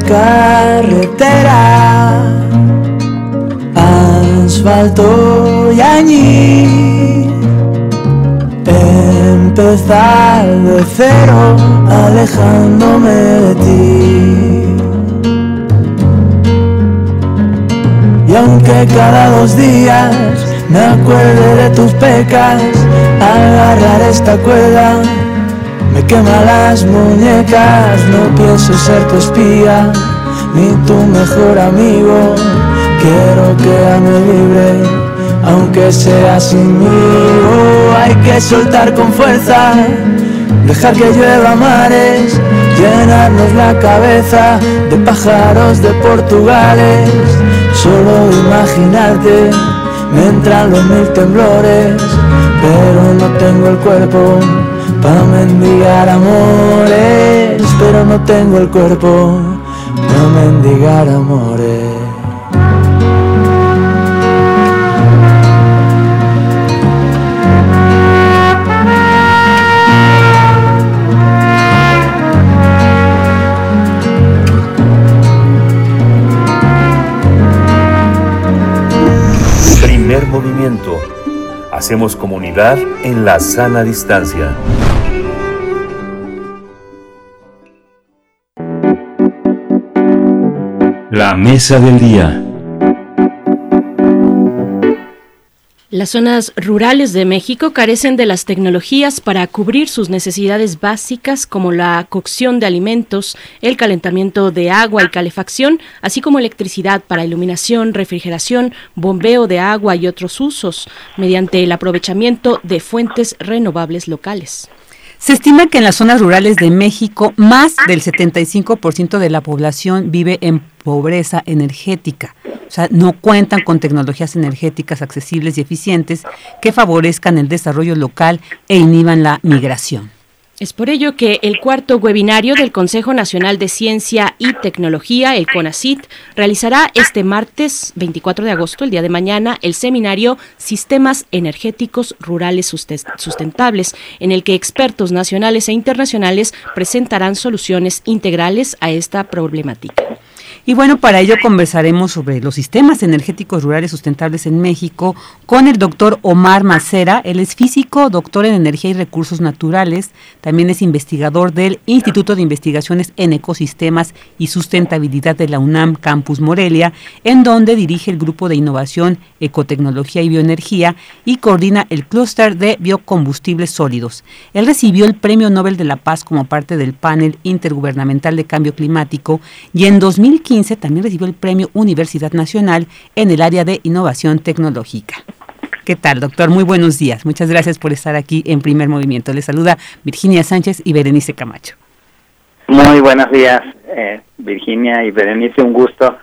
Carretera, asfalto y añil. Empezar de cero, alejándome de ti. Y aunque cada dos días me acuerde de tus pecas, agarrar esta cuerda quema las muñecas, no pienso ser tu espía, ni tu mejor amigo. Quiero quedarme libre, aunque sea sinmigo. Hay que soltar con fuerza, dejar que llueva mares, llenarnos la cabeza de pájaros de Portugales. Solo imaginarte, me entran los mil temblores, pero no tengo el cuerpo para mendigar amores, pero no tengo el cuerpo para mendigar amores. Movimiento. Hacemos comunidad en la sana distancia. La mesa del día. Las zonas rurales de México carecen de las tecnologías para cubrir sus necesidades básicas como la cocción de alimentos, el calentamiento de agua y calefacción, así como electricidad para iluminación, refrigeración, bombeo de agua y otros usos, mediante el aprovechamiento de fuentes renovables locales. Se estima que en las zonas rurales de México más del 75% de la población vive en pobreza energética. O sea, no cuentan con tecnologías energéticas accesibles y eficientes que favorezcan el desarrollo local e inhiban la migración. Es por ello que el cuarto webinario del Consejo Nacional de Ciencia y Tecnología, el CONACIT, realizará este martes 24 de agosto, el día de mañana, el seminario Sistemas Energéticos Rurales Sustentables, en el que expertos nacionales e internacionales presentarán soluciones integrales a esta problemática. Y bueno, para ello conversaremos sobre los sistemas energéticos rurales sustentables en México con el doctor Omar Macera. Él es físico, doctor en energía y recursos naturales. También es investigador del Instituto de Investigaciones en Ecosistemas y Sustentabilidad de la UNAM Campus Morelia, en donde dirige el grupo de innovación, ecotecnología y bioenergía y coordina el clúster de biocombustibles sólidos. Él recibió el Premio Nobel de la Paz como parte del panel intergubernamental de cambio climático y en 2015 también recibió el Premio Universidad Nacional en el área de innovación tecnológica. ¿Qué tal, doctor? Muy buenos días. Muchas gracias por estar aquí en Primer Movimiento. Les saluda Virginia Sánchez y Berenice Camacho. Muy buenos días, eh, Virginia y Berenice. Un gusto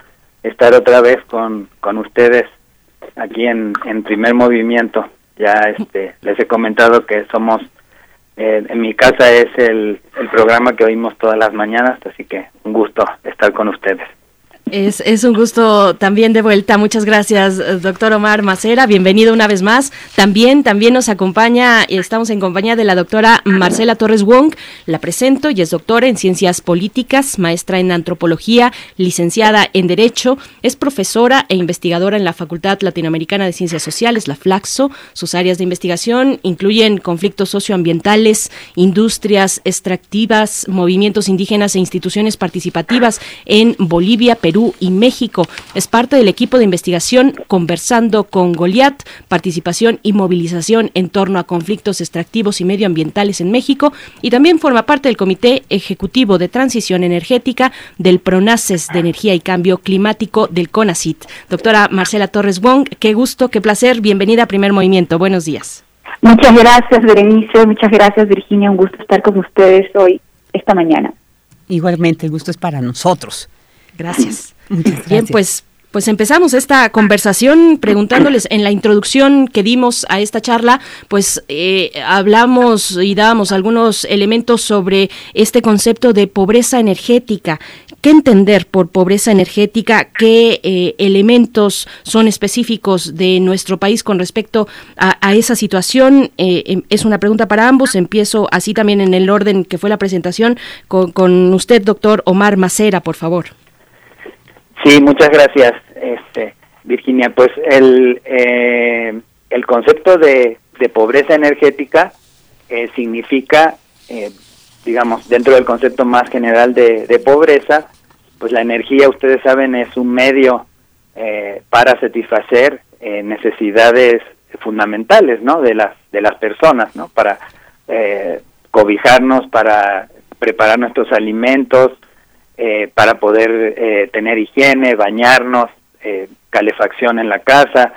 estar otra vez con, con ustedes aquí en, Primer Movimiento. Ya este, les he comentado que somos eh, en mi casa es el programa que oímos todas las mañanas, así que un gusto estar con ustedes. Es, un gusto también de vuelta. Muchas gracias, eh, doctor Omar Macera. Bienvenido una vez más. También, también nos acompaña, estamos en compañía de la doctora Marcela Torres Wong. La presento y es doctora en ciencias políticas, maestra en antropología, licenciada en Derecho. Es profesora e investigadora en la Facultad Latinoamericana de Ciencias Sociales, la FLAXO. Sus áreas de investigación incluyen conflictos socioambientales, industrias extractivas, movimientos indígenas e instituciones participativas en Bolivia, Perú y México. Es parte del equipo de investigación Conversando con Goliat, participación y movilización en torno a conflictos extractivos y medioambientales en México y también forma parte del Comité Ejecutivo de Transición Energética del PRONACES de Energía y Cambio Climático del CONACIT. Doctora Marcela Torres Wong, qué gusto, qué placer, bienvenida a Primer Movimiento. Buenos días. Muchas gracias, Berenice, muchas gracias, Virginia, un gusto estar con ustedes hoy, esta mañana. Igualmente, el gusto es para nosotros. Gracias. Bien, pues pues empezamos esta conversación preguntándoles en la introducción que dimos a esta charla, pues eh, hablamos y dábamos algunos elementos sobre este concepto de pobreza energética. ¿Qué entender por pobreza energética? ¿Qué eh, elementos son específicos de nuestro país con respecto a, esa situación? Eh, em, es una pregunta para ambos. Empiezo así también en el orden que fue la presentación con, con usted, doctor Omar Macera, por favor. Sí, muchas gracias, este, Virginia. Pues el, eh, el concepto de, de pobreza energética eh, significa, eh, digamos, dentro del concepto más general de, de, pobreza, pues la energía, ustedes saben, es un medio para satisfacer necesidades fundamentales, ¿no? De las de las personas, ¿no? Para cobijarnos, para preparar nuestros alimentos, eh, para poder eh, tener higiene, bañarnos, eh, calefacción en la casa,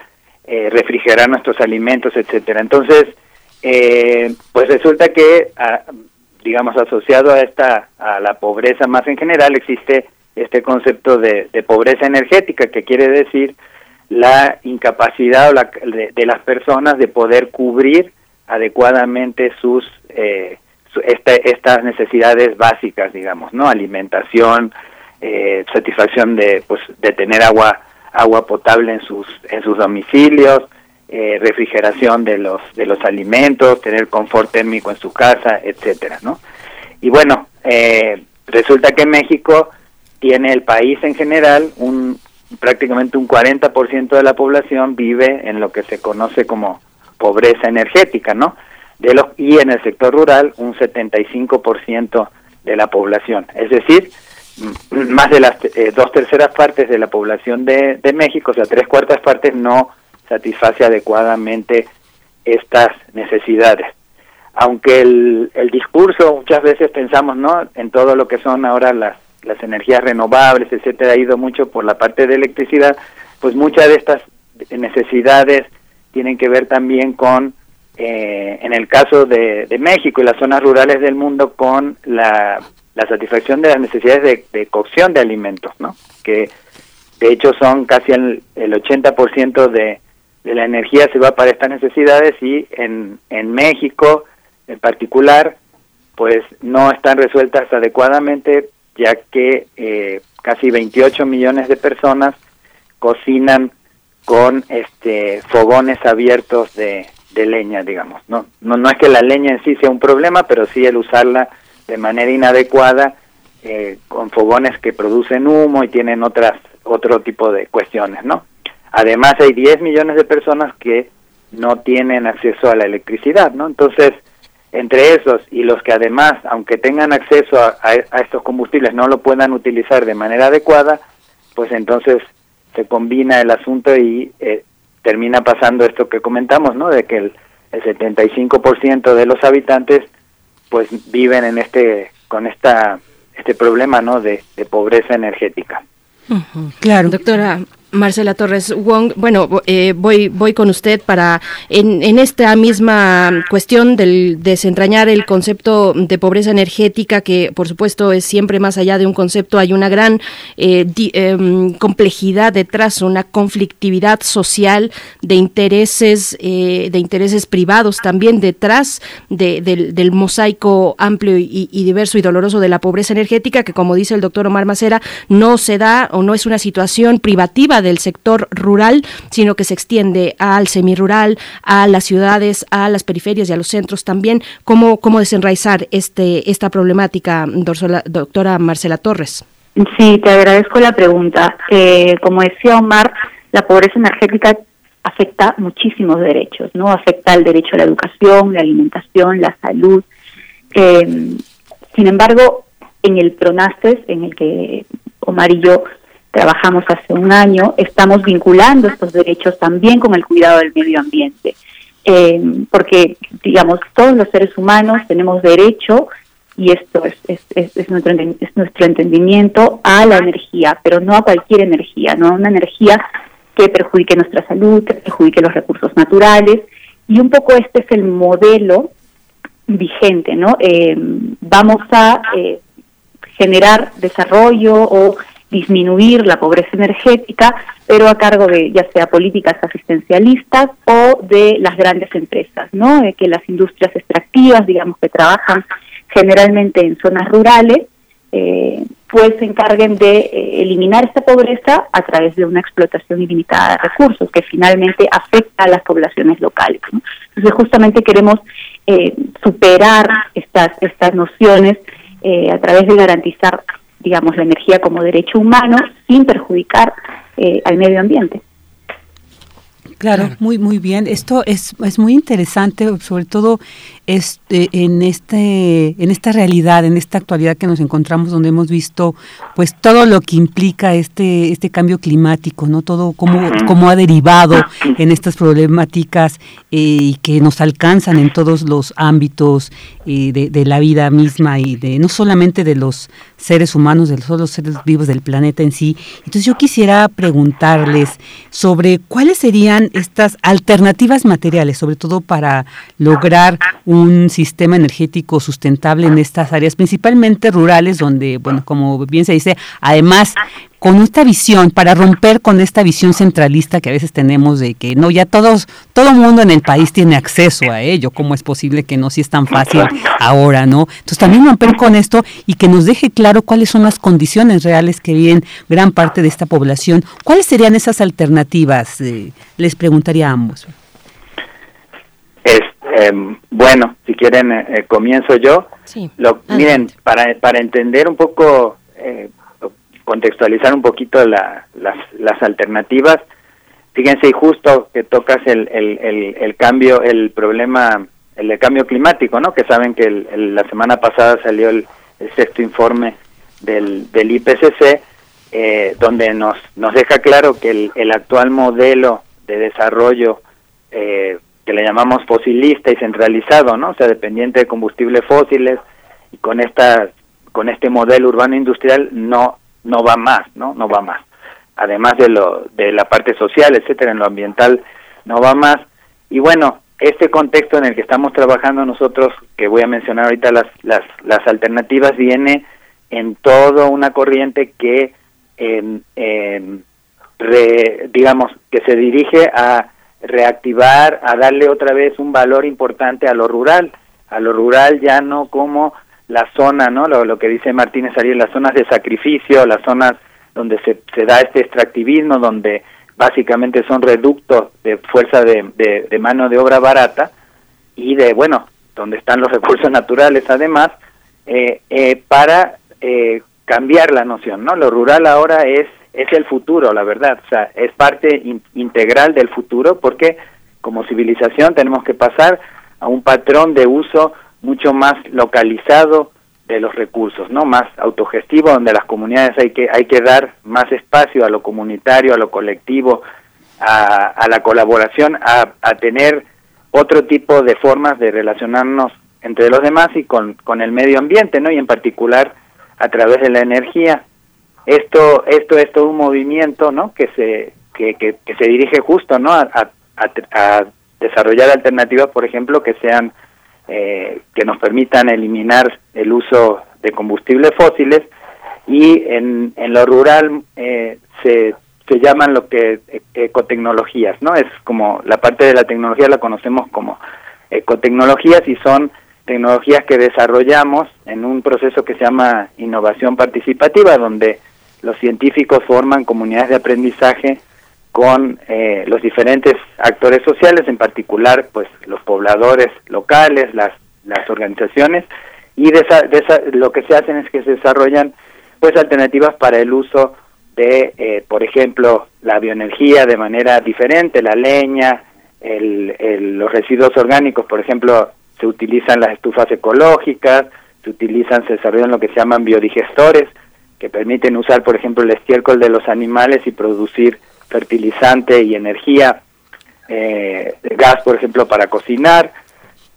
refrigerar nuestros alimentos, etcétera. Entonces, pues resulta que, ah, digamos, asociado a esta, a la pobreza más en general, existe este concepto de, pobreza energética, que quiere decir la incapacidad de, las personas de poder cubrir adecuadamente sus eh, estas necesidades básicas, digamos, ¿no? Alimentación, eh, satisfacción de, pues, de tener agua, agua potable en sus, en sus domicilios, eh, refrigeración de los, de los alimentos, tener confort térmico en su casa, etcétera, ¿no? Y bueno, eh, resulta que México tiene el país en general un prácticamente un 40% de la población vive en lo que se conoce como pobreza energética, ¿no? De los, y en el sector rural un 75% de la población. Es decir, más de las eh, dos terceras partes de la población de, de México, o sea, tres cuartas partes, no satisface adecuadamente estas necesidades. Aunque el, el discurso muchas veces pensamos no en todo lo que son ahora las, las energías renovables, etcétera, ha ido mucho por la parte de electricidad, pues muchas de estas necesidades tienen que ver también con eh, en el caso de, México y las zonas rurales del mundo con la, satisfacción de las necesidades de, cocción de alimentos, ¿no? Que de hecho son casi el, el 80% de, de la energía se va para estas necesidades y en, en México en particular pues no están resueltas adecuadamente ya que eh, casi 28 millones de personas cocinan con este fogones abiertos de, de leña, digamos. No, no, no es que la leña en sí sea un problema, pero sí el usarla de manera inadecuada eh, con fogones que producen humo y tienen otras otro tipo de cuestiones, ¿no? Además hay 10 millones de personas que no tienen acceso a la electricidad, ¿no? Entonces, entre esos y los que además, aunque tengan acceso a, a estos combustibles, no lo puedan utilizar de manera adecuada, pues entonces se combina el asunto y eh, termina pasando esto que comentamos, ¿no? De que el, el 75% de los habitantes pues viven en este con esta este problema, ¿no? De, pobreza energética. Claro. Doctora Marcela Torres Wong, bueno, eh, voy voy con usted para en, esta misma cuestión del desentrañar el concepto de pobreza energética que por supuesto es siempre más allá de un concepto hay una gran eh, em, complejidad detrás, una conflictividad social de intereses eh, de intereses privados también detrás del, mosaico amplio y, y diverso y doloroso de la pobreza energética que como dice el doctor Omar Macera no se da o no es una situación privativa del sector rural, sino que se extiende al semirural, a las ciudades, a las periferias y a los centros también. ¿Cómo, cómo desenraizar este, esta problemática, doctora Marcela Torres? Sí, te agradezco la pregunta. Eh, como decía Omar, la pobreza energética afecta muchísimos derechos, ¿no? Afecta el derecho a la educación, la alimentación, la salud. Eh, sin embargo, en el PRONASTES, en el que Omar y yo trabajamos hace un año, estamos vinculando estos derechos también con el cuidado del medio ambiente. Eh, porque, digamos, todos los seres humanos tenemos derecho, y esto es, es, nuestro, es nuestro entendimiento, a la energía, pero no a cualquier energía, no a una energía que perjudique nuestra salud, que perjudique los recursos naturales, y un poco este es el modelo vigente, ¿no? Eh, vamos a eh, generar desarrollo o disminuir la pobreza energética, pero a cargo de ya sea políticas asistencialistas o de las grandes empresas, ¿no? De que las industrias extractivas, digamos que trabajan generalmente en zonas rurales, eh, pues se encarguen de eh, eliminar esta pobreza a través de una explotación ilimitada de recursos que finalmente afecta a las poblaciones locales. Entonces justamente queremos eh, superar estas, estas nociones a través de garantizar digamos, la energía como derecho humano sin perjudicar eh, al medio ambiente. Claro, muy muy bien. Esto es, es muy interesante, sobre todo este, en este en esta realidad, en esta actualidad que nos encontramos, donde hemos visto, pues todo lo que implica este este cambio climático, no todo cómo cómo ha derivado en estas problemáticas eh, y que nos alcanzan en todos los ámbitos eh, de, de, la vida misma y de no solamente de los seres humanos, de los, los seres vivos del planeta en sí. Entonces yo quisiera preguntarles sobre cuáles serían estas alternativas materiales, sobre todo para lograr un sistema energético sustentable en estas áreas, principalmente rurales, donde, bueno, como bien se dice, además con esta visión, para romper con esta visión centralista que a veces tenemos de que no, ya todos, todo mundo en el país tiene acceso a ello, ¿cómo es posible que no, si es tan fácil ahora, ¿no? Entonces también romper con esto y que nos deje claro cuáles son las condiciones reales que viven gran parte de esta población. ¿Cuáles serían esas alternativas? Eh, les preguntaría a ambos. Es, em, bueno, si quieren, eh, eh, comienzo yo. Sí. Lo, miren, para, para entender un poco contextualizar un poquito la, las, las alternativas. Fíjense, y justo que tocas el, el, el, cambio, el problema, el cambio climático, ¿no? Que saben que el, la semana pasada salió el, sexto informe del, del IPCC, eh, donde nos, nos deja claro que el, el actual modelo de desarrollo eh, que le llamamos fosilista y centralizado, ¿no? O sea, dependiente de combustibles fósiles y con esta con este modelo urbano industrial no no va más, ¿no? No va más. Además de lo de la parte social, etcétera, en lo ambiental no va más. Y bueno, este contexto en el que estamos trabajando nosotros, que voy a mencionar ahorita las las, las alternativas, viene en toda una corriente que digamos que se dirige a reactivar, a darle otra vez un valor importante a lo rural, a lo rural ya no como la zona, ¿no? Lo, que dice Martínez Ariel, las zonas de sacrificio, las zonas donde se, se da este extractivismo, donde básicamente son reductos de fuerza de, de, mano de obra barata y de, bueno, donde están los recursos naturales además, eh, eh, para eh, cambiar la noción, ¿no? Lo rural ahora es, es el futuro, la verdad, o sea, es parte integral del futuro porque como civilización tenemos que pasar a un patrón de uso mucho más localizado de los recursos, ¿no? Más autogestivo, donde las comunidades hay que hay que dar más espacio a lo comunitario, a lo colectivo, a, a la colaboración, a, a, tener otro tipo de formas de relacionarnos entre los demás y con, con el medio ambiente, ¿no? Y en particular a través de la energía. Esto esto es todo un movimiento, ¿no? Que se que, que, se dirige justo no a, a, a desarrollar alternativas, por ejemplo, que sean eh, que nos permitan eliminar el uso de combustibles fósiles y en, en lo rural eh, se, se llaman lo que ecotecnologías, ¿no? Es como la parte de la tecnología la conocemos como ecotecnologías y son tecnologías que desarrollamos en un proceso que se llama innovación participativa, donde los científicos forman comunidades de aprendizaje con eh, los diferentes actores sociales, en particular pues los pobladores locales, las, las organizaciones, y de esa, lo que se hacen es que se desarrollan pues alternativas para el uso de, eh, por ejemplo, la bioenergía de manera diferente, la leña, el, los residuos orgánicos, por ejemplo, se utilizan las estufas ecológicas, se utilizan, se desarrollan lo que se llaman biodigestores, que permiten usar, por ejemplo, el estiércol de los animales y producir fertilizante y energía, eh, gas, por ejemplo, para cocinar.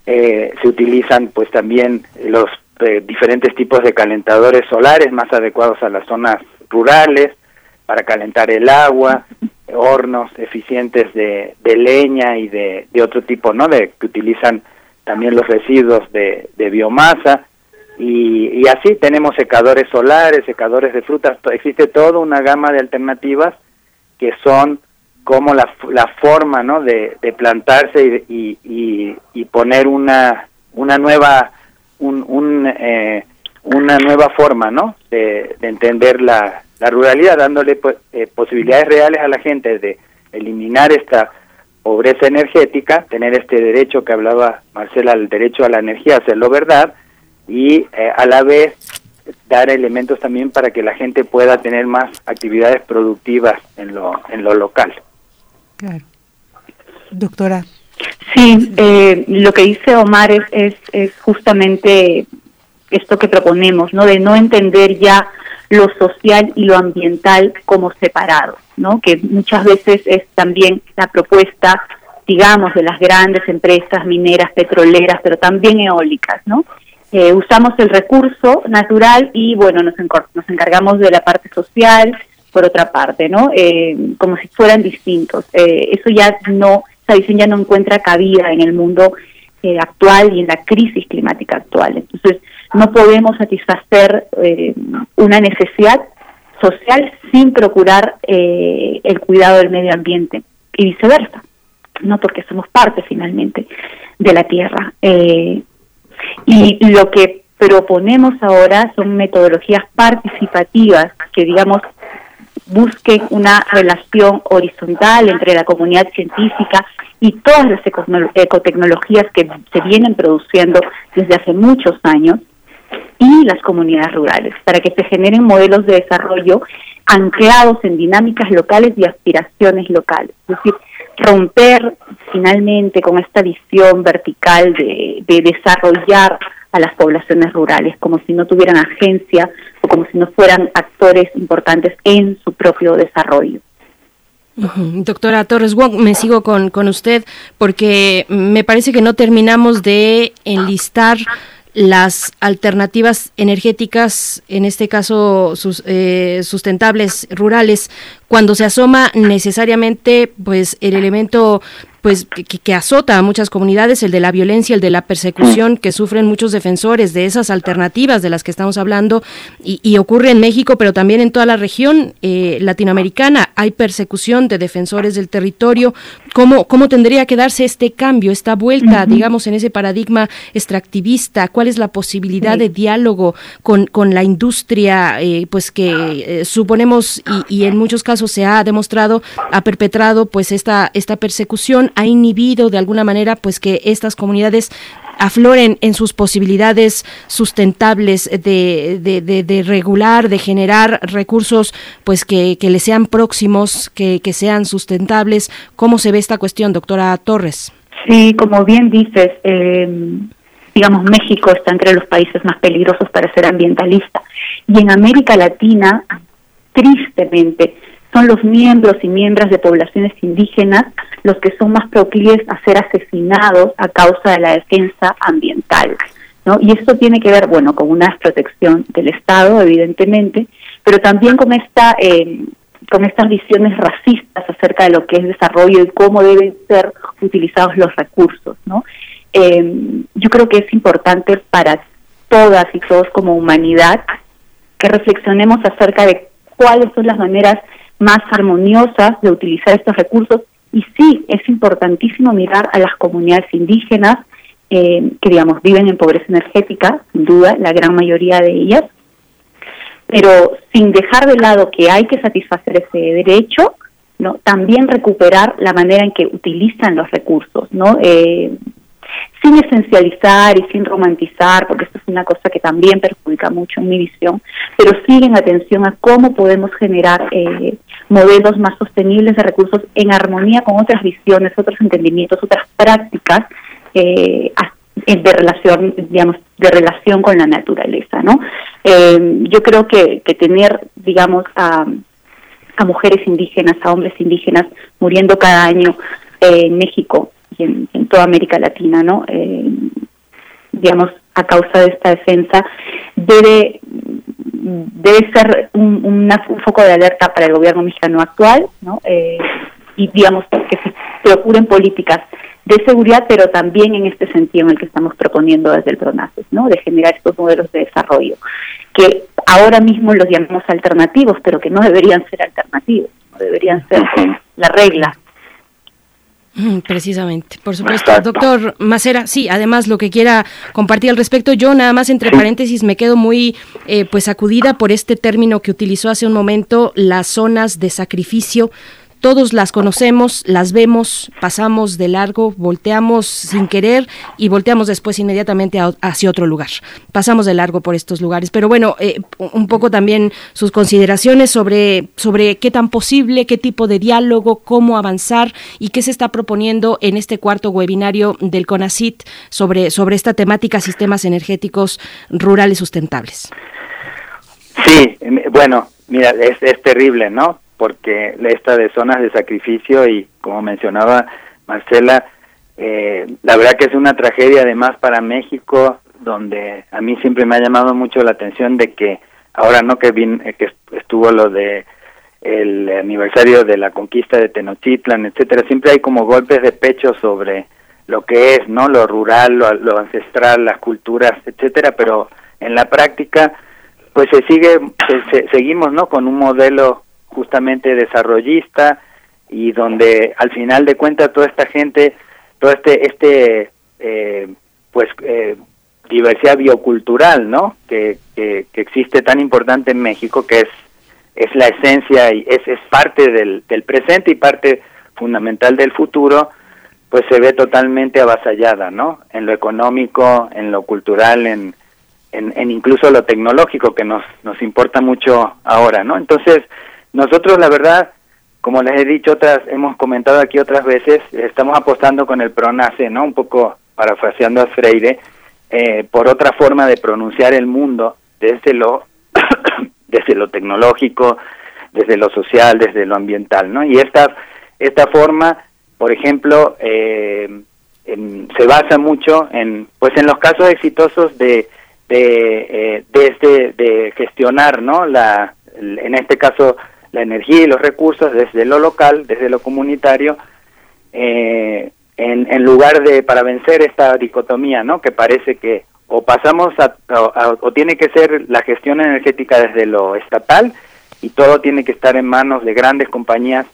Eh, se utilizan, pues, también los eh, diferentes tipos de calentadores solares más adecuados a las zonas rurales para calentar el agua, hornos eficientes de, leña y de, otro tipo, ¿no? De que utilizan también los residuos de biomasa y, y, así tenemos secadores solares, secadores de frutas, existe toda una gama de alternativas que son como la, la forma, ¿no? De, de plantarse y, y, y, poner una una nueva un, un eh, una nueva forma, ¿no? De, de entender la, la ruralidad, dándole pues, eh, posibilidades reales a la gente de eliminar esta pobreza energética, tener este derecho que hablaba Marcela, el derecho a la energía, hacerlo verdad, y eh, a la vez dar elementos también para que la gente pueda tener más actividades productivas en lo, en lo local. Claro. Doctora. Sí, eh, lo que dice Omar es, es, es justamente esto que proponemos, ¿no? De no entender ya lo social y lo ambiental como separados, ¿no? Que muchas veces es también la propuesta, digamos, de las grandes empresas mineras, petroleras, pero también eólicas, ¿no? Eh, usamos el recurso natural y, bueno, nos, nos encargamos de la parte social, por otra parte, ¿no? Eh, como si fueran distintos. Eh, eso ya no, esa visión ya no encuentra cabida en el mundo eh, actual y en la crisis climática actual. Entonces, no podemos satisfacer una necesidad social sin procurar el cuidado del medio ambiente y viceversa, no porque somos parte finalmente de la tierra. Y lo que proponemos ahora son metodologías participativas que, digamos, busquen una relación horizontal entre la comunidad científica y todas las ecotecnologías que se vienen produciendo desde hace muchos años y las comunidades rurales, para que se generen modelos de desarrollo anclados en dinámicas locales y aspiraciones locales. Es decir, romper finalmente con esta visión vertical de, de desarrollar a las poblaciones rurales, como si no tuvieran agencia o como si no fueran actores importantes en su propio desarrollo. Doctora Torres Wong, me sigo con, con usted porque me parece que no terminamos de enlistar las alternativas energéticas, en este caso sus, eh, sustentables rurales, cuando se asoma necesariamente pues el elemento pues que, que, azota a muchas comunidades, el de la violencia, el de la persecución que sufren muchos defensores de esas alternativas de las que estamos hablando y, y ocurre en México, pero también en toda la región eh, latinoamericana hay persecución de defensores del territorio. ¿Cómo, ¿Cómo tendría que darse este cambio, esta vuelta, uh -huh. digamos, en ese paradigma extractivista? ¿Cuál es la posibilidad sí. de diálogo con, con la industria, eh, pues que eh, suponemos y, y en muchos casos se ha demostrado, ha perpetrado pues esta, esta persecución ha inhibido de alguna manera pues que estas comunidades afloren en sus posibilidades sustentables de, regular, de generar recursos pues que, que les sean próximos, que, que, sean sustentables. ¿Cómo se ve esta cuestión, doctora Torres? Sí, como bien dices, eh, digamos, México está entre los países más peligrosos para ser ambientalista. Y en América Latina, tristemente, son los miembros y miembros de poblaciones indígenas los que son más proclives a ser asesinados a causa de la defensa ambiental. ¿no? Y esto tiene que ver, bueno, con una protección del Estado, evidentemente, pero también con esta, eh, con estas visiones racistas acerca de lo que es desarrollo y cómo deben ser utilizados los recursos, ¿no? Eh, yo creo que es importante para todas y todos como humanidad que reflexionemos acerca de cuáles son las maneras más armoniosas de utilizar estos recursos. Y sí, es importantísimo mirar a las comunidades indígenas eh, que, digamos, viven en pobreza energética, sin duda, la gran mayoría de ellas, pero sin dejar de lado que hay que satisfacer ese derecho, no, también recuperar la manera en que utilizan los recursos, no, eh, sin esencializar y sin romantizar, porque esto es una cosa que también perjudica mucho en mi visión, pero sí en atención a cómo podemos generar eh, modelos más sostenibles de recursos en armonía con otras visiones, otros entendimientos, otras prácticas eh, de relación, digamos, de relación con la naturaleza, ¿no? Eh, yo creo que, que tener, digamos, a, a mujeres indígenas, a hombres indígenas muriendo cada año en México y en, toda América Latina, ¿no? Eh, digamos, a causa de esta defensa, debe debe ser un, un, foco de alerta para el gobierno mexicano actual, ¿no? Eh, y digamos que se procuren políticas de seguridad, pero también en este sentido en el que estamos proponiendo desde el PRONACES, ¿no? De generar estos modelos de desarrollo, que ahora mismo los llamamos alternativos, pero que no deberían ser alternativos, no deberían ser la regla. Precisamente, por supuesto. Doctor Macera, sí, además lo que quiera compartir al respecto, yo nada más entre paréntesis me quedo muy eh, pues acudida por este término que utilizó hace un momento, las zonas de sacrificio todos las conocemos, las vemos, pasamos de largo, volteamos sin querer y volteamos después inmediatamente hacia otro lugar. Pasamos de largo por estos lugares. Pero bueno, eh, un poco también sus consideraciones sobre, sobre qué tan posible, qué tipo de diálogo, cómo avanzar y qué se está proponiendo en este cuarto webinario del CONACIT sobre, sobre esta temática sistemas energéticos rurales sustentables. Sí, bueno, mira, es, es terrible, ¿no? Porque esta de zonas de sacrificio y como mencionaba Marcela, eh, la verdad que es una tragedia además para México, donde a mí siempre me ha llamado mucho la atención de que ahora no que, eh, que estuvo lo de el aniversario de la conquista de Tenochtitlan, etcétera, siempre hay como golpes de pecho sobre lo que es, ¿no? Lo rural, lo, ancestral, las culturas, etcétera, pero en la práctica pues se sigue seguimos, ¿no? con un modelo justamente desarrollista y donde al final de cuentas toda esta gente, todo este, este eh, pues eh, diversidad biocultural, ¿no? Que, que, existe tan importante en México, que es, es la esencia y es, es parte del, presente y parte fundamental del futuro, pues se ve totalmente avasallada, ¿no? En lo económico, en lo cultural, en, en, en incluso lo tecnológico que nos, nos importa mucho ahora, ¿no? Entonces, nosotros, la verdad, como les he dicho otras, hemos comentado aquí otras veces, estamos apostando con el PRONACE, ¿no? Un poco parafraseando a Freire, eh, por otra forma de pronunciar el mundo desde lo, desde lo tecnológico, desde lo social, desde lo ambiental, ¿no? Y esta, esta forma, por ejemplo, eh, se basa mucho en, pues en los casos exitosos de, de, eh, de, este, de gestionar, ¿no? La, en este caso, la energía y los recursos desde lo local, desde lo comunitario, eh, en, lugar de para vencer esta dicotomía, ¿no? Que parece que o pasamos a, o tiene que ser la gestión energética desde lo estatal y todo tiene que estar en manos de grandes compañías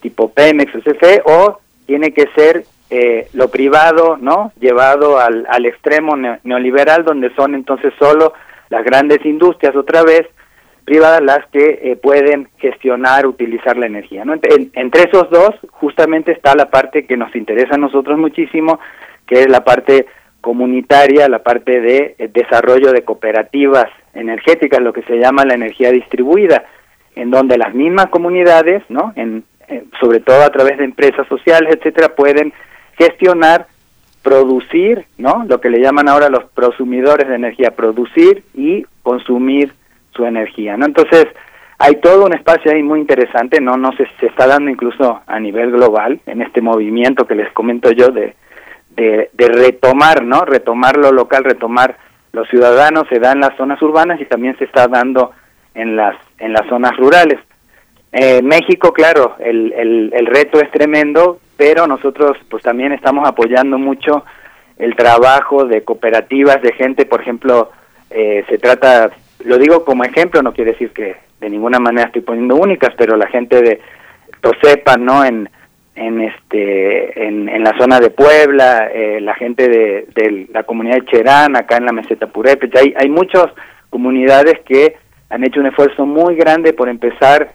tipo Pemex o CFE o tiene que ser eh, lo privado, ¿no? Llevado al, al extremo neoliberal donde son entonces solo las grandes industrias otra vez privadas las que eh, pueden gestionar, utilizar la energía. ¿no? entre esos dos, justamente está la parte que nos interesa a nosotros muchísimo, que es la parte comunitaria, la parte de eh, desarrollo de cooperativas energéticas, lo que se llama la energía distribuida, en donde las mismas comunidades, ¿no? En, sobre todo a través de empresas sociales, etcétera, pueden gestionar, producir, ¿no? Lo que le llaman ahora los prosumidores de energía, producir y consumir su energía, ¿no? Entonces, hay todo un espacio ahí muy interesante, ¿no? No se, se está dando incluso a nivel global en este movimiento que les comento yo de, de, de retomar, ¿no? Retomar lo local, retomar los ciudadanos, se da en las zonas urbanas y también se está dando en las, en las zonas rurales. Eh, México, claro, el, el, el reto es tremendo, pero nosotros pues también estamos apoyando mucho el trabajo de cooperativas, de gente, por ejemplo, eh, se trata, lo digo como ejemplo, no quiere decir que de ninguna manera estoy poniendo únicas, pero la gente de Tosepa, ¿no? En, en este en, en la zona de Puebla, eh, la gente de, la comunidad de Cherán, acá en la meseta Purépecha, hay, hay muchas comunidades que han hecho un esfuerzo muy grande por empezar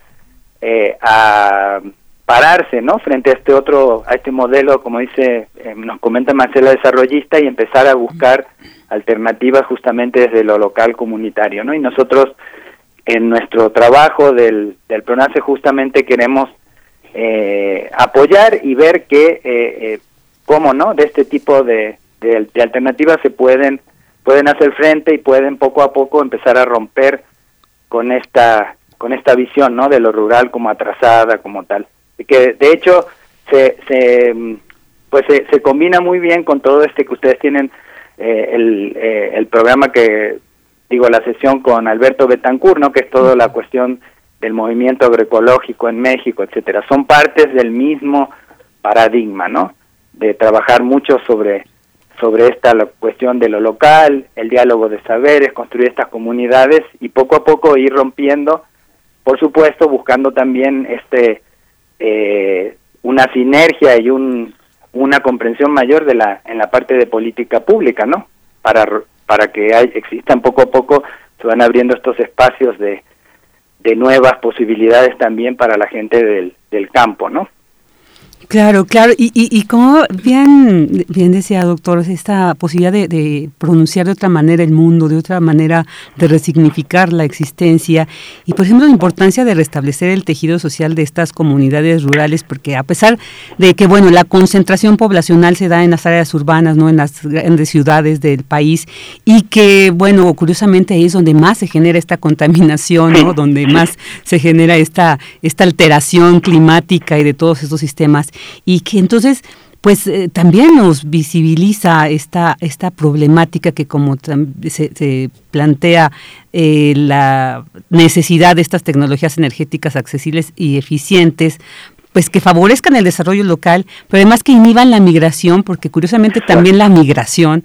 eh, a pararse, ¿no? Frente a este otro, a este modelo, como dice, eh, nos comenta Marcela desarrollista y empezar a buscar alternativas justamente desde lo local comunitario, ¿no? Y nosotros en nuestro trabajo del, del PRONACE justamente queremos eh, apoyar y ver que eh, eh, cómo no de este tipo de, de, de, alternativas se pueden pueden hacer frente y pueden poco a poco empezar a romper con esta con esta visión no de lo rural como atrasada como tal que de hecho se, se pues se, se combina muy bien con todo este que ustedes tienen eh, el, eh, el programa que digo la sesión con Alberto Betancourt no que es toda la cuestión del movimiento agroecológico en México, etcétera. Son partes del mismo paradigma, ¿no? De trabajar mucho sobre sobre esta cuestión de lo local, el diálogo de saberes, construir estas comunidades y poco a poco ir rompiendo, por supuesto, buscando también este eh, una sinergia y un, una comprensión mayor de la en la parte de política pública, ¿no? Para para que hay, existan poco a poco se van abriendo estos espacios de de nuevas posibilidades también para la gente del, del campo, ¿no? Claro, claro, y, y, y, como bien, bien decía doctor, esta posibilidad de, de, pronunciar de otra manera el mundo, de otra manera de resignificar la existencia, y por ejemplo la importancia de restablecer el tejido social de estas comunidades rurales, porque a pesar de que bueno la concentración poblacional se da en las áreas urbanas, no en las grandes ciudades del país, y que bueno curiosamente ahí es donde más se genera esta contaminación, ¿no? donde más se genera esta esta alteración climática y de todos estos sistemas y que entonces pues eh, también nos visibiliza esta esta problemática que como se, se plantea eh, la necesidad de estas tecnologías energéticas accesibles y eficientes pues que favorezcan el desarrollo local, pero además que inhiban la migración, porque curiosamente también la migración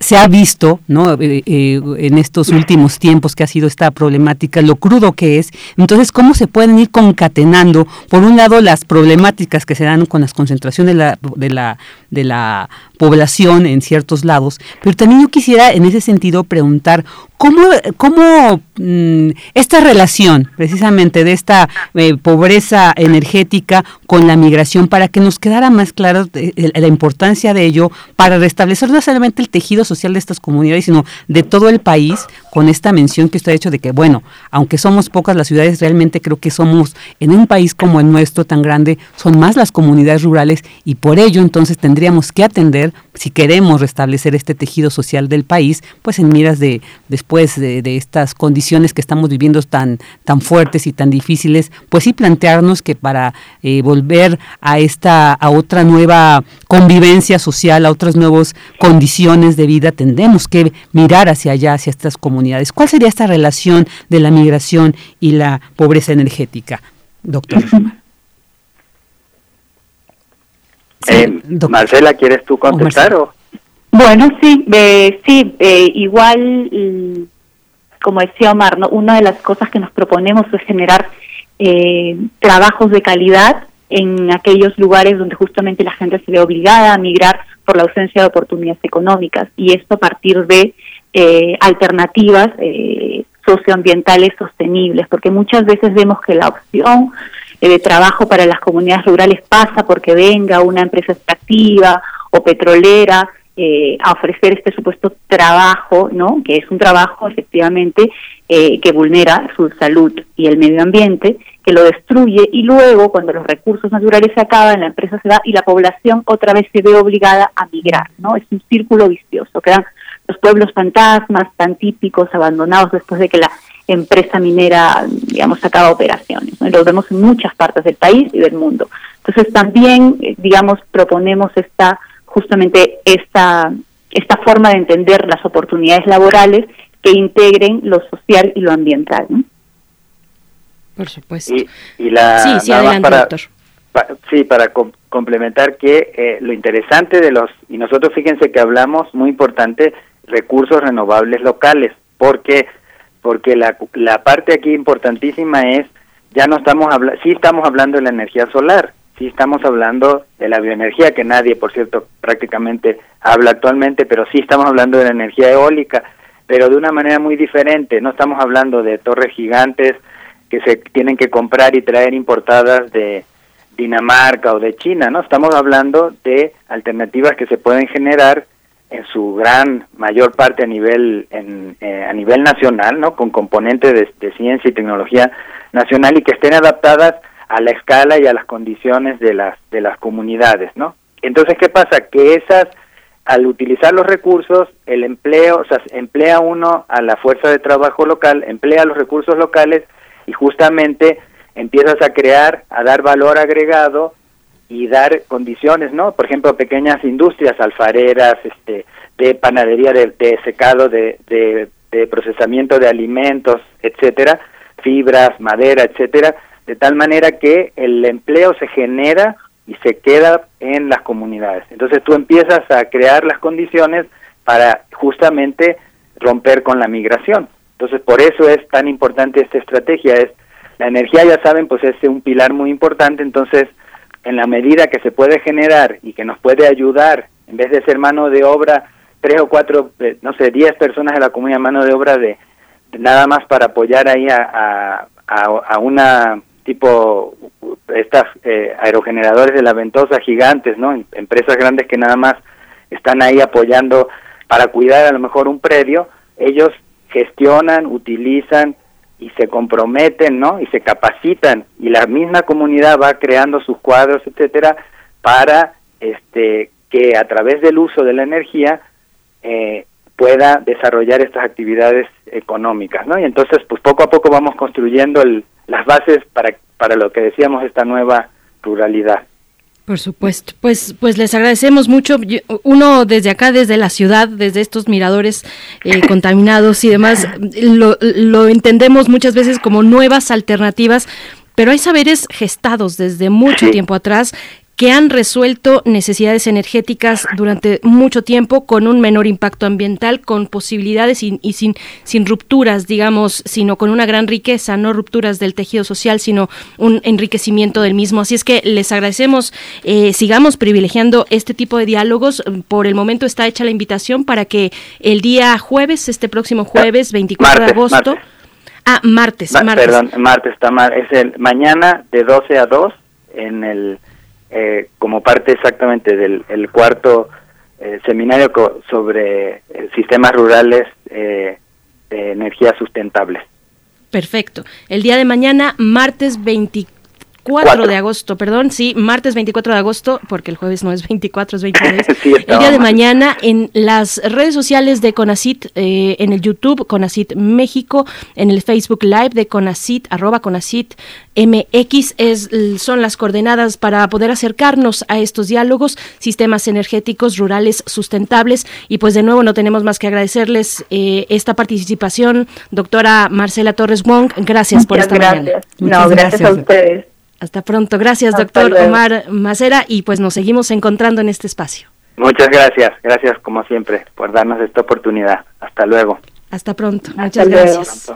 se ha visto ¿no? Eh, eh, en estos últimos tiempos que ha sido esta problemática, lo crudo que es. Entonces, ¿cómo se pueden ir concatenando? Por un lado, las problemáticas que se dan con las concentraciones de la, de la, de la población en ciertos lados, pero también yo quisiera en ese sentido preguntar cómo, cómo mmm, esta relación precisamente de esta eh, pobreza energética con la migración para que nos quedara más claro de, la importancia de ello para restablecer no solamente el tejido social de estas comunidades, sino de todo el país, con esta mención que usted ha hecho de que, bueno, aunque somos pocas las ciudades, realmente creo que somos, en un país como el nuestro tan grande, son más las comunidades rurales y por ello entonces tendríamos que atender, si queremos restablecer este tejido social del país, pues en miras de después de, estas condiciones que estamos viviendo tan, tan fuertes y tan difíciles, pues sí plantearnos que para eh, volver a esta, a otra nueva convivencia social, a otras nuevas condiciones de vida, tendremos que mirar hacia allá, hacia estas comunidades. ¿Cuál sería esta relación de la migración y la pobreza energética, doctor? Eh, Marcela, ¿quieres tú contestar o? Bueno, sí, eh, sí, eh, igual, como decía Omar, ¿no? una de las cosas que nos proponemos es generar eh, trabajos de calidad en aquellos lugares donde justamente la gente se ve obligada a migrar por la ausencia de oportunidades económicas y esto a partir de eh, alternativas eh, socioambientales sostenibles, porque muchas veces vemos que la opción eh, de trabajo para las comunidades rurales pasa porque venga una empresa extractiva o petrolera eh, a ofrecer este supuesto trabajo, ¿no? Que es un trabajo efectivamente eh, que vulnera su salud y el medio ambiente, que lo destruye y luego cuando los recursos naturales se acaban, la empresa se va y la población otra vez se ve obligada a migrar, ¿no? Es un círculo vicioso, quedan los pueblos fantasmas tan típicos abandonados después de que la empresa minera, digamos, acaba operaciones. ¿no? Lo vemos en muchas partes del país y del mundo. Entonces también, eh, digamos, proponemos esta justamente esta esta forma de entender las oportunidades laborales que integren lo social y lo ambiental. ¿no? Por supuesto. Y, y la, sí, sí, adelante, para, doctor. pa- sí, para com- complementar que eh, lo interesante de los, y nosotros fíjense que hablamos, muy importante, recursos renovables locales, porque porque la, la parte aquí importantísima es, ya no estamos hablando, sí estamos hablando de la energía solar, sí estamos hablando de la bioenergía, que nadie, por cierto, prácticamente habla actualmente, pero sí estamos hablando de la energía eólica, pero de una manera muy diferente, no estamos hablando de torres gigantes que se tienen que comprar y traer importadas de Dinamarca o de China, ¿no? Estamos hablando de alternativas que se pueden generar en su gran mayor parte a nivel en, eh, a nivel nacional, ¿no? Con componentes de, de ciencia y tecnología nacional y que estén adaptadas a la escala y a las condiciones de las de las comunidades, ¿no? Entonces, ¿qué pasa? Que esas al utilizar los recursos, el empleo, o sea, emplea uno a la fuerza de trabajo local, emplea los recursos locales y justamente empiezas a crear, a dar valor agregado y dar condiciones, ¿no? Por ejemplo, pequeñas industrias alfareras, este, de panadería, de, de secado, de, de, de procesamiento de alimentos, etcétera, fibras, madera, etcétera, de tal manera que el empleo se genera y se queda en las comunidades. Entonces tú empiezas a crear las condiciones para justamente romper con la migración. Entonces por eso es tan importante esta estrategia. Es la energía, ya saben, pues es un pilar muy importante. Entonces en la medida que se puede generar y que nos puede ayudar, en vez de ser mano de obra, tres o cuatro, eh, no sé, diez personas de la comunidad, mano de obra de, nada más para apoyar ahí a, a, a, a una tipo estas eh, aerogeneradores de la ventosa gigantes, ¿no? Em- Empresas grandes que nada más están ahí apoyando para cuidar a lo mejor un predio, ellos gestionan, utilizan y se comprometen, ¿no? Y se capacitan y la misma comunidad va creando sus cuadros, etcétera, para este que a través del uso de la energía eh, pueda desarrollar estas actividades económicas, ¿no? Y entonces, pues poco a poco vamos construyendo el, las bases para para lo que decíamos esta nueva ruralidad. Por supuesto, pues, pues les agradecemos mucho. Uno desde acá, desde la ciudad, desde estos miradores eh, contaminados y demás, lo, lo entendemos muchas veces como nuevas alternativas, pero hay saberes gestados desde mucho tiempo atrás que han resuelto necesidades energéticas durante mucho tiempo con un menor impacto ambiental, con posibilidades y, y sin, sin rupturas, digamos, sino con una gran riqueza, no rupturas del tejido social, sino un enriquecimiento del mismo. Así es que les agradecemos, eh, sigamos privilegiando este tipo de diálogos. Por el momento está hecha la invitación para que el día jueves, este próximo jueves, 24 de Martes, agosto, martes. ah, martes, Ma- martes. Perdón, martes está mal. Es el mañana de 12 a 2 en el eh, como parte exactamente del el cuarto eh, seminario sobre eh, sistemas rurales eh, de energía sustentable. Perfecto. El día de mañana, martes 24 Cuatro. de agosto, perdón, sí, martes 24 de agosto, porque el jueves no es 24, es 26. Sí, el día de mañana en las redes sociales de Conacit, eh, en el YouTube, Conacit México, en el Facebook Live de Conacit, arroba Conacit MX, es, son las coordenadas para poder acercarnos a estos diálogos, sistemas energéticos rurales sustentables. Y pues de nuevo no tenemos más que agradecerles eh, esta participación, doctora Marcela Torres Wong. Gracias por Muchas esta gracias. mañana. No, Muchas gracias a ustedes. Hasta pronto. Gracias, Hasta doctor luego. Omar Macera. Y pues nos seguimos encontrando en este espacio. Muchas gracias, gracias como siempre por darnos esta oportunidad. Hasta luego. Hasta pronto. Muchas luego. gracias.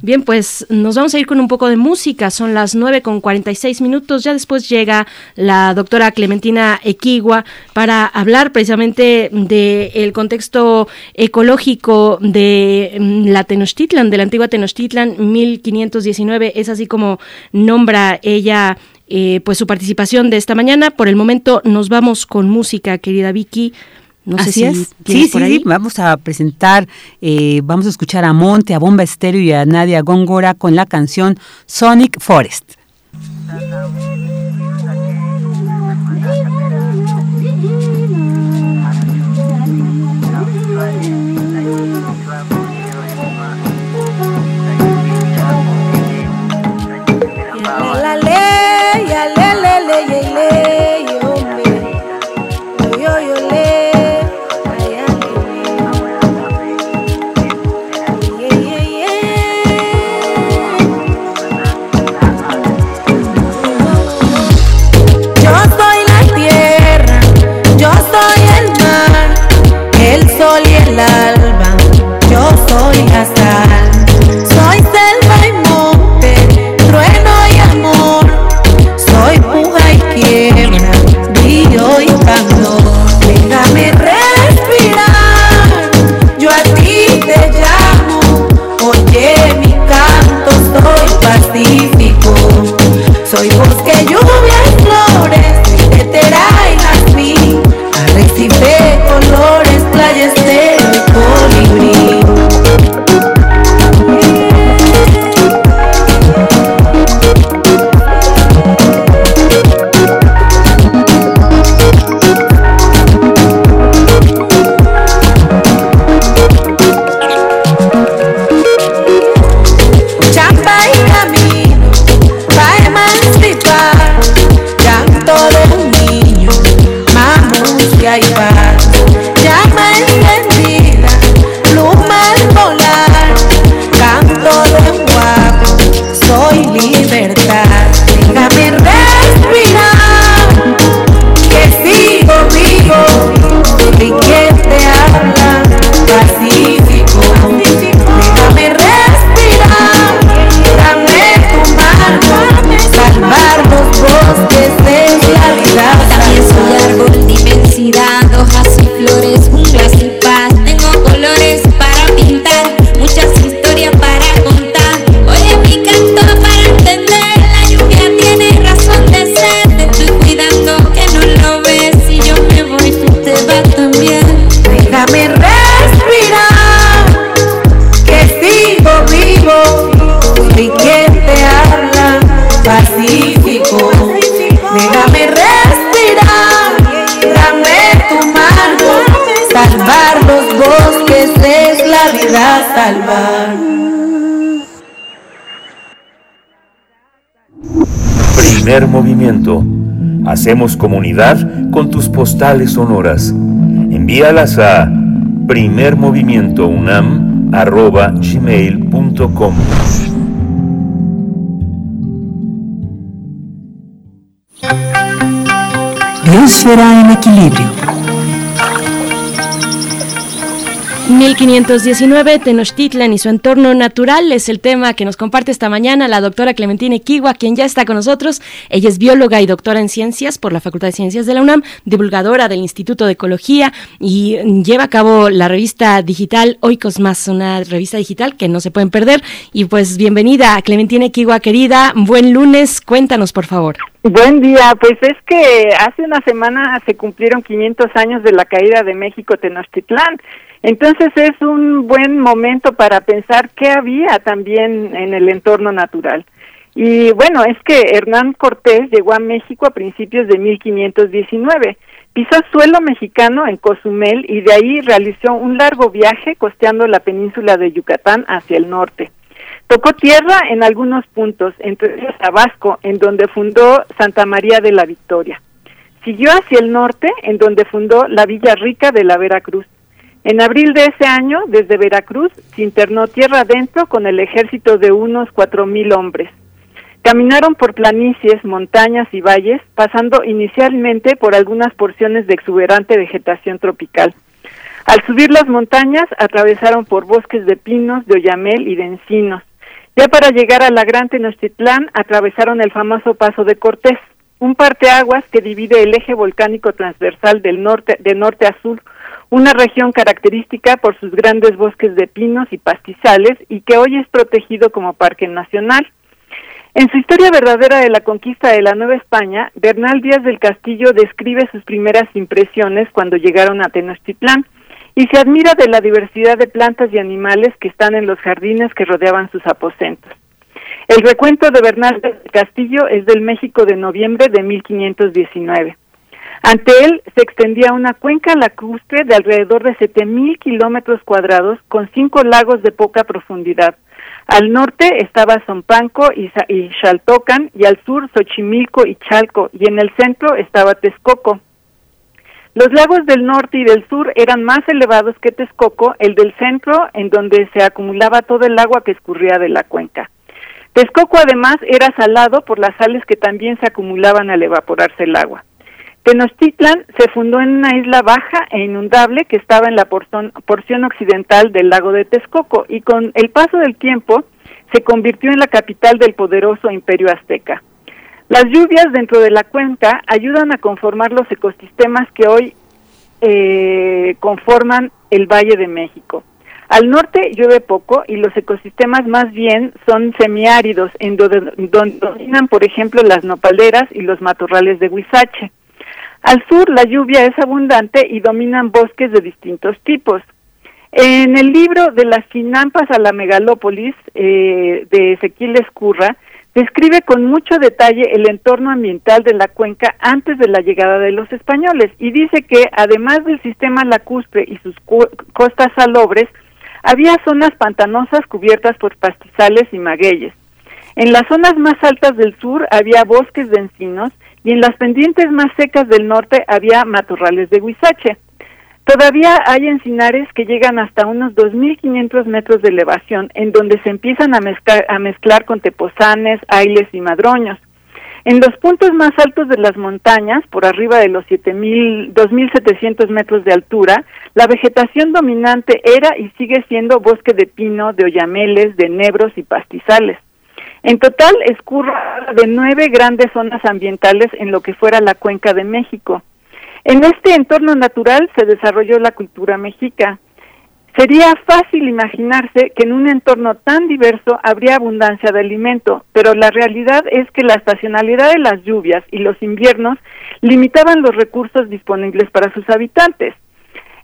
Bien, pues nos vamos a ir con un poco de música. Son las 9 con 46 minutos. Ya después llega la doctora Clementina Equigua para hablar precisamente del contexto ecológico de mm, la Tenochtitlan, de la antigua Tenochtitlan 1519. Es así como nombra ella eh, pues su participación de esta mañana. Por el momento nos vamos con música, querida Vicky. No sé Así si es. Sí, por sí, ahí. sí. Vamos a presentar, eh, vamos a escuchar a Monte, a Bomba Estéreo y a Nadia Góngora con la canción Sonic Forest. alma. Yo soy hasta Hacemos comunidad con tus postales sonoras. Envíalas a primermovimientounam.gmail.com Biosfera en equilibrio. 1519 Tenochtitlan y su entorno natural es el tema que nos comparte esta mañana la doctora Clementina Equigua, quien ya está con nosotros. Ella es bióloga y doctora en ciencias por la Facultad de Ciencias de la UNAM, divulgadora del Instituto de Ecología y lleva a cabo la revista digital Oikos Más, una revista digital que no se pueden perder. Y pues bienvenida, Clementina Equigua, querida. Buen lunes, cuéntanos por favor. Buen día, pues es que hace una semana se cumplieron 500 años de la caída de México Tenochtitlán entonces es un buen momento para pensar qué había también en el entorno natural. Y bueno, es que Hernán Cortés llegó a México a principios de 1519. Pisó suelo mexicano en Cozumel y de ahí realizó un largo viaje costeando la península de Yucatán hacia el norte. Tocó tierra en algunos puntos, entre ellos Tabasco, en donde fundó Santa María de la Victoria. Siguió hacia el norte, en donde fundó la Villa Rica de la Veracruz en abril de ese año, desde Veracruz, se internó tierra adentro con el ejército de unos cuatro mil hombres. Caminaron por planicies, montañas y valles, pasando inicialmente por algunas porciones de exuberante vegetación tropical. Al subir las montañas, atravesaron por bosques de pinos, de oyamel y de encinos. Ya para llegar a la Gran Tenochtitlán, atravesaron el famoso Paso de Cortés, un parteaguas que divide el eje volcánico transversal del norte, de norte a sur, una región característica por sus grandes bosques de pinos y pastizales y que hoy es protegido como parque nacional. En su historia verdadera de la conquista de la Nueva España, Bernal Díaz del Castillo describe sus primeras impresiones cuando llegaron a Tenochtitlán y se admira de la diversidad de plantas y animales que están en los jardines que rodeaban sus aposentos. El recuento de Bernal del Castillo es del México de noviembre de 1519. Ante él se extendía una cuenca lacustre de alrededor de 7.000 kilómetros cuadrados con cinco lagos de poca profundidad. Al norte estaba Zompanco y, y Xaltocan y al sur Xochimilco y Chalco y en el centro estaba Texcoco. Los lagos del norte y del sur eran más elevados que Texcoco, el del centro en donde se acumulaba todo el agua que escurría de la cuenca. Texcoco además era salado por las sales que también se acumulaban al evaporarse el agua. Tenochtitlan se fundó en una isla baja e inundable que estaba en la porción, occidental del lago de Texcoco y con el paso del tiempo se convirtió en la capital del poderoso imperio azteca. Las lluvias dentro de la cuenca ayudan a conformar los ecosistemas que hoy eh, conforman el Valle de México. Al norte llueve poco y los ecosistemas más bien son semiáridos, en donde, donde dominan, por ejemplo, las nopaleras y los matorrales de huizache. Al sur la lluvia es abundante y dominan bosques de distintos tipos. En el libro de las Sinampas a la megalópolis eh, de Ezequiel Escurra, describe con mucho detalle el entorno ambiental de la cuenca antes de la llegada de los españoles y dice que además del sistema lacustre y sus costas salobres, había zonas pantanosas cubiertas por pastizales y magueyes. En las zonas más altas del sur había bosques de encinos y en las pendientes más secas del norte había matorrales de huizache. Todavía hay encinares que llegan hasta unos 2.500 metros de elevación, en donde se empiezan a mezclar, con tepozanes, ailes y madroños. En los puntos más altos de las montañas, por arriba de los 7.000, 2.700 metros de altura, la vegetación dominante era y sigue siendo bosque de pino, de oyameles, de nebros y pastizales. En total, escurra de nueve grandes zonas ambientales en lo que fuera la cuenca de México. En este entorno natural se desarrolló la cultura mexica. Sería fácil imaginarse que en un entorno tan diverso habría abundancia de alimento, pero la realidad es que la estacionalidad de las lluvias y los inviernos limitaban los recursos disponibles para sus habitantes.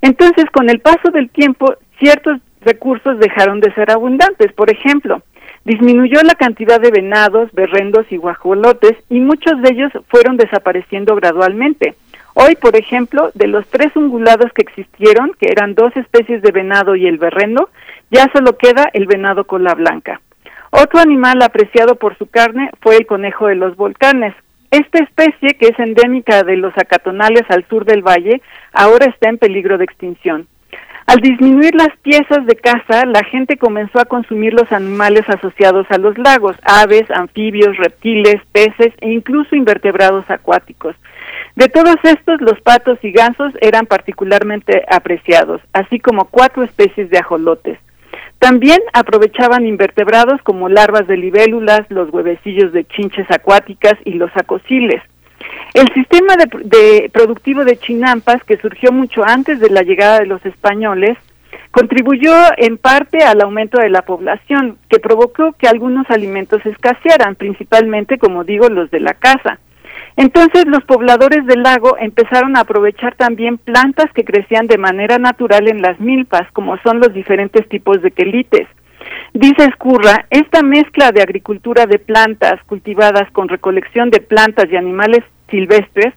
Entonces, con el paso del tiempo, ciertos recursos dejaron de ser abundantes. Por ejemplo, disminuyó la cantidad de venados, berrendos y guajolotes y muchos de ellos fueron desapareciendo gradualmente. Hoy, por ejemplo, de los tres ungulados que existieron, que eran dos especies de venado y el berrendo, ya solo queda el venado cola blanca. Otro animal apreciado por su carne fue el conejo de los volcanes. Esta especie, que es endémica de los acatonales al sur del valle, ahora está en peligro de extinción. Al disminuir las piezas de caza, la gente comenzó a consumir los animales asociados a los lagos, aves, anfibios, reptiles, peces e incluso invertebrados acuáticos. De todos estos, los patos y gansos eran particularmente apreciados, así como cuatro especies de ajolotes. También aprovechaban invertebrados como larvas de libélulas, los huevecillos de chinches acuáticas y los acosiles. El sistema de, productivo de chinampas, que surgió mucho antes de la llegada de los españoles, contribuyó en parte al aumento de la población, que provocó que algunos alimentos escasearan, principalmente, como digo, los de la casa. Entonces los pobladores del lago empezaron a aprovechar también plantas que crecían de manera natural en las milpas, como son los diferentes tipos de quelites. Dice Escurra, esta mezcla de agricultura de plantas cultivadas con recolección de plantas y animales silvestres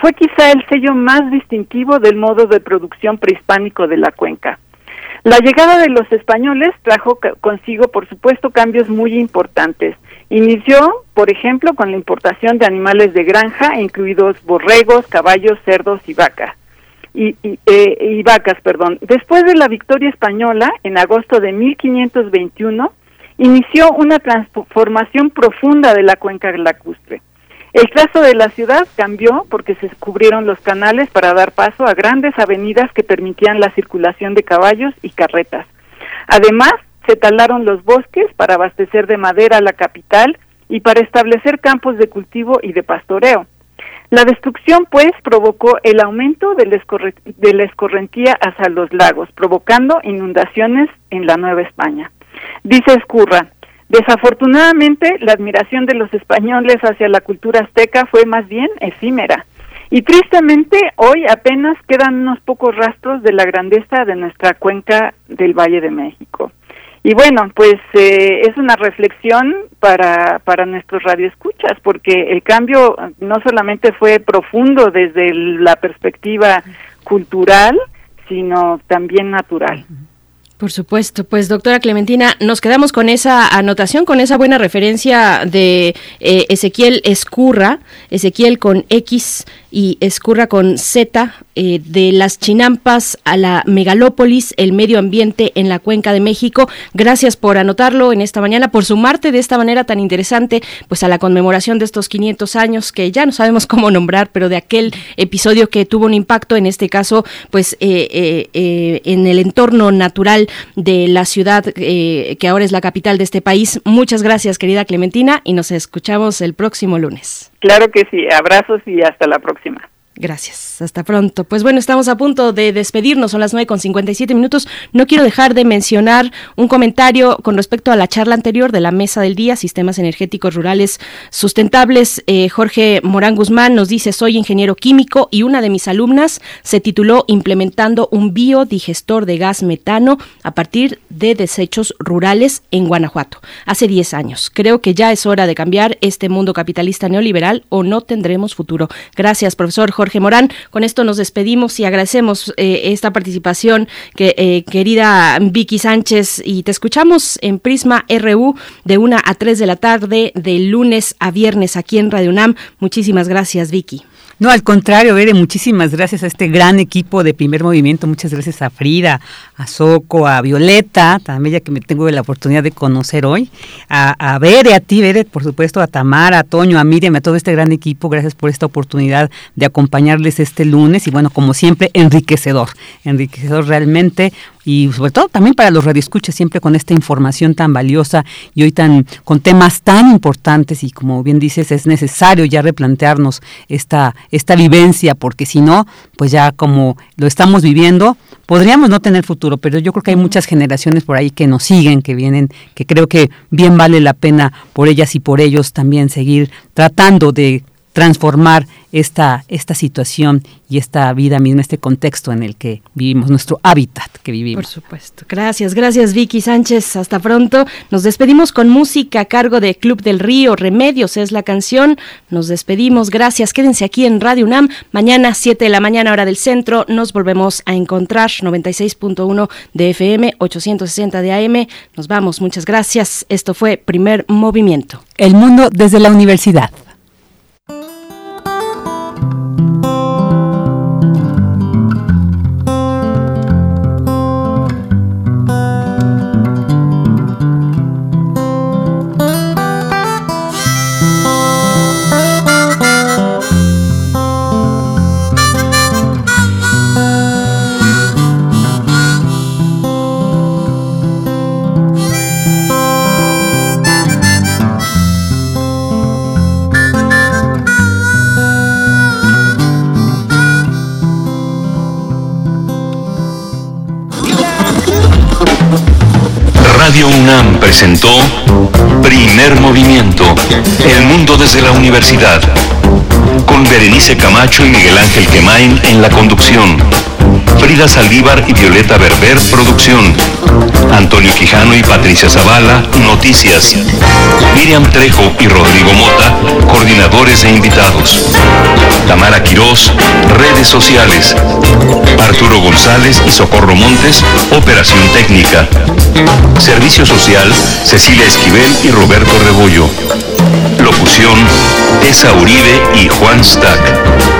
fue quizá el sello más distintivo del modo de producción prehispánico de la cuenca. La llegada de los españoles trajo consigo, por supuesto, cambios muy importantes. Inició, por ejemplo, con la importación de animales de granja, incluidos borregos, caballos, cerdos y vacas. Y, eh, vacas, perdón. Después de la victoria española, en agosto de 1521, inició una transformación profunda de la cuenca lacustre. El trazo de la ciudad cambió porque se cubrieron los canales para dar paso a grandes avenidas que permitían la circulación de caballos y carretas. Además, se talaron los bosques para abastecer de madera a la capital y para establecer campos de cultivo y de pastoreo. La destrucción, pues, provocó el aumento de la, escorrentía hacia los lagos, provocando inundaciones en la Nueva España. Dice Escurra, Desafortunadamente, la admiración de los españoles hacia la cultura azteca fue más bien efímera. Y tristemente, hoy apenas quedan unos pocos rastros de la grandeza de nuestra cuenca del Valle de México. Y bueno, pues eh, es una reflexión para, para nuestros radioescuchas, porque el cambio no solamente fue profundo desde la perspectiva cultural, sino también natural. Por supuesto, pues doctora Clementina, nos quedamos con esa anotación, con esa buena referencia de eh, Ezequiel Escurra, Ezequiel con X y Escurra con Z, eh, de las chinampas a la megalópolis, el medio ambiente en la cuenca de México. Gracias por anotarlo en esta mañana, por sumarte de esta manera tan interesante, pues a la conmemoración de estos 500 años que ya no sabemos cómo nombrar, pero de aquel episodio que tuvo un impacto, en este caso, pues eh, en el entorno natural de la ciudad eh, que ahora es la capital de este país. Muchas gracias, querida Clementina, y nos escuchamos el próximo lunes. Claro que sí, abrazos y hasta la próxima. Gracias, hasta pronto. Pues bueno, estamos a punto de despedirnos, son las nueve con 57 minutos. No quiero dejar de mencionar un comentario con respecto a la charla anterior de la mesa del día, Sistemas Energéticos Rurales Sustentables. Eh, Jorge Morán Guzmán nos dice, soy ingeniero químico y una de mis alumnas se tituló Implementando un biodigestor de gas metano a partir de desechos rurales en Guanajuato, hace 10 años. Creo que ya es hora de cambiar este mundo capitalista neoliberal o no tendremos futuro. Gracias, profesor Jorge Morán. Con esto nos despedimos y agradecemos eh, esta participación, que, eh, querida Vicky Sánchez, y te escuchamos en Prisma RU de una a 3 de la tarde, de lunes a viernes aquí en Radio UNAM. Muchísimas gracias, Vicky. No, al contrario, Bere, muchísimas gracias a este gran equipo de primer movimiento. Muchas gracias a Frida, a Soco, a Violeta, también ya que me tengo la oportunidad de conocer hoy. A, a Bere, a ti, Bere, por supuesto, a Tamara, a Toño, a Miriam, a todo este gran equipo. Gracias por esta oportunidad de acompañarles este lunes. Y bueno, como siempre, enriquecedor. Enriquecedor realmente y sobre todo también para los radioescuchas siempre con esta información tan valiosa y hoy tan con temas tan importantes y como bien dices es necesario ya replantearnos esta esta vivencia porque si no pues ya como lo estamos viviendo podríamos no tener futuro pero yo creo que hay muchas generaciones por ahí que nos siguen que vienen que creo que bien vale la pena por ellas y por ellos también seguir tratando de transformar esta, esta situación y esta vida misma, este contexto en el que vivimos, nuestro hábitat que vivimos. Por supuesto. Gracias, gracias Vicky Sánchez. Hasta pronto. Nos despedimos con música a cargo de Club del Río. Remedios es la canción. Nos despedimos. Gracias. Quédense aquí en Radio UNAM. Mañana, 7 de la mañana, hora del centro. Nos volvemos a encontrar. 96.1 de FM, 860 de AM. Nos vamos. Muchas gracias. Esto fue Primer Movimiento. El mundo desde la universidad. Presentó Primer Movimiento, El Mundo desde la Universidad, con Berenice Camacho y Miguel Ángel Quemain en la conducción. Frida Saldívar y Violeta Berber, producción. Antonio Quijano y Patricia Zavala, noticias. Miriam Trejo y Rodrigo Mota, coordinadores e invitados. Tamara Quirós, redes sociales. Arturo González y Socorro Montes, operación técnica. Servicio social, Cecilia Esquivel y Roberto Rebollo. Locución, Esa Uribe y Juan Stack.